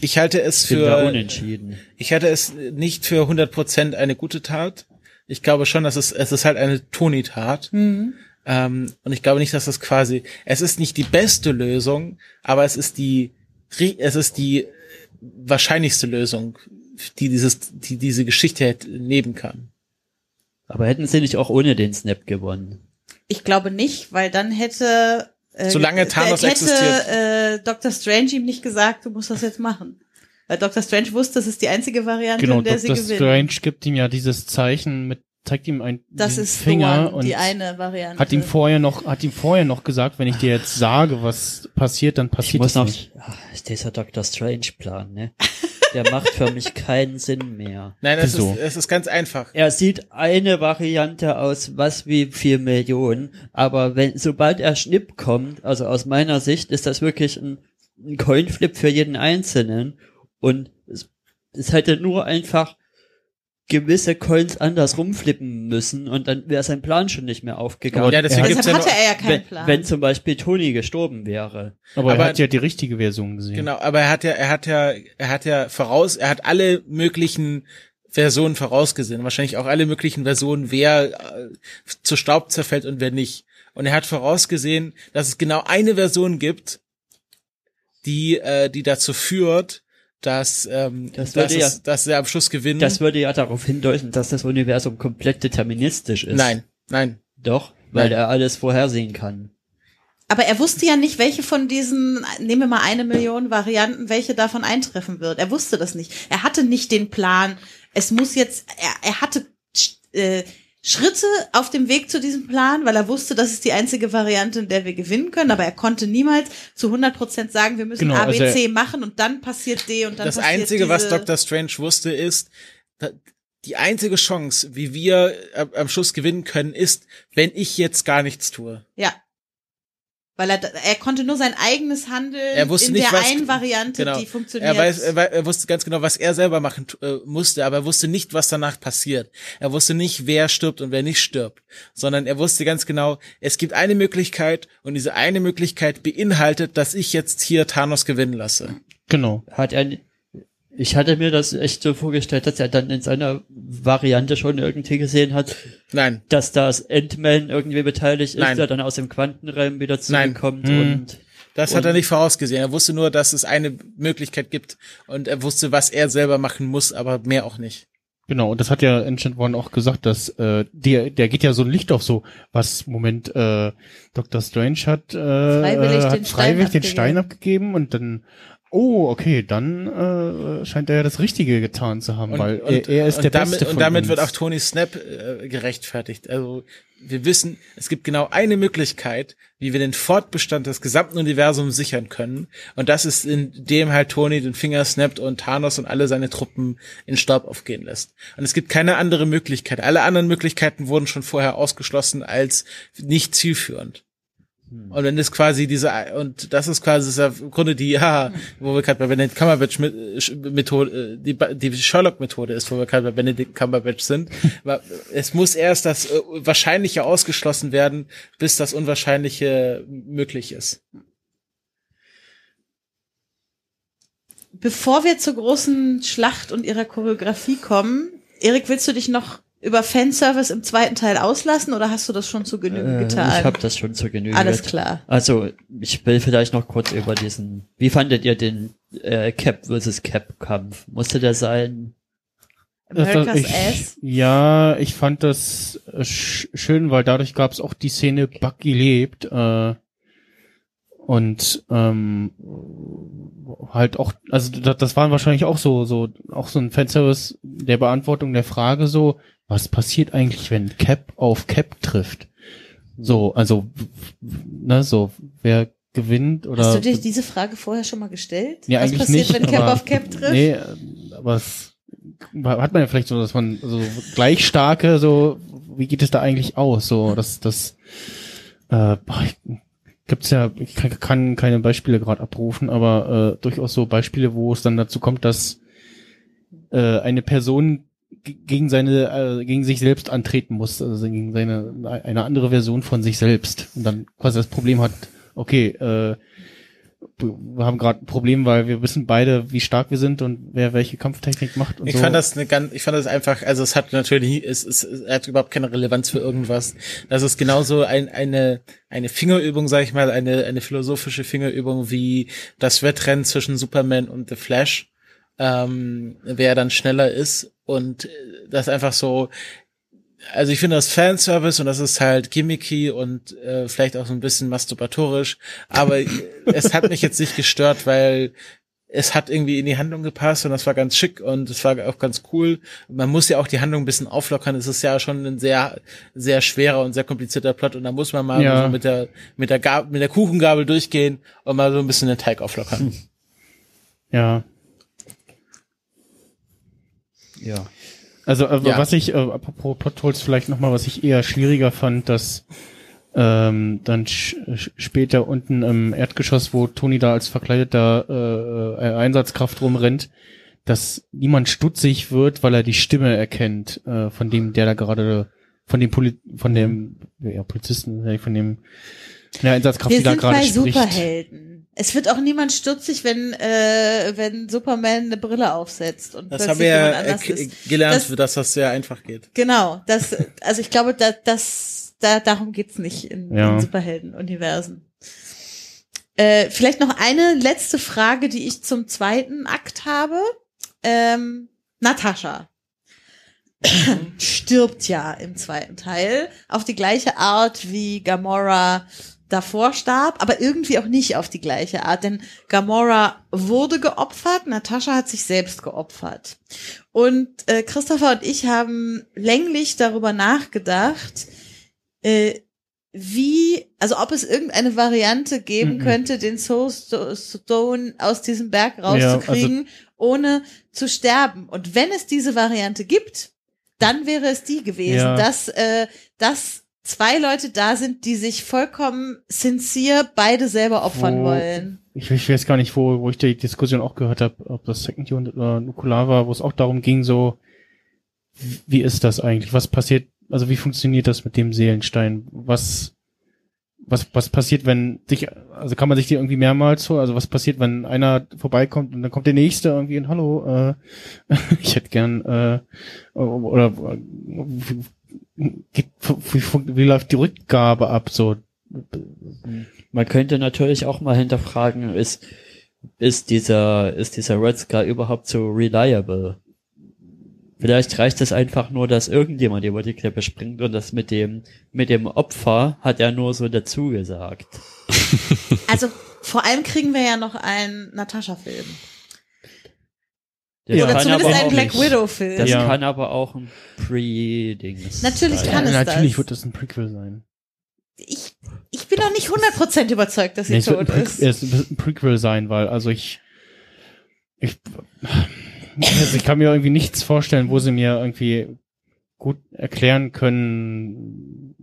Ich halte es Bin da für unentschieden. Ich hätte es nicht für 100% eine gute Tat. Ich glaube schon, dass es, es ist halt eine Toni-Tat. Mhm. Ähm, und ich glaube nicht, dass das quasi, es ist nicht die beste Lösung, aber es ist die, es ist die wahrscheinlichste Lösung, die dieses, die diese Geschichte leben kann. Aber hätten sie nicht auch ohne den Snap gewonnen? Ich glaube nicht, weil dann hätte äh, Solange Thanos hätte existiert. äh, Dr. Strange ihm nicht gesagt, du musst das jetzt machen. Weil Dr. Strange wusste, das ist die einzige Variante, Genau, in der Dr. sie gewinnen. Strange gibt ihm ja dieses Zeichen mit, zeigt ihm ein Das ist Finger one, und die eine Variante. hat ihm vorher noch, hat ihm vorher noch gesagt, wenn ich dir jetzt sage, was passiert, dann Ich passiert muss es noch, nicht. Ach, dieser Dr. Strange Plan, ne? Der macht für mich keinen Sinn mehr. Nein, es Wieso? ist, es ist ganz einfach. Er sieht eine Variante aus was wie vier Millionen, aber wenn, sobald er Schnipp kommt, also aus meiner Sicht, ist das wirklich ein, ein Coinflip für jeden Einzelnen und es, es hätte nur einfach gewisse Coins anders rumflippen müssen und dann wäre sein Plan schon nicht mehr aufgegangen. Ja, deswegen er ja hatte er ja keinen wenn, Plan. wenn zum Beispiel Tony gestorben wäre. Aber, Aber- er hat ja die richtige Version gesehen. Genau, aber er hat ja, er hat ja, er hat ja voraus, er hat alle möglichen Versionen vorausgesehen, wahrscheinlich auch alle möglichen Versionen, wer äh, zu Staub zerfällt und wer nicht. Und er hat vorausgesehen, dass es genau eine Version gibt, die, äh, die dazu führt, dass, ähm, Das dass, würde ja- es, dass er am Schluss gewinnt. Das würde ja darauf hindeuten, dass das Universum komplett deterministisch ist. nein, nein. Doch, weil Nein. er alles vorhersehen kann. Aber er wusste ja nicht, welche von diesen, nehmen wir mal eine Million Varianten, welche davon eintreffen wird. Er wusste das nicht. Er hatte nicht den Plan. Es muss jetzt, er, er hatte äh, Schritte auf dem Weg zu diesem Plan, weil er wusste, das ist die einzige Variante, in der wir gewinnen können. Aber er konnte niemals zu 100 Prozent sagen, wir müssen Genau, A, B, also C machen und dann passiert D und dann Das passiert Einzige, was Dr. Strange wusste, ist, die einzige Chance, wie wir äh, am Schluss gewinnen können, ist, wenn ich jetzt gar nichts tue. Ja, Weil er, er konnte nur sein eigenes Handeln Er wusste in nicht, der was- einen Variante, genau. die funktioniert. Er, weiß, er, er wusste ganz genau, was er selber machen äh, musste, aber er wusste nicht, was danach passiert. Er wusste nicht, wer stirbt und wer nicht stirbt, sondern er wusste ganz genau, es gibt eine Möglichkeit und diese eine Möglichkeit beinhaltet, dass ich jetzt hier Thanos gewinnen lasse. Genau. Hat er, ich hatte mir das echt so vorgestellt, dass er dann in seiner Variante schon irgendwie gesehen hat, Nein, dass das Ant-Man irgendwie beteiligt ist, Nein. der dann aus dem Quantenrealm wieder Nein. zurückkommt Hm. und das hat Und- er nicht vorausgesehen. Er wusste nur, dass es eine Möglichkeit gibt und er wusste, was er selber machen muss, aber mehr auch nicht. Genau, und das hat ja Ancient One auch gesagt, dass äh, der, der geht ja so ein Licht auf so, was Moment äh, Dr. Strange hat, äh, Freiwillig äh, den hat Stein freiwillig den abgegeben. Stein abgegeben und dann, oh, okay, dann äh, scheint er ja das Richtige getan zu haben, weil er, er ist und der damit, Beste von Und damit uns. wird auch Tony Snap äh, gerechtfertigt. Also wir wissen, es gibt genau eine Möglichkeit, wie wir den Fortbestand des gesamten Universums sichern können. Und das ist, indem halt Tony den Finger snappt und Thanos und alle seine Truppen in Staub aufgehen lässt. Und es gibt keine andere Möglichkeit. Alle anderen Möglichkeiten wurden schon vorher ausgeschlossen als nicht zielführend. Und wenn das quasi diese, und das ist quasi das ist ja im Grunde die, [laughs] ja, wo wir gerade bei Benedict Cumberbatch Methode, die, die Sherlock-Methode ist, wo wir gerade bei Benedict Cumberbatch sind. [laughs] Es muss erst das äh, Wahrscheinliche ausgeschlossen werden, bis das Unwahrscheinliche möglich ist. Bevor wir zur großen Schlacht und ihrer Choreografie kommen, Erik, willst du dich noch über Fanservice im zweiten Teil auslassen oder hast du das schon zu Genüge äh, getan? ich habe das schon zur Genüge. Alles klar. Also, ich will vielleicht noch kurz über diesen, wie fandet ihr den äh, Cap versus Cap Kampf? Musste der sein? Das- America's ich, Ass. Ja, ich fand das äh, sch schön, weil dadurch gab es auch die Szene Bucky lebt äh, und ähm, halt auch, also das, das waren wahrscheinlich auch so so auch so ein Fanservice der Beantwortung der Frage so, was passiert eigentlich, wenn Cap auf Cap trifft? So, also ne, so wer gewinnt oder Hast du dir diese Frage vorher schon mal gestellt? Ja, Was eigentlich passiert, nicht, wenn Cap aber- auf Cap trifft? Nee, aber es hat man ja vielleicht so, dass man so gleich starke, so, wie geht es da eigentlich aus? So, das, das, äh, gibt's ja, ich kann, kann keine Beispiele gerade abrufen, aber äh, durchaus so Beispiele, wo es dann dazu kommt, dass äh, eine Person gegen seine, äh, gegen sich selbst antreten muss, also gegen seine, eine andere Version von sich selbst und dann quasi das Problem hat, okay, äh, wir haben gerade ein Problem, weil wir wissen beide, wie stark wir sind und wer welche Kampftechnik macht und Ich so. fand das eine ganz, ich fand das einfach, also es hat natürlich, es, es, es hat überhaupt keine Relevanz für irgendwas. Das ist genauso ein, eine, eine Fingerübung, sag ich mal, eine, eine philosophische Fingerübung wie das Wettrennen zwischen Superman und The Flash, ähm, wer dann schneller ist und äh, das einfach so, also ich finde das Fanservice und das ist halt gimmicky und äh, vielleicht auch so ein bisschen masturbatorisch, aber [laughs] es hat mich jetzt nicht gestört, weil es hat irgendwie in die Handlung gepasst und das war ganz schick und es war auch ganz cool. Man muss ja auch die Handlung ein bisschen auflockern. Es ist ja schon ein sehr, sehr schwerer und sehr komplizierter Plot und da muss man mal Ja. so mit der, mit der Gabel, mit der Kuchengabel durchgehen und mal so ein bisschen den Teig auflockern. ja. Ja. Also äh, Ja. was ich, äh, apropos Plotholes vielleicht nochmal, was ich eher schwieriger fand, dass ähm, dann später unten im Erdgeschoss, wo Toni da als verkleideter äh, äh, Einsatzkraft rumrennt, dass niemand stutzig wird, weil er die Stimme erkennt äh, von dem, der da gerade, von dem Poli von dem ja, Polizisten, von dem der Einsatzkraft, Wir die da sind gerade spricht. Superhelden. Es wird auch niemand stutzig, wenn, äh, wenn Superman eine Brille aufsetzt und Das haben wir ja äh, gelernt, Das- dass das sehr einfach geht. Genau, das, also ich glaube, da, das, da, darum geht's nicht in, Ja. in Superhelden-Universen. Äh, vielleicht noch eine letzte Frage, die ich zum zweiten Akt habe. Ähm, Natascha stirbt ja im zweiten Teil auf die gleiche Art wie Gamora davor starb, aber irgendwie auch nicht auf die gleiche Art, denn Gamora wurde geopfert, Natascha hat sich selbst geopfert. Und äh, Christopher und ich haben länglich darüber nachgedacht, äh, wie, also ob es irgendeine Variante geben Mhm. könnte, den Soul Sto- Stone aus diesem Berg rauszukriegen, ohne zu sterben. Und wenn es diese Variante gibt, dann wäre es die gewesen, Ja. dass, äh, dass zwei Leute da sind, die sich vollkommen sincere beide selber opfern Wo- wollen. Ich, ich weiß gar nicht, wo, wo ich die Diskussion auch gehört habe, ob das Second Unit oder Nukular war, wo es auch darum ging, so, wie ist das eigentlich? Was passiert, also wie funktioniert das mit dem Seelenstein? Was, was, was passiert, wenn sich, also kann man sich die irgendwie mehrmals so, also was passiert, wenn einer vorbeikommt und dann kommt der nächste irgendwie und hallo, äh, [laughs] ich hätte gern, äh, oder, äh, wie, wie, wie läuft die Rückgabe ab, so, Man könnte natürlich auch mal hinterfragen, ist, ist dieser, ist dieser Red Scar überhaupt so reliable? Vielleicht reicht es einfach nur, dass irgendjemand über die Klippe springt und das mit dem, mit dem Opfer hat er nur so dazu gesagt. [laughs] Also vor allem kriegen wir ja noch einen Natascha-Film. Das Ja. Oder kann zumindest auch Black. Widow-Film. Das Ja. kann aber auch ein Natürlich sein. kann es natürlich das. wird das ein Prequel sein. Ich, ich bin noch nicht 100% überzeugt, dass sie Nee, ein tot ist. es wird ein Prequel sein, weil, also ich, ich, also ich kann mir irgendwie nichts vorstellen, wo sie mir irgendwie gut erklären können,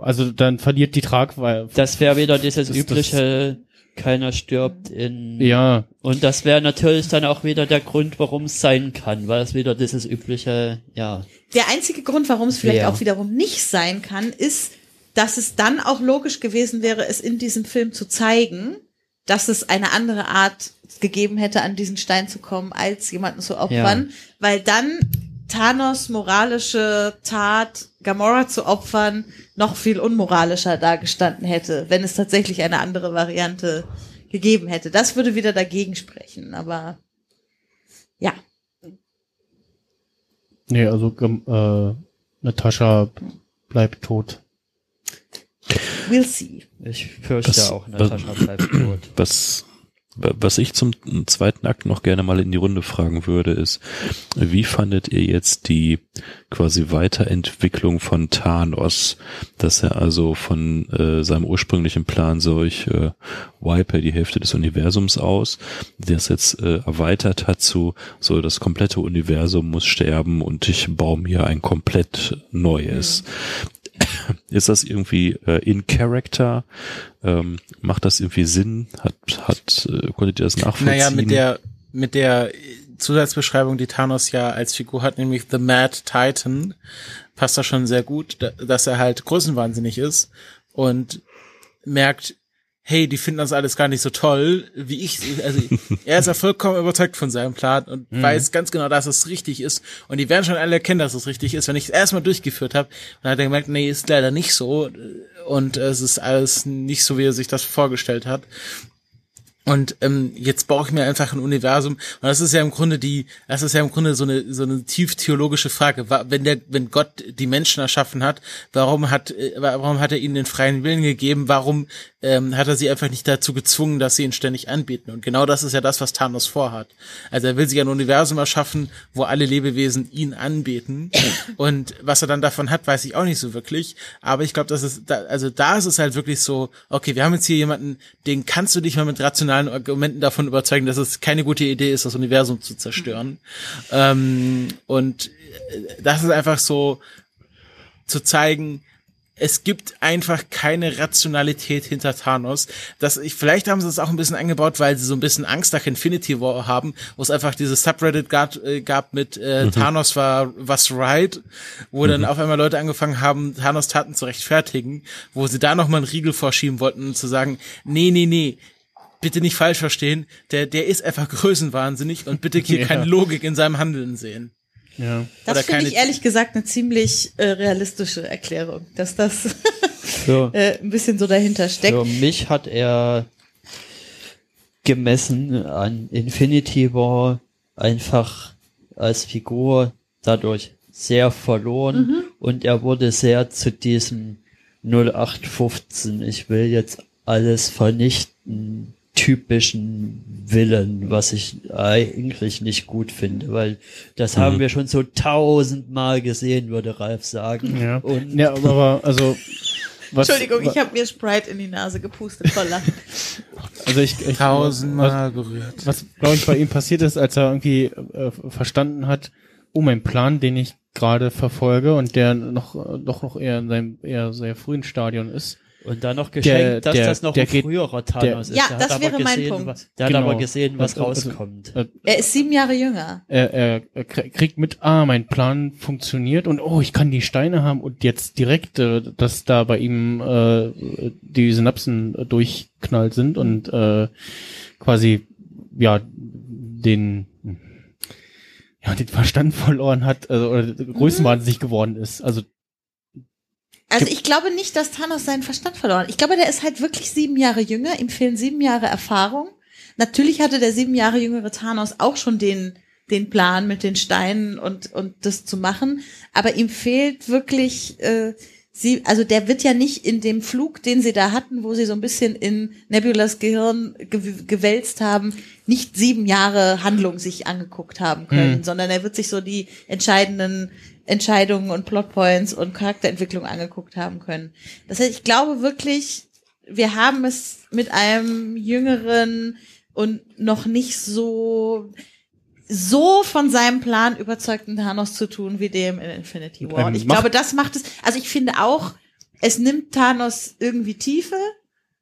also dann verliert die Tragweite. Das wäre wieder dieses Das- das- übliche, keiner stirbt in, Ja, und das wäre natürlich dann auch wieder der Grund, warum es sein kann, weil es wieder dieses übliche, ja, Der einzige Grund, warum es vielleicht Wer? auch wiederum nicht sein kann, ist, dass es dann auch logisch gewesen wäre, es in diesem Film zu zeigen, dass es eine andere Art gegeben hätte, an diesen Stein zu kommen, als jemanden zu opfern, weil dann Thanos moralische Tat, Gamora zu opfern, noch viel unmoralischer dargestanden hätte, wenn es tatsächlich eine andere Variante gegeben hätte. Das würde wieder dagegen sprechen, aber ja. nee, also äh, Natascha bleibt tot. We'll see. ich fürchte Das- auch, Natascha bleibt tot. [clears throat] Was, was ich zum zweiten Akt noch gerne mal in die Runde fragen würde, ist, wie fandet ihr jetzt die quasi Weiterentwicklung von Thanos, dass er also von äh, seinem ursprünglichen Plan so, ich äh, wipe die Hälfte des Universums aus, das jetzt äh, erweitert hat zu, so das komplette Universum muss sterben und ich baue mir ein komplett neues. Ist das irgendwie äh, in Character? Ähm, macht das irgendwie Sinn? Hat, hat, äh, konntet ihr das nachvollziehen? Naja, mit der, mit der Zusatzbeschreibung, die Thanos ja als Figur hat, nämlich The Mad Titan, passt das schon sehr gut, da- dass er halt größenwahnsinnig ist und merkt, hey, die finden das alles gar nicht so toll, wie ich. Also [laughs] er ist ja vollkommen überzeugt von seinem Plan und weiß ganz genau, dass es richtig ist. Und die werden schon alle erkennen, dass es richtig ist, wenn ich es erstmal durchgeführt habe. Und dann hat er gemerkt, nee, ist leider nicht so. Und es ist alles nicht so, wie er sich das vorgestellt hat. Und ähm, jetzt baue ich mir einfach ein Universum. Und das ist ja im Grunde die, das ist ja im Grunde so eine so eine tief theologische Frage. Wenn der, wenn Gott die Menschen erschaffen hat, warum hat, äh, warum hat er ihnen den freien Willen gegeben? Warum ähm, hat er sie einfach nicht dazu gezwungen, dass sie ihn ständig anbieten? Und genau das ist ja das, was Thanos vorhat. Also er will sich ein Universum erschaffen, wo alle Lebewesen ihn anbeten. [coughs] Und was er dann davon hat, weiß ich auch nicht so wirklich. Aber ich glaube, das ist, da, also da ist es halt wirklich so, okay, wir haben jetzt hier jemanden, den kannst du dich mal mit rationalen Argumenten davon überzeugen, dass es keine gute Idee ist, das Universum zu zerstören. Ähm, und äh, das ist einfach so zu zeigen, es gibt einfach keine Rationalität hinter Thanos. Das, ich, vielleicht haben sie es auch ein bisschen eingebaut, weil sie so ein bisschen Angst nach Infinity War haben, wo es einfach dieses Subreddit gab, äh, gab mit äh, Thanos war was right, wo dann auf einmal Leute angefangen haben, Thanos Taten zu rechtfertigen, wo sie da nochmal einen Riegel vorschieben wollten und zu sagen, nee, nee, nee, bitte nicht falsch verstehen, der, der ist einfach [laughs] größenwahnsinnig und bitte hier [laughs] Ja. keine Logik in seinem Handeln sehen. Ja. Das finde ich ehrlich gesagt eine ziemlich äh, realistische Erklärung, dass das [laughs] Für, äh, ein bisschen so dahinter steckt. für mich hat er gemessen an Infinity War einfach als Figur dadurch sehr verloren und er wurde sehr zu diesem 0815, ich will jetzt alles vernichten, typischen Willen, was ich eigentlich nicht gut finde, weil das haben wir schon so tausendmal gesehen, würde Ralf sagen. Ja. Und ja, aber also was, Entschuldigung, ich habe mir Sprite in die Nase gepustet vor Lachen. [laughs] also ich, ich Tausendmal berührt. was glaube ich bei ihm passiert ist, als er irgendwie äh, verstanden hat, oh mein Plan, den ich gerade verfolge und der noch doch noch eher in seinem eher sehr frühen Stadion ist. Und dann noch geschenkt, Der- dass der- das noch der ein geht- früherer Thanos ist. Ja, Der das hat aber wäre mein gesehen, Punkt. wa- Der Genau. hat aber gesehen, was Also- also- rauskommt. Äh, Er ist sieben Jahre jünger. er, er, er krie- kriegt mit, ah, mein Plan funktioniert und oh, ich kann die Steine haben und jetzt direkt, äh, dass da bei ihm äh, die Synapsen äh, durchknallt sind und äh, quasi ja den ja den Verstand verloren hat also, oder größenwahnsinnig geworden ist. Also Also ich glaube nicht, dass Thanos seinen Verstand verloren hat. Ich glaube, der ist halt wirklich sieben Jahre jünger. Ihm fehlen sieben Jahre Erfahrung. Natürlich hatte der sieben Jahre jüngere Thanos auch schon den, den Plan mit den Steinen und, und das zu machen. Aber ihm fehlt wirklich, äh, sie, also der wird ja nicht in dem Flug, den sie da hatten, wo sie so ein bisschen in Nebulas Gehirn ge gewälzt haben, nicht sieben Jahre Handlung sich angeguckt haben können, Mhm. sondern er wird sich so die entscheidenden Entscheidungen und Plotpoints und Charakterentwicklung angeguckt haben können. Das heißt, ich glaube wirklich, wir haben es mit einem jüngeren und noch nicht so so von seinem Plan überzeugten Thanos zu tun wie dem in Infinity War. Und ich glaube, das macht es. Also ich finde auch, es nimmt Thanos irgendwie Tiefe.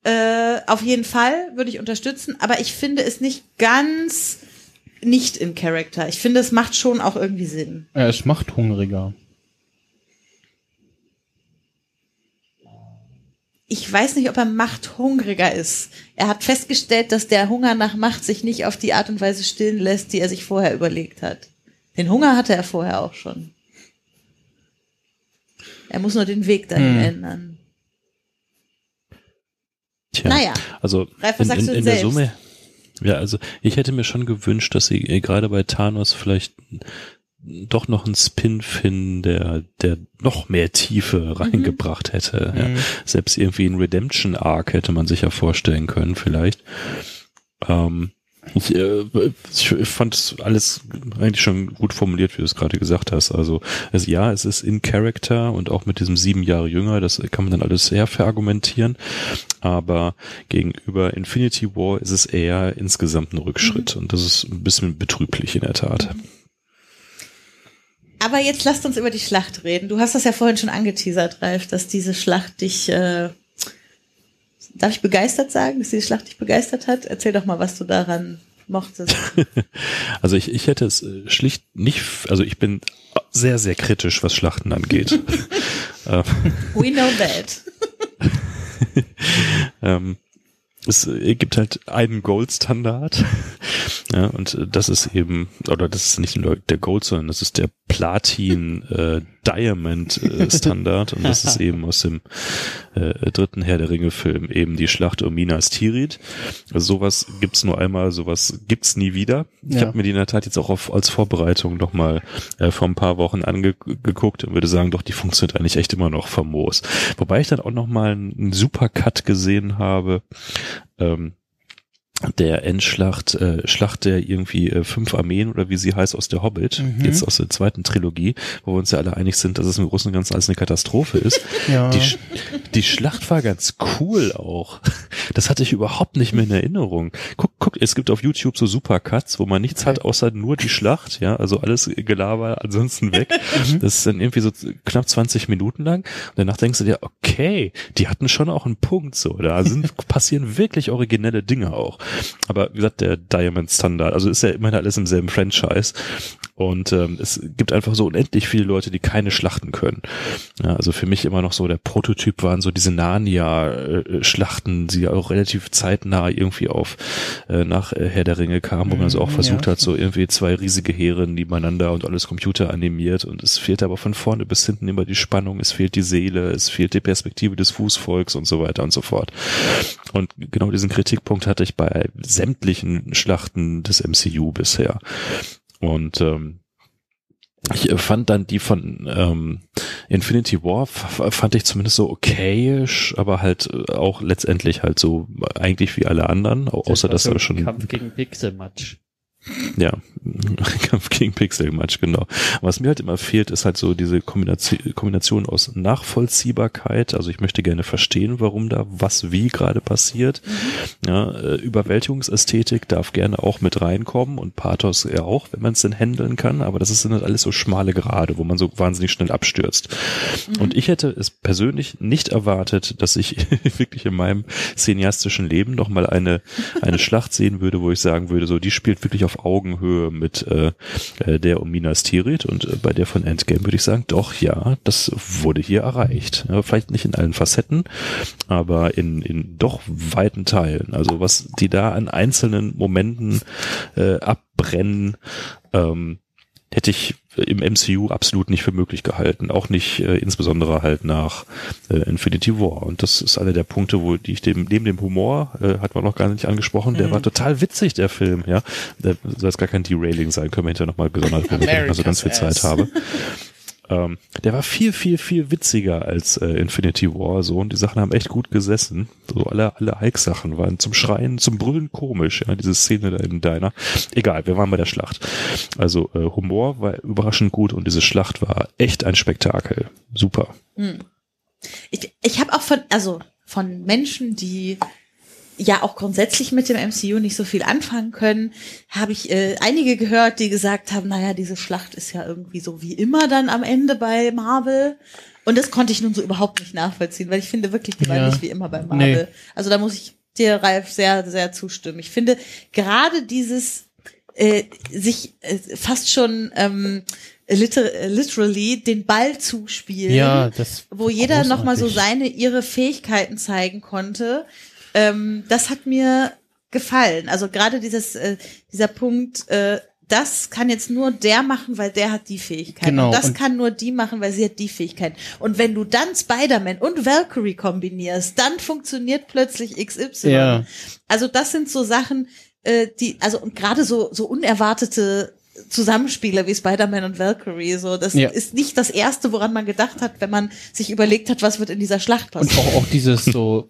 Äh, auf jeden Fall würde ich unterstützen, aber ich finde es nicht ganz nicht in Character. Ich finde, es macht schon auch irgendwie Sinn. er ist machthungriger. ich weiß nicht, ob er machthungriger ist. Er hat festgestellt, dass der Hunger nach Macht sich nicht auf die Art und Weise stillen lässt, die er sich vorher überlegt hat. Den Hunger hatte er vorher auch schon. Er muss nur den Weg dahin Hm. ändern. Tja, Naja, also Ralf, was in, sagst in, du in der selbst? Summe. Ja, also ich hätte mir schon gewünscht, dass sie äh, gerade bei Thanos vielleicht doch noch einen Spin finden, der, der noch mehr Mhm. Tiefe reingebracht hätte. Ja. Mhm. Selbst irgendwie ein Redemption Arc hätte man sich ja vorstellen können, vielleicht. Ähm, ich, äh, ich fand es alles eigentlich schon gut formuliert, wie du es gerade gesagt hast. Also, also ja, es ist in Character und auch mit diesem sieben Jahre jünger, das kann man dann alles sehr verargumentieren. Aber gegenüber Infinity War ist es eher insgesamt ein Rückschritt und das ist ein bisschen betrüblich in der Tat. aber jetzt lasst uns über die Schlacht reden. Du hast das ja vorhin schon angeteasert, Ralf, dass diese Schlacht dich, äh, darf ich begeistert sagen, dass diese Schlacht dich begeistert hat? Erzähl doch mal, was du daran mochtest. [laughs] Also ich, ich hätte es äh, schlicht nicht, also ich bin sehr, sehr kritisch, was Schlachten angeht. [laughs] Ähm, We know that. [laughs] ähm, es äh, gibt halt einen Gold-Standard. Ja, und äh, das ist eben, oder das ist nicht nur der Gold, sondern das ist der Platin äh, Diamond äh, [laughs] Standard. Und das ist eben aus dem äh, dritten Herr der Ringe Film eben die Schlacht um Minas Tirith. Also sowas gibt's nur einmal, sowas gibt's nie wieder. Ich Ja. habe mir die in der Tat jetzt auch auf, als Vorbereitung noch mal äh, vor ein paar Wochen angeguckt und würde sagen, doch, die funktioniert eigentlich echt immer noch famos. Wobei ich dann auch noch mal einen, einen Supercut gesehen habe, ähm, der Endschlacht, äh, Schlacht der irgendwie äh, fünf Armeen oder wie sie heißt aus der Hobbit, Mhm. jetzt aus der zweiten Trilogie, wo wir uns ja alle einig sind, dass es im Großen und Ganzen alles eine Katastrophe ist. [laughs] Ja. Die, die Schlacht war ganz cool auch. [laughs] Das hatte ich überhaupt nicht mehr in Erinnerung. Guck, guck, es gibt auf YouTube so Supercuts, wo man nichts hat, außer nur die Schlacht, ja, also alles Gelaber ansonsten weg. [laughs] Das ist dann irgendwie so knapp 20 Minuten lang. Und danach denkst du dir, okay, die hatten schon auch einen Punkt so. Da sind, passieren wirklich originelle Dinge auch. Aber wie gesagt, der Diamond Standard, also ist ja immerhin alles im selben Franchise. Und ähm, es gibt einfach so unendlich viele Leute, die keine Schlachten können. Ja, also für mich immer noch so der Prototyp waren so diese Narnia-Schlachten, die auch relativ zeitnah irgendwie auf äh, nach äh, Herr der Ringe kamen, wo man also auch Mhm, versucht ja. hat, so irgendwie zwei riesige Heere nebeneinander und alles computeranimiert und es fehlt aber von vorne bis hinten immer die Spannung, es fehlt die Seele, es fehlt die Perspektive des Fußvolks und so weiter und so fort. Und genau diesen Kritikpunkt hatte ich bei sämtlichen Schlachten des MCU bisher. Und ähm, ich äh, fand dann die von ähm, Infinity War fand ich zumindest so okayisch, aber halt äh, auch letztendlich halt so eigentlich wie alle anderen, au- außer dass er schon Kampf gegen Pixelmatch. Ja, [laughs] Kampf gegen Pixelmatch, genau. Was mir halt immer fehlt, ist halt so diese Kombination, Kombination aus Nachvollziehbarkeit. Also ich möchte gerne verstehen, warum da was wie gerade passiert. Mhm. Ja, äh, Überwältigungsästhetik darf gerne auch mit reinkommen und Pathos ja auch, wenn man es denn handeln kann. Aber das ist dann halt alles so schmale Gerade, wo man so wahnsinnig schnell abstürzt. Mhm. Und ich hätte es persönlich nicht erwartet, dass ich [laughs] wirklich in meinem cineastischen Leben noch mal eine, eine Schlacht sehen würde, wo ich sagen würde, so, die spielt wirklich auf Augenhöhe mit äh, äh, der um Minas Tirith und äh, bei der von Endgame würde ich sagen, doch, ja, das wurde hier erreicht. Ja, vielleicht nicht in allen Facetten, aber in, in doch weiten Teilen. Also was die da an einzelnen Momenten äh, abbrennen, ähm, hätte ich im MCU absolut nicht für möglich gehalten. Auch nicht äh, insbesondere halt nach äh, Infinity War. Und das ist einer der Punkte, wo die ich dem, neben dem Humor, äh, hat man noch gar nicht angesprochen, der Mhm. war total witzig, der Film, ja. Der soll jetzt gar kein Derailing sein, können wir hinterher nochmal gesondert drüber [laughs] reden, also ganz viel Zeit habe. Ähm, der war viel, viel, viel witziger als äh, Infinity War so und die Sachen haben echt gut gesessen. So alle, alle Hulk-Sachen waren zum Schreien, zum Brüllen komisch, ja, diese Szene da im Diner. Egal, wir waren bei der Schlacht. Also äh, Humor war überraschend gut und diese Schlacht war echt ein Spektakel. Super. Ich, ich habe auch von, also von Menschen, die ja auch grundsätzlich mit dem MCU nicht so viel anfangen können, habe ich äh, einige gehört, die gesagt haben, naja, diese Schlacht ist ja irgendwie so wie immer dann am Ende bei Marvel. Und das konnte ich nun so überhaupt nicht nachvollziehen, weil ich finde wirklich, die war Ja. nicht wie immer bei Marvel. Also da muss ich dir, Ralf, sehr, sehr zustimmen. Ich finde gerade dieses äh, sich äh, fast schon ähm, liter literally den Ball zuspielen Ja, das wo jeder noch mal so seine ihre Fähigkeiten zeigen konnte. Ähm, das hat mir gefallen. Also gerade dieses äh, dieser Punkt, äh, das kann jetzt nur der machen, weil der hat die Fähigkeit. Genau, Und das und- kann nur die machen, weil sie hat die Fähigkeit. Und wenn du dann Spider-Man und Valkyrie kombinierst, dann funktioniert plötzlich XY. Ja. Also das sind so Sachen, äh, die, also und gerade so, so unerwartete Zusammenspiele wie Spider-Man und Valkyrie, so, das Ja. ist nicht das erste, woran man gedacht hat, wenn man sich überlegt hat, was wird in dieser Schlacht Und passieren. auch, auch dieses so,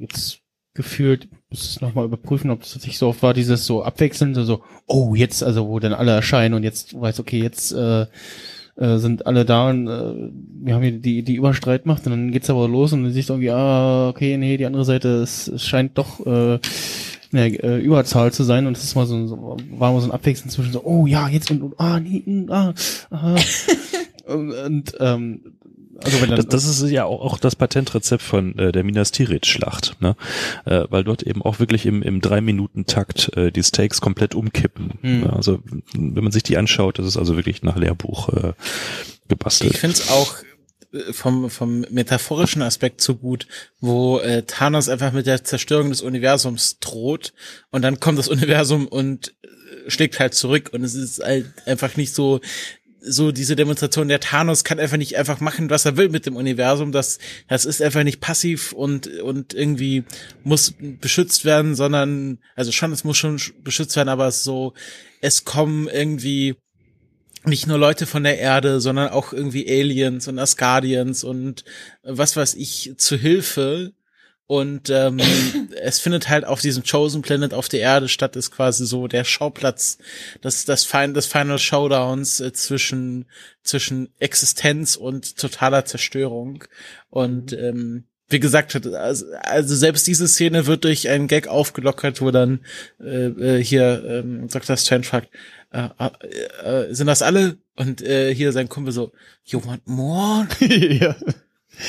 jetzt gefühlt, muss es nochmal überprüfen, ob das tatsächlich so oft war, dieses so abwechselnde, so, oh, jetzt, also wo dann alle erscheinen und jetzt weiß, okay, jetzt äh, äh, sind alle da und äh, wir haben hier die, die Überstreitmacht und dann geht's aber los und dann siehst du irgendwie, ah, okay, nee, die andere Seite, es, es scheint doch äh, eine äh, Überzahl zu sein und es ist mal so, so war mal so ein Abwechseln zwischen so, oh ja, jetzt und, und ah, nee, mm, ah, aha. und, [laughs] und ähm, also wenn dann, Das, das ist ja auch, auch das Patentrezept von äh, der Minas Tirith-Schlacht, ne? äh, weil dort eben auch wirklich im, im Drei-Minuten-Takt äh, die Stakes komplett umkippen. Hm. Ja, also wenn man sich die anschaut, das ist also wirklich nach Lehrbuch äh, gebastelt. Ich finde es auch äh, vom, vom metaphorischen Aspekt so gut, wo äh, Thanos einfach mit der Zerstörung des Universums droht und dann kommt das [laughs] Universum und äh, schlägt halt zurück und es ist halt einfach nicht so so diese Demonstration der Thanos kann einfach nicht einfach machen, was er will mit dem Universum. Das, das ist einfach nicht passiv und, und irgendwie muss beschützt werden, sondern, also schon, es muss schon beschützt werden, aber es so, es kommen irgendwie nicht nur Leute von der Erde, sondern auch irgendwie Aliens und Asgardians und was weiß ich zu Hilfe. Und ähm, [clears throat] es findet halt auf diesem Chosen Planet auf der Erde statt, ist quasi so der Schauplatz des, des, Fin des Final Showdowns äh, zwischen, zwischen Existenz und totaler Zerstörung. Und ähm, wie gesagt, also, also selbst diese Szene wird durch einen Gag aufgelockert, wo dann äh, äh, hier ähm, Dr. Strange fragt, äh, äh, äh, sind das alle? Und äh, hier sein Kumpel so, you want more? [laughs] ja. [laughs]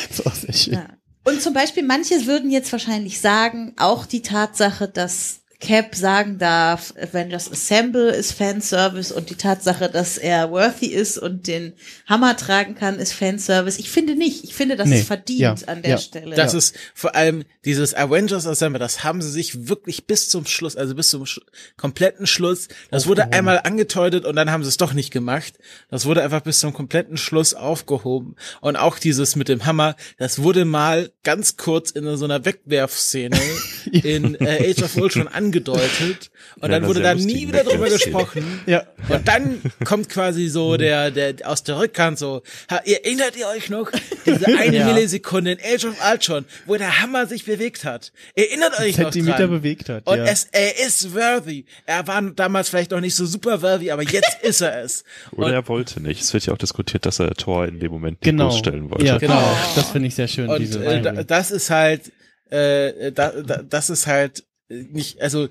Das ist auch sehr schön. Ja. Und zum Beispiel, manche würden jetzt wahrscheinlich sagen, auch die Tatsache, dass Cap sagen darf, Avengers Assemble ist Fanservice und die Tatsache, dass er worthy ist und den Hammer tragen kann, ist Fanservice. Ich finde nicht. Ich finde, das Nee. ist verdient Ja. an der Ja. Stelle. Das ist vor allem dieses Avengers Assemble, das haben sie sich wirklich bis zum Schluss, also bis zum Sch kompletten Schluss, das wurde einmal angedeutet und dann haben sie es doch nicht gemacht. Das wurde einfach bis zum kompletten Schluss aufgehoben. Und auch dieses mit dem Hammer, das wurde mal ganz kurz in so einer Wegwerfszene [laughs] in äh, Age of Ultron angedeutet und Ja, dann wurde da nie wieder drüber gesprochen. Ja. Und dann kommt quasi so der, der aus der Rückkant so, ha, ihr erinnert ihr euch noch, diese [laughs] eine Ja. Millisekunde in Age of Ultron, wo der Hammer sich bewegt hat. Erinnert euch noch Zentimeter dran. bewegt hat. Und ja. es, er ist worthy. Er war damals vielleicht noch nicht so super worthy, aber jetzt [laughs] ist er es. Oder Und- er wollte nicht. Es wird ja auch diskutiert, dass er Tor in dem Moment nicht genau. bloßstellen wollte. Ja, genau. Das finde ich sehr schön. Und diese äh, das ist halt, äh, da, da, das ist halt nicht, also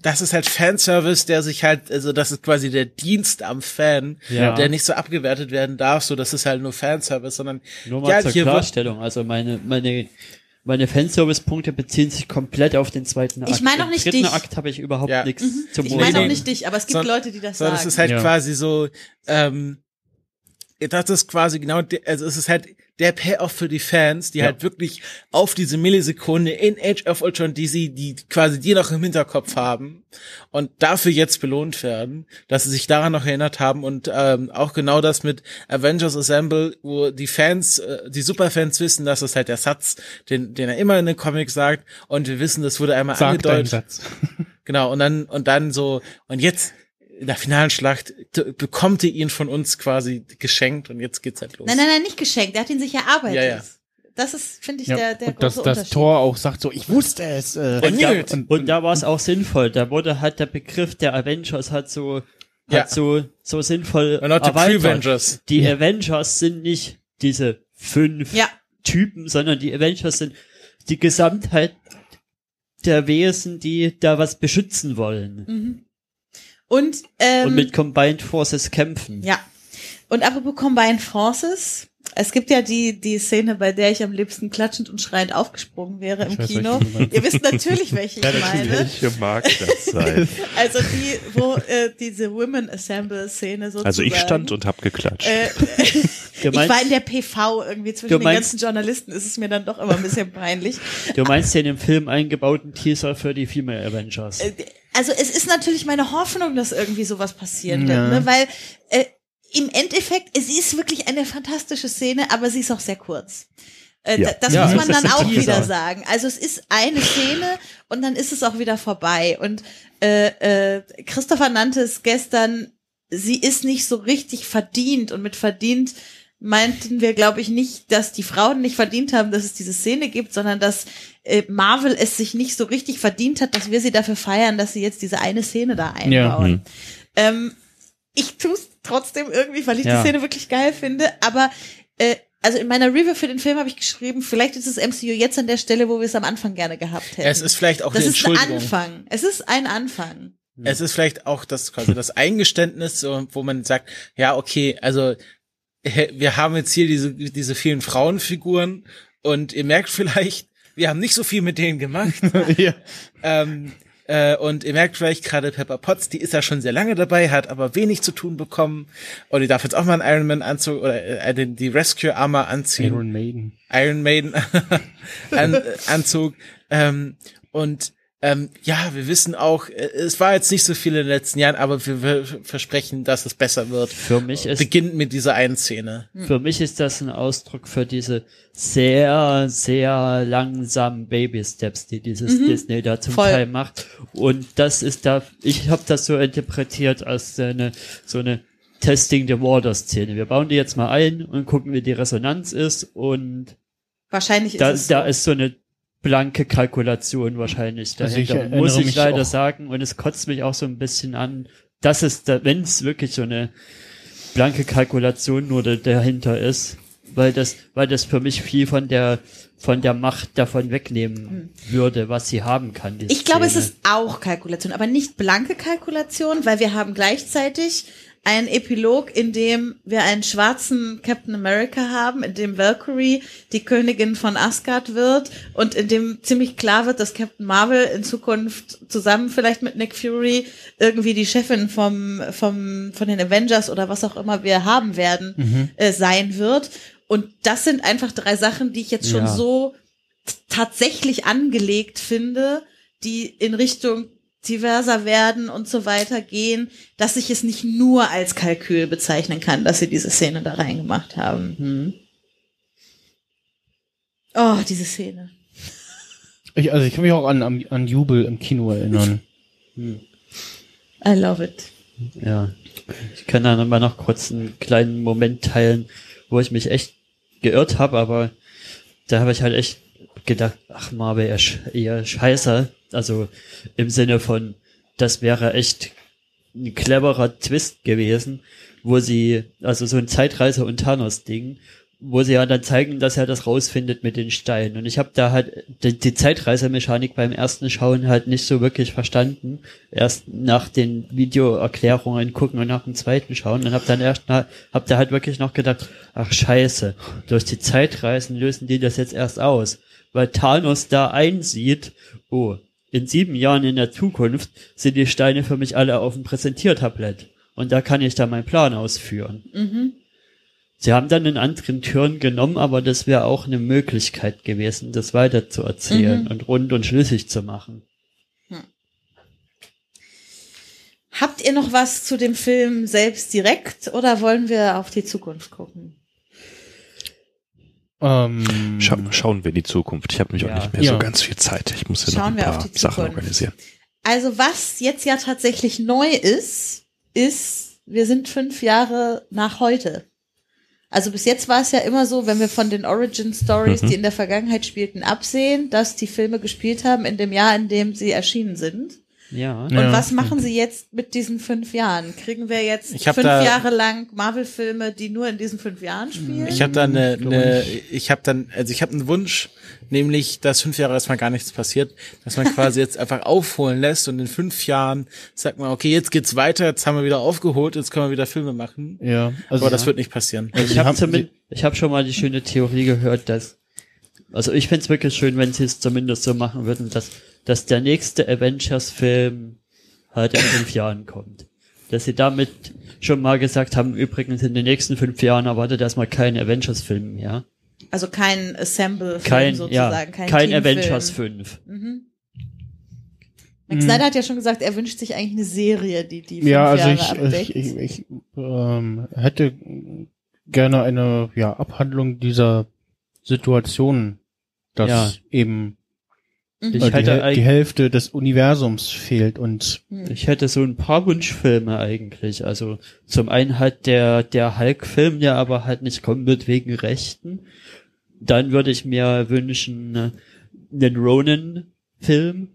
das ist halt Fanservice, der sich halt, also das ist quasi der Dienst am Fan, Ja. der nicht so abgewertet werden darf, so das ist halt nur Fanservice, sondern Nur mal ja, zur Klarstellung. Also meine, meine, meine Fanservice-Punkte beziehen sich komplett auf den zweiten Akt. Ich meine auch Im nicht dritten dich. Akt habe ich überhaupt Ja. nichts zum Ich meine auch nicht dich, aber es gibt Son- Leute, die das sondern sagen. es ist halt Ja. quasi so, ähm, das ist quasi genau, also es ist halt der Payoff für die Fans, die Ja. halt wirklich auf diese Millisekunde in Age of Ultron, die sie, die quasi die noch im Hinterkopf haben und dafür jetzt belohnt werden, dass sie sich daran noch erinnert haben und ähm, auch genau das mit Avengers Assemble, wo die Fans, äh, die Superfans wissen, dass das halt der Satz, den, den er immer in den Comics sagt und wir wissen, das wurde einmal deinen angedeutet. Satz. Genau, und dann, und dann so, und jetzt in der finalen Schlacht bekommt ihr ihn von uns quasi geschenkt und jetzt geht's halt los. Nein, nein, nein, nicht geschenkt. Der hat ihn sich erarbeitet. Ja, ja. Das ist, finde ich, Ja. der, der und dass große das Unterschied. Tor auch sagt so, ich wusste es. Äh, Und da, Newt. und da war es auch sinnvoll. Da wurde halt der Begriff der Avengers hat so, Ja. hat so, so sinnvoll Und erweitert. Die Avengers sind nicht diese fünf Ja. Typen, sondern die Avengers sind die Gesamtheit der Wesen, die da was beschützen wollen Mhm. Und, ähm, und mit Combined Forces kämpfen. Ja. Und apropos Combined Forces, es gibt ja die, die Szene, bei der ich am liebsten klatschend und schreiend aufgesprungen wäre im weiß, Kino. meinst. Ihr wisst natürlich, welche [laughs] ich meine. Welche mag das sein? [laughs] Also die, wo äh, diese Women Assemble Szene sozusagen. Also ich stand und hab geklatscht. Äh, [laughs] ich meinst- war in der PV irgendwie zwischen Du den meinst- ganzen Journalisten, ist es mir dann doch immer ein bisschen peinlich. Du meinst den im Film eingebauten Teaser für die Female Avengers. Äh, Also es ist natürlich meine Hoffnung, dass irgendwie sowas passieren Ja. wird, ne? weil äh, im Endeffekt, es ist wirklich eine fantastische Szene, aber sie ist auch sehr kurz. Äh, Ja. da- Das Ja, muss man das dann auch Teaser. wieder sagen. Also es ist eine Szene und dann ist es auch wieder vorbei. Und äh, äh, Christopher nannte es gestern, sie ist nicht so richtig verdient und mit verdient meinten wir, glaube ich, nicht, dass die Frauen nicht verdient haben, dass es diese Szene gibt, sondern dass äh, Marvel es sich nicht so richtig verdient hat, dass wir sie dafür feiern, dass sie jetzt diese eine Szene da einbauen. hm. Ähm, ich tue es trotzdem irgendwie, weil ich Ja. die Szene wirklich geil finde, aber äh, also in meiner Review für den Film habe ich geschrieben, vielleicht ist das MCU jetzt an der Stelle, wo wir es am Anfang gerne gehabt hätten. Es ist vielleicht auch das eine ist ein Entschuldigung. Anfang. Es ist ein Anfang. Es ist vielleicht auch das quasi das Eingeständnis, wo man sagt, ja, okay, also wir haben jetzt hier diese, diese vielen Frauenfiguren und ihr merkt vielleicht, wir haben nicht so viel mit denen gemacht. [laughs] ja. Ähm, äh, und ihr merkt vielleicht gerade Pepper Potts, die ist ja schon sehr lange dabei, hat aber wenig zu tun bekommen. Und die darf jetzt auch mal einen Iron Man Anzug oder äh, den, die Rescue Armor anziehen. Iron Maiden. Iron Maiden [laughs] An, äh, Anzug. Ähm, und ähm, ja, wir wissen auch, äh, es war jetzt nicht so viel in den letzten Jahren, aber wir, wir versprechen, dass es besser wird. Für mich ist Beginnt mit dieser einen Szene. Für mich ist das ein Ausdruck für diese sehr, sehr langsamen Baby-Steps, die dieses Disney da zum Voll. Teil macht. Und das ist da, ich habe das so interpretiert als eine, so eine Testing the Water-Szene. Wir bauen die jetzt mal ein und gucken, wie die Resonanz ist. Und Wahrscheinlich ist da, es da so. ist so eine blanke Kalkulation wahrscheinlich Also ich dahinter, erinnere muss ich leider auch- sagen. Und es kotzt mich auch so ein bisschen an, dass es da, wenn es wirklich so eine blanke Kalkulation nur da- dahinter ist, weil das, weil das für mich viel von der, von der Macht davon wegnehmen würde, was sie haben kann. Ich glaube, es Szene. ist auch Kalkulation, aber nicht blanke Kalkulation, weil wir haben gleichzeitig einen Epilog, in dem wir einen schwarzen Captain America haben, in dem Valkyrie die Königin von Asgard wird und in dem ziemlich klar wird, dass Captain Marvel in Zukunft zusammen vielleicht mit Nick Fury irgendwie die Chefin vom, vom, von den Avengers oder was auch immer wir haben werden, äh, sein wird. Und das sind einfach drei Sachen, die ich jetzt schon Ja. so tatsächlich angelegt finde, die in Richtung diverser werden und so weiter gehen, dass ich es nicht nur als Kalkül bezeichnen kann, dass sie diese Szene da reingemacht haben. Hm. Oh, diese Szene. Ich, also ich kann mich auch an, an, an Jubel im Kino erinnern. I love it. Ja. Ich kann da mal noch kurz einen kleinen Moment teilen, wo ich mich echt geirrt habe, aber da habe ich halt echt gedacht, ach Marvel, ihr Scheiße. Also im Sinne von, das wäre echt ein cleverer Twist gewesen, wo sie, also so ein Zeitreise- und Thanos-Ding, wo sie ja dann zeigen, dass er das rausfindet mit den Steinen. Und ich habe da halt die, die Zeitreisemechanik beim ersten Schauen halt nicht so wirklich verstanden. Erst nach den Videoerklärungen gucken und nach dem zweiten schauen. Und hab dann erst na, hab da halt wirklich noch gedacht, ach scheiße, durch die Zeitreisen lösen die das jetzt erst aus. Weil Thanos da einsieht, oh, in sieben Jahren in der Zukunft sind die Steine für mich alle auf dem Präsentiertablett. Und da kann ich dann meinen Plan ausführen. Mhm. Sie haben dann einen anderen Turn genommen, aber das wäre auch eine Möglichkeit gewesen, das weiter zu erzählen Mhm. und rund und schlüssig zu machen. Habt ihr noch was zu dem Film selbst direkt oder wollen wir auf die Zukunft gucken? Ähm, Scha schauen wir in die Zukunft. Ich habe nämlich Ja. auch nicht mehr Ja. so ganz viel Zeit. Ich muss ja noch Schauen ein wir auf paar die Sachen organisieren. Also was jetzt ja tatsächlich neu ist, ist, wir sind fünf Jahre nach heute. Also bis jetzt war es ja immer so, wenn wir von den Origin Stories, Mhm. die in der Vergangenheit spielten, absehen, dass die Filme gespielt haben in dem Jahr, in dem sie erschienen sind. Ja. Ja. Und was machen sie jetzt mit diesen fünf Jahren? Kriegen wir jetzt fünf Jahre lang Marvel-Filme, die nur in diesen fünf Jahren spielen? Ich habe da eine, eine ich habe dann, also ich habe einen Wunsch, nämlich, dass fünf Jahre erstmal gar nichts passiert, dass man quasi [laughs] jetzt einfach aufholen lässt und in fünf Jahren sagt man, okay, jetzt geht's weiter, jetzt haben wir wieder aufgeholt, jetzt können wir wieder Filme machen. ja, also Aber das wird nicht passieren. Also Ich habe ich habe schon mal die schöne Theorie gehört, dass, also ich find's wirklich schön, wenn sie es zumindest so machen würden, dass, dass der nächste Avengers-Film halt in fünf Jahren kommt. Dass sie damit schon mal gesagt haben, übrigens in den nächsten fünf Jahren erwartet erstmal kein Avengers-Film mehr. Also kein Assemble-Film Kein, sozusagen, ja, kein, kein. Avengers 5. Mhm. Max Snyder hat ja schon gesagt, er wünscht sich eigentlich eine Serie, die die fünf ja, also Jahre ich, abdeckt. ich, ich, ich ähm, hätte gerne eine ja, Abhandlung dieser Situation, dass Ja. eben. Ich die, hätte die eigentlich- Hälfte des Universums fehlt und Ich hätte so ein paar Wunschfilme eigentlich. Also zum einen halt der, der Hulk-Film, der aber halt nicht kommen wird wegen Rechten. Dann würde ich mir wünschen, äh, einen Ronan-Film.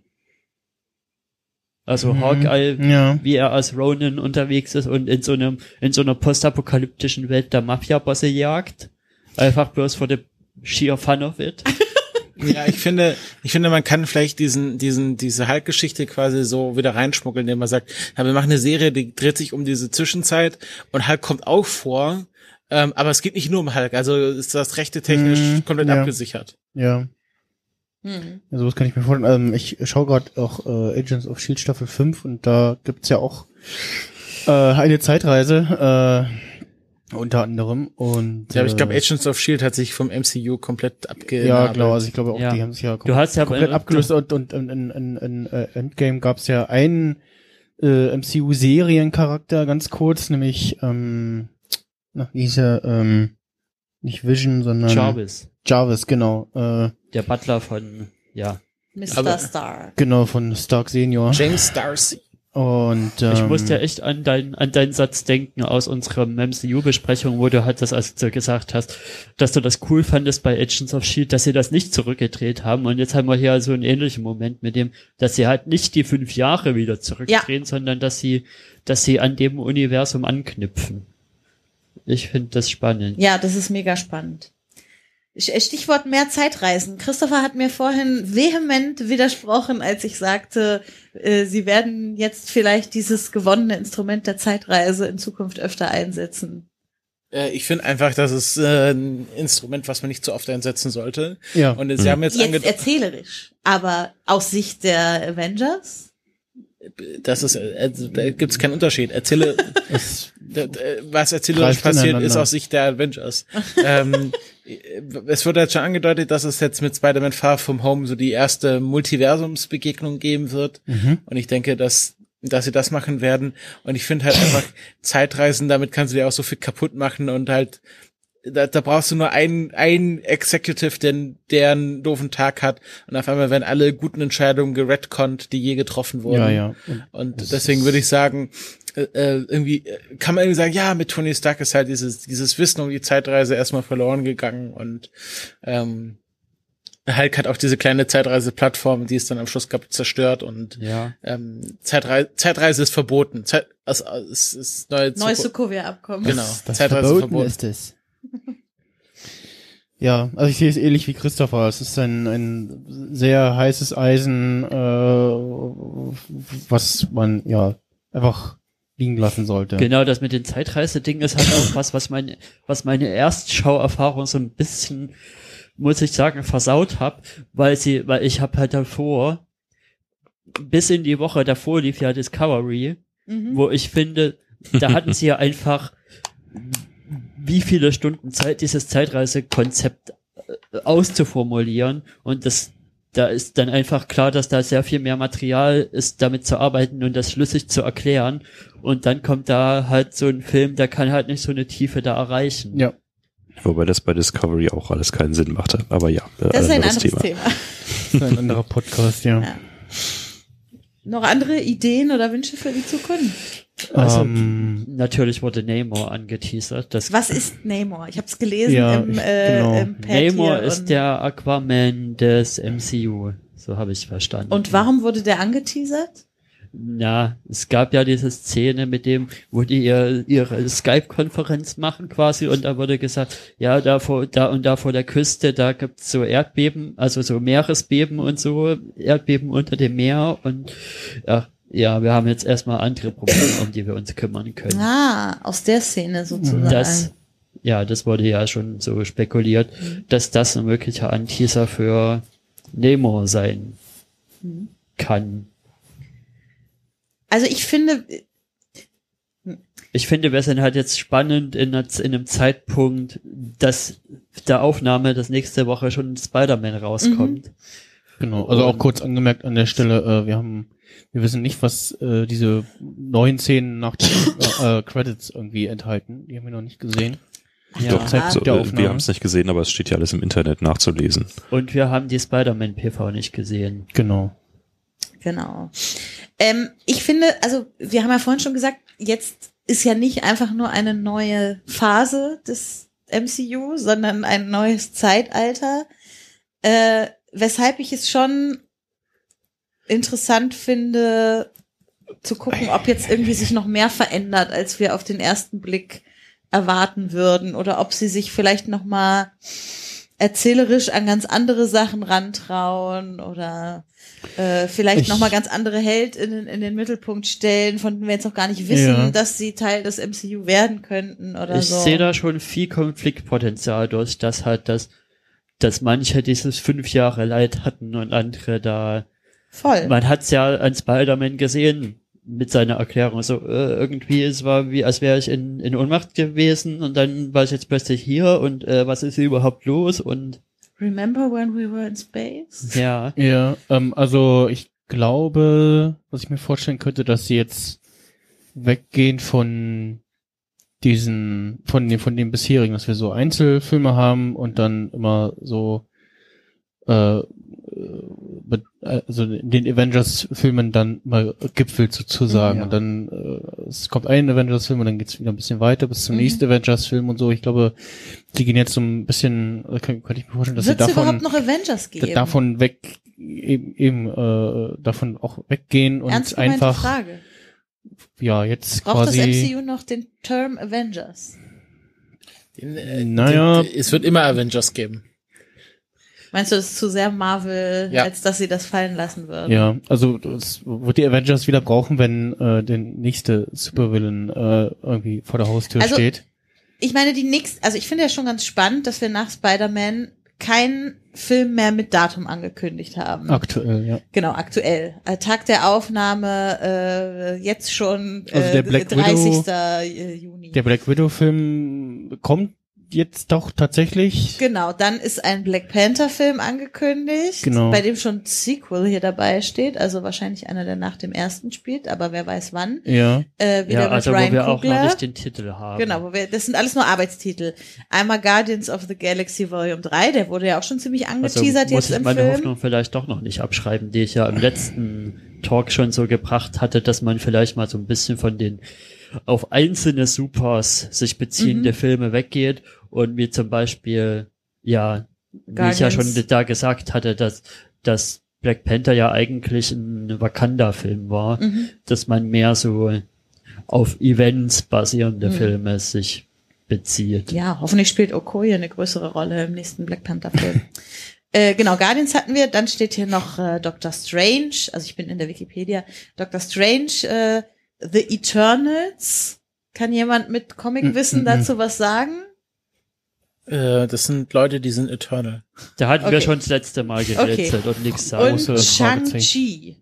Also Mhm. Hawkeye, ja, wie er als Ronan unterwegs ist und in so einem, in so einer postapokalyptischen Welt der Mafia-Bosse jagt. Einfach bloß for the sheer fun of it. Ja, ich finde, ich finde, man kann vielleicht diesen, diesen, diese Hulk-Geschichte quasi so wieder reinschmuggeln, indem man sagt, ja, wir machen eine Serie, die dreht sich um diese Zwischenzeit und Hulk kommt auch vor, ähm, aber es geht nicht nur um Hulk, also ist das rechte technisch Mhm, komplett ja. abgesichert. ja. Mhm. Ja, sowas kann ich mir vorstellen. Ähm, ich schaue gerade auch äh, Agents of Shield Staffel 5 und da gibt's ja auch äh, eine Zeitreise, äh, unter anderem. Und Ja, aber ich glaube, äh, Agents of Shield hat sich vom MCU komplett abge. ja, genau, also ich glaube auch, Ja. die haben sich ja Du hast ja komplett abgelöst und, und in, in, in, in äh, Endgame gab's ja einen äh, MCU-Seriencharakter, ganz kurz, nämlich ähm, na, wie hieß er, ähm, nicht Vision, sondern Jarvis, Jarvis, genau. Äh, der Butler von, ja. Mr. Aber- Star. genau, von Stark Senior. James Darcy. Und ähm, Ich musste echt an, dein, an deinen Satz denken aus unserer MCU-Besprechung, wo du halt das, als du gesagt hast, dass du das cool fandest bei Agents of S.H.I.E.L.D., dass sie das nicht zurückgedreht haben. Und jetzt haben wir hier so einen ähnlichen Moment mit dem, dass sie halt nicht die fünf Jahre wieder zurückdrehen, sondern dass sie, dass sie an dem Universum anknüpfen. Ich finde das spannend. Ja, das ist mega spannend. Äh, Stichwort mehr Zeitreisen. Christopher hat mir vorhin vehement widersprochen, als ich sagte, äh, sie werden jetzt vielleicht dieses gewonnene Instrument der Zeitreise in Zukunft öfter einsetzen. Äh, ich finde einfach, das ist äh, ein Instrument, was man nicht zu oft einsetzen sollte. ja, Und sie haben jetzt, Jetzt erzählerisch, aber aus Sicht der Avengers? das ist, äh, also, da gibt's keinen Unterschied. Erzähle, [laughs] es, was erzählerisch passiert, ist aus Sicht der Avengers. ähm, [laughs] es wird jetzt schon angedeutet, dass es jetzt mit Spider-Man Far From Home so die erste Multiversumsbegegnung geben wird. mhm. Und ich denke, dass, dass sie das machen werden. Und ich finde halt einfach Zeitreisen, damit kannst du dir auch so viel kaputt machen und halt da, da brauchst du nur einen, einen Executive, der, der einen doofen Tag hat und auf einmal werden alle guten Entscheidungen geredconnt, die je getroffen wurden. Ja, ja. Und Das deswegen würde ich sagen, äh, äh, irgendwie äh, kann man irgendwie sagen, ja, mit Tony Stark ist halt dieses, dieses Wissen um die Zeitreise erstmal verloren gegangen und ähm, Hulk hat auch diese kleine Zeitreise-Plattform, die es dann am Schluss gab, zerstört und Ja. ähm, Zeitrei Zeitreise ist verboten. Zeit, also, es ist neue Neues Sokovia-Abkommen. Genau. Das, das Zeitreise verboten, verboten. ist es. [laughs] Ja, also ich sehe es ähnlich wie Christopher. Es ist ein, ein sehr heißes Eisen, äh, was man ja einfach liegen lassen sollte. Genau, das mit den Zeitreise-Dingen ist halt auch was, was meine, was meine Erstschauerfahrung so ein bisschen, muss ich sagen, versaut hab, weil sie, weil ich habe halt davor, bis in die Woche davor lief ja Discovery, Mhm. wo ich finde, da hatten sie ja einfach wie viele Stunden Zeit, dieses Zeitreisekonzept äh, auszuformulieren und das da ist dann einfach klar, dass da sehr viel mehr Material ist, damit zu arbeiten und das schlüssig zu erklären. Und dann kommt da halt so ein Film, der kann halt nicht so eine Tiefe da erreichen. Ja. Wobei das bei Discovery auch alles keinen Sinn machte. Aber ja, äh, Das ist ein anderes anderes Thema. Das ist ein anderer Podcast, ja. Ja. Noch andere Ideen oder Wünsche für die Zukunft? Also, Ähm, Natürlich wurde Namor angeteasert. Das Was ist Namor? Ich habe es gelesen Ja, im, äh, genau. im Pad Namor hier ist der Aquaman des MCU. So habe ich verstanden. Und warum wurde der angeteasert? Na, es gab ja diese Szene mit dem, wo die ihr, ihre Skype-Konferenz machen quasi und da wurde gesagt, ja, da vor, da und da vor der Küste, da gibt's so Erdbeben, also so Meeresbeben und so, Erdbeben unter dem Meer und ja, ja, wir haben jetzt erstmal andere Probleme, um die wir uns kümmern können. Ah, aus der Szene sozusagen. Das, ja, das wurde ja schon so spekuliert, dass das ein möglicher Anteaser für Nemo sein kann. also ich finde, Ich finde, wir sind halt jetzt spannend in, in einem Zeitpunkt, dass der Aufnahme, dass nächste Woche schon Spider-Man rauskommt. genau. Also auch kurz angemerkt an der Stelle, äh, wir haben, wir wissen nicht, was äh, diese neuen Szenen nach den [laughs] äh, Credits irgendwie enthalten. Die haben wir noch nicht gesehen. Ja. Doch, Zeitpunkt so, der äh, wir haben es nicht gesehen, aber es steht ja alles im Internet nachzulesen. Und wir haben die Spider-Man-PV nicht gesehen. Genau. genau. Ähm, ich finde, also wir haben ja vorhin schon gesagt, jetzt ist ja nicht einfach nur eine neue Phase des MCU, sondern ein neues Zeitalter, äh, weshalb ich es schon interessant finde, zu gucken, ob jetzt irgendwie sich noch mehr verändert, als wir auf den ersten Blick erwarten würden, oder ob sie sich vielleicht noch mal erzählerisch an ganz andere Sachen rantrauen oder äh, vielleicht Ich- noch mal ganz andere Heldinnen in den Mittelpunkt stellen, von denen wir jetzt noch gar nicht wissen, Ja. dass sie Teil des MCU werden könnten oder ich so. sehe da schon viel Konfliktpotenzial durch, dass halt das, dass manche dieses fünf Jahre Leid hatten und andere da Voll. Man hat's ja an Spider-Man gesehen mit seiner Erklärung. So äh, irgendwie es war wie, als wäre ich in, in Ohnmacht gewesen und dann war ich jetzt plötzlich hier und äh, was ist hier überhaupt los und Remember when we were in space? ja, Ja, ähm, also ich glaube, was ich mir vorstellen könnte, dass sie jetzt weggehen von diesen, von dem, von dem bisherigen, dass wir so Einzelfilme haben und dann immer so, äh, also in den Avengers-Filmen dann mal gipfelt sozusagen Ja. und dann äh, es kommt ein Avengers-Film und dann geht's wieder ein bisschen weiter bis zum Mhm. nächsten Avengers-Film und so. Ich glaube, die gehen jetzt so ein bisschen, äh, kann, könnte ich mir vorstellen, dass Wird sie es davon überhaupt noch Avengers geben? davon weg eben, eben äh, davon auch weggehen und Ernst einfach Frage. ja jetzt Braucht quasi das MCU noch den Term Avengers? Den, äh, Naja. den, es wird immer Avengers geben. Meinst du, das ist zu sehr Marvel, Ja. als dass sie das fallen lassen würden? ja also es wird die Avengers wieder brauchen wenn äh, der nächste Supervillain äh, irgendwie vor der Haustür Also- steht Ich meine, die nächste, also ich finde ja schon ganz spannend, dass wir nach Spider-Man keinen Film mehr mit Datum angekündigt haben. aktuell ja Genau, aktuell. Äh, Tag der Aufnahme, äh, jetzt schon äh, Also der Black 30. Widow- äh, Juni. der Black Widow Film kommt jetzt doch tatsächlich. Genau, dann ist ein Black Panther Film angekündigt, Genau. bei dem schon ein Sequel hier dabei steht, also wahrscheinlich einer, der nach dem ersten spielt, aber wer weiß wann. Ja. Äh, wieder Ja, mit also Ryan wo wir auch Coogler. noch nicht den Titel haben. Genau, wo wir, das sind alles nur Arbeitstitel. Einmal Guardians of the Galaxy Volume 3, der wurde ja auch schon ziemlich Also angeteasert muss jetzt ich im meine Film. Hoffnung vielleicht doch noch nicht abschreiben, die ich ja im letzten Talk schon so gebracht hatte, dass man vielleicht mal so ein bisschen von den auf einzelne Supers sich beziehende Mhm. Filme weggeht und wie zum Beispiel, ja, wie ich ja schon da gesagt hatte, dass, dass Black Panther ja eigentlich ein Wakanda-Film war, Mhm. dass man mehr so auf Events basierende Mhm. Filme sich bezieht. Ja, hoffentlich spielt Okoye eine größere Rolle im nächsten Black Panther Film. [laughs] äh, genau, Guardians hatten wir, dann steht hier noch äh, Doctor Strange, also ich bin in der Wikipedia, Doctor Strange, äh, The Eternals. Kann jemand mit Comicwissen Mm, mm, dazu was sagen? Äh, das sind Leute, die sind eternal. Da hatten wir Okay. schon das letzte Mal gerätselt und nichts sagen. Und Shang-Chi.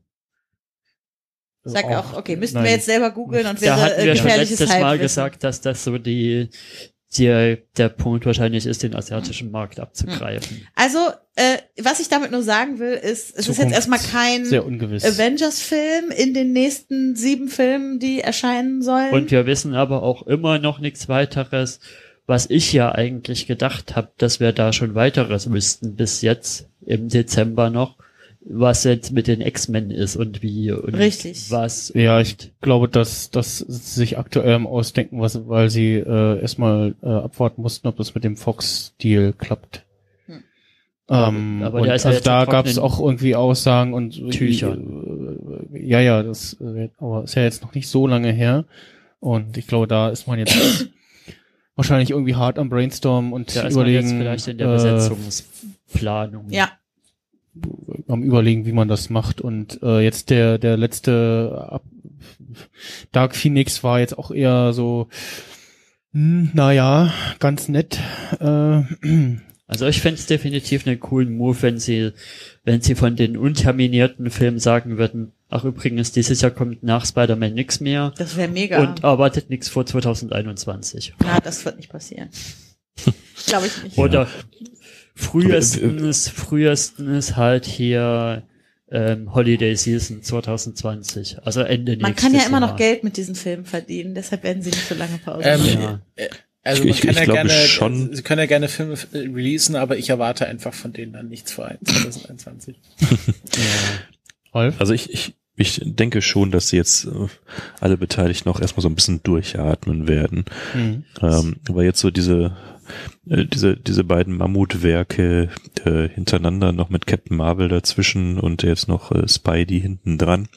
Sag Auch- auch, okay, müssten nein. wir jetzt selber googeln und Da wäre hatten äh, wir schon letztes Mal gesagt, dass das so die, die der Punkt wahrscheinlich ist, den asiatischen Markt abzugreifen. Also, äh, was ich damit nur sagen will, ist, es ist jetzt Zukunft erstmal kein. Avengers-Film in den nächsten sieben Filmen, die erscheinen sollen. Und wir wissen aber auch immer noch nichts weiteres, was ich ja eigentlich gedacht habe, dass wir da schon weiteres wüssten bis jetzt im Dezember noch, was jetzt mit den X-Men ist und wie und Richtig. was. Ja, ich glaube, dass dass sie sich aktuell am ausdenken, was, weil sie äh, erstmal äh, abwarten mussten, ob das mit dem Fox-Deal klappt. Hm. Ähm, Aber und ja also jetzt da gab es auch irgendwie Aussagen und Tüchern. Äh, ja, ja, das äh, aber ist ja jetzt noch nicht so lange her. Und ich glaube, da ist man jetzt [coughs] wahrscheinlich irgendwie hart am Brainstorm und da ist man jetzt überlegen, vielleicht in der äh, Besetzungsplanung. ja, am überlegen, wie man das macht. Und äh, jetzt der der letzte Ab Dark Phoenix war jetzt auch eher so, hm, naja, ganz nett. Äh, Also ich fände es definitiv einen coolen Move, wenn sie, wenn sie von den unterminierten Filmen sagen würden, ach übrigens, dieses Jahr kommt nach Spider-Man nix mehr das wäre mega. und erwartet nichts vor 2021. ja, das wird nicht passieren. [laughs] Glaube ich nicht. Oder frühestens, frühestens halt hier ähm, Holiday Season 2020, also Ende Man nächstes kann ja immer Jahr. noch Geld mit diesen Filmen verdienen, deshalb werden sie nicht so lange Pause. Ähm. Ja. äh, Also Ich- man kann ich ja glaube gerne, schon- sie können ja gerne Filme äh, releasen, aber ich erwarte einfach von denen dann nichts vor 2021. Rolf? [laughs] Also ich, ich, ich denke schon, dass sie jetzt äh, alle Beteiligten auch erstmal so ein bisschen durchatmen werden. Hm. Ähm, weil jetzt so diese, äh, diese, diese beiden Mammutwerke äh, hintereinander noch mit Captain Marvel dazwischen und jetzt noch äh, Spidey hinten dran.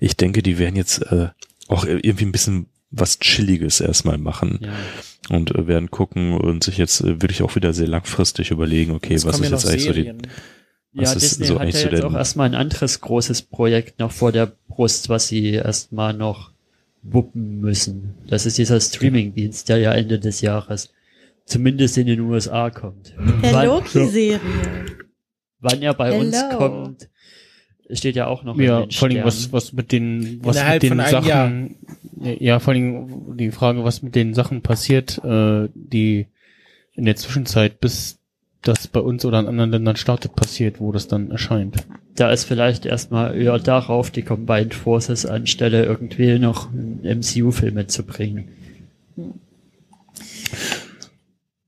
Ich denke, die werden jetzt äh, auch irgendwie ein bisschen was Chilliges erstmal machen Ja. und äh, werden gucken und sich jetzt äh, wirklich auch wieder sehr langfristig überlegen, okay, Es was ist jetzt eigentlich so die, Serien. Was ja, ist Disney so hat eigentlich ja jetzt auch erstmal ein anderes großes Projekt noch vor der Brust, was sie erstmal noch wuppen müssen. Das ist dieser Streaming-Dienst, der ja Ende des Jahres zumindest in den USA kommt. Der wann, Loki-Serie. wann er bei uns Hello. kommt, steht ja auch noch in Ja, vor allem was, was mit den, was Innerhalb mit den Sachen, ja, vor allem die Frage, was mit den Sachen passiert, äh, die in der Zwischenzeit, bis das bei uns oder in anderen Ländern startet, passiert, wo das dann erscheint. da ist vielleicht erstmal eher darauf die Combined Forces anstelle irgendwie noch einen MCU-Film mitzubringen.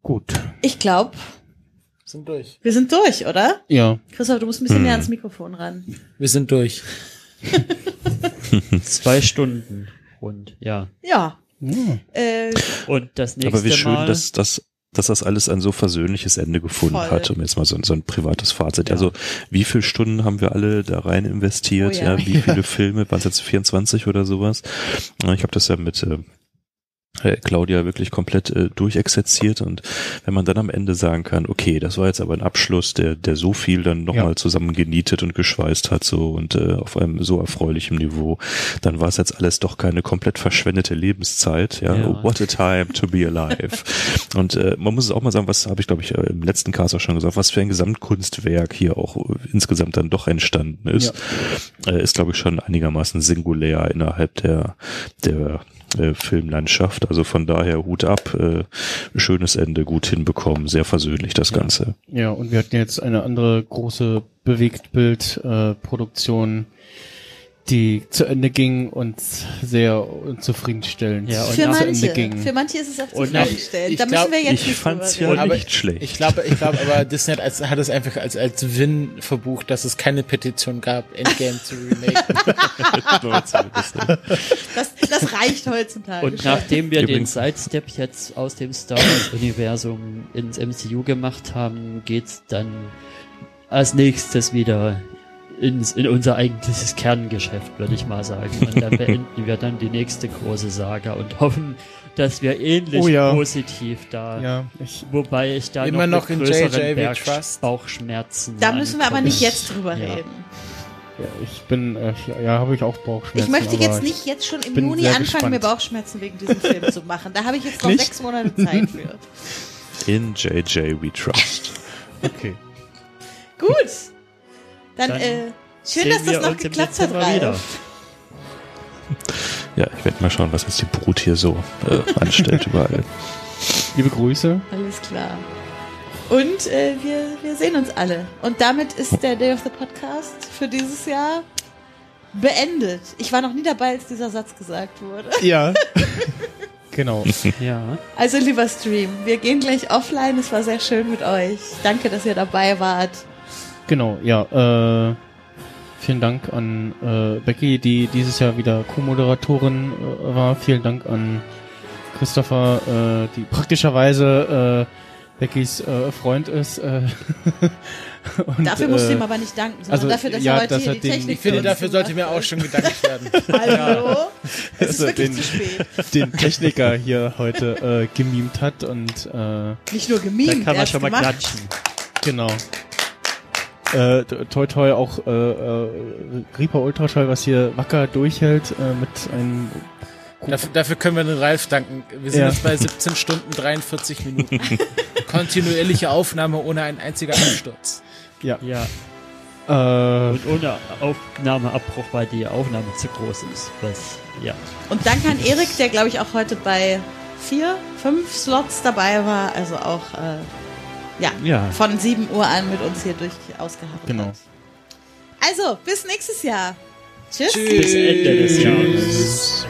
Gut. Ich glaube, Sind durch. wir sind durch, oder? Ja, Christoph, du musst ein bisschen Hm. näher ans Mikrofon ran. Wir sind durch. [laughs] Zwei Stunden und ja. Ja. ja. Äh, Und das nächste aber wie schön, Mal. dass, dass, dass das alles ein so versöhnliches Ende gefunden Voll. hat, um jetzt mal so, so ein privates Fazit. Ja. Also wie viele Stunden haben wir alle da rein investiert? Oh ja. ja. wie viele [laughs] Filme? Waren es jetzt 24 oder sowas? Ich habe das ja mit äh, Claudia wirklich komplett äh, durchexerziert und wenn man dann am Ende sagen kann, okay, das war jetzt aber ein Abschluss, der, der so viel dann nochmal Ja. zusammen genietet und geschweißt hat so und äh, auf einem so erfreulichen Niveau, dann war es jetzt alles doch keine komplett verschwendete Lebenszeit. Ja, Ja. what a time to be alive. [laughs] und äh, man muss es auch mal sagen, was habe ich glaube ich äh, im letzten Cast auch schon gesagt, was für ein Gesamtkunstwerk hier auch äh, insgesamt dann doch entstanden ist, äh, ist glaube ich schon einigermaßen singulär innerhalb der der äh, Filmlandschaft. Also von daher Hut ab, äh, schönes Ende, gut hinbekommen, sehr versöhnlich das Ganze. Ja, und wir hatten jetzt eine andere große Bewegtbild-Produktion, die zu Ende ging und sehr unzufriedenstellend Ja, und Für nach- zu Ende manche, ging. für manche ist es auch zufriedenstellend. ich Da glaub- müssen wir jetzt Ich nicht fand's ja. Aber nicht schlecht. Ich glaube, ich glaube, aber Disney hat, als, hat es einfach als, als Win verbucht, dass es keine Petition gab, Endgame zu remake. [laughs] [laughs] Das, das reicht heutzutage. Und schon. nachdem wir den Übrigens- Sidestep jetzt aus dem Star Wars-Universum ins MCU gemacht haben, geht's dann als nächstes wieder ins, in unser eigentliches Kerngeschäft, würde ich mal sagen. Und dann beenden wir dann die nächste große Saga und hoffen, dass wir ähnlich Oh ja. positiv da, Ja, ich, wobei ich da Immer noch, noch mit in größeren JJ we Berg- trust. Bauchschmerzen. da müssen wir aber nicht jetzt drüber Ja. reden. ja, ich bin, äh, ja, habe ich auch Bauchschmerzen. Ich möchte jetzt nicht jetzt schon im Juni anfangen, gespannt. mir Bauchschmerzen wegen diesem [laughs] Film zu machen. Da habe ich jetzt noch Nicht? sechs Monate Zeit für. In JJ We Trust. Okay. Gut. Dann, Dann äh, schön, dass das wir noch uns im geklappt hat. Ralf. [laughs] Ja, ich werde mal schauen, was jetzt die Brut hier so äh, anstellt überall. [laughs] Liebe Grüße. Alles klar. Und äh, wir, wir sehen uns alle. Und damit ist der Day of the Podcast für dieses Jahr beendet. Ich war noch nie dabei, als dieser Satz gesagt wurde. [laughs] Ja. genau. Ja. Also lieber Stream, wir gehen gleich offline. Es war sehr schön mit euch. Danke, dass ihr dabei wart. Genau, ja. Äh, vielen Dank an äh, Becky, die dieses Jahr wieder Co-Moderatorin äh, war. Vielen Dank an Christopher, äh, die praktischerweise äh, Beckys äh, Freund ist. Äh, [laughs] und, Dafür musst du äh, ihm aber nicht danken, sondern also, dafür, dass ja, er heute dass hier er die den- Technik Ich finde, dafür sollte mir auch schon gedankt [laughs] werden. Hallo? Es ist Also wirklich den- zu spät. [laughs] den Techniker hier heute äh, gemimt hat und äh, Nicht nur Da gemimt, kann er man schon mal gemacht. klatschen. Genau. Äh, toi toi auch äh, äh, Reaper Ultraschall, was hier wacker durchhält äh, mit einem Dafür, dafür können wir den Ralf danken. Wir sind Ja. jetzt bei 17 Stunden 43 Minuten. [laughs] Kontinuierliche Aufnahme ohne einen einzigen Absturz. ja Ja. äh, Und ohne Aufnahmeabbruch, weil die Aufnahme zu groß ist. Was, ja. Und danke an Erik, der glaube ich auch heute bei vier, fünf Slots dabei war. Also auch äh, ja, Ja. von 7 Uhr an mit uns hier durch ausgeharrt Genau. hat. Also, bis nächstes Jahr. Tschüss. Tschüss. Bis Ende des Jahres.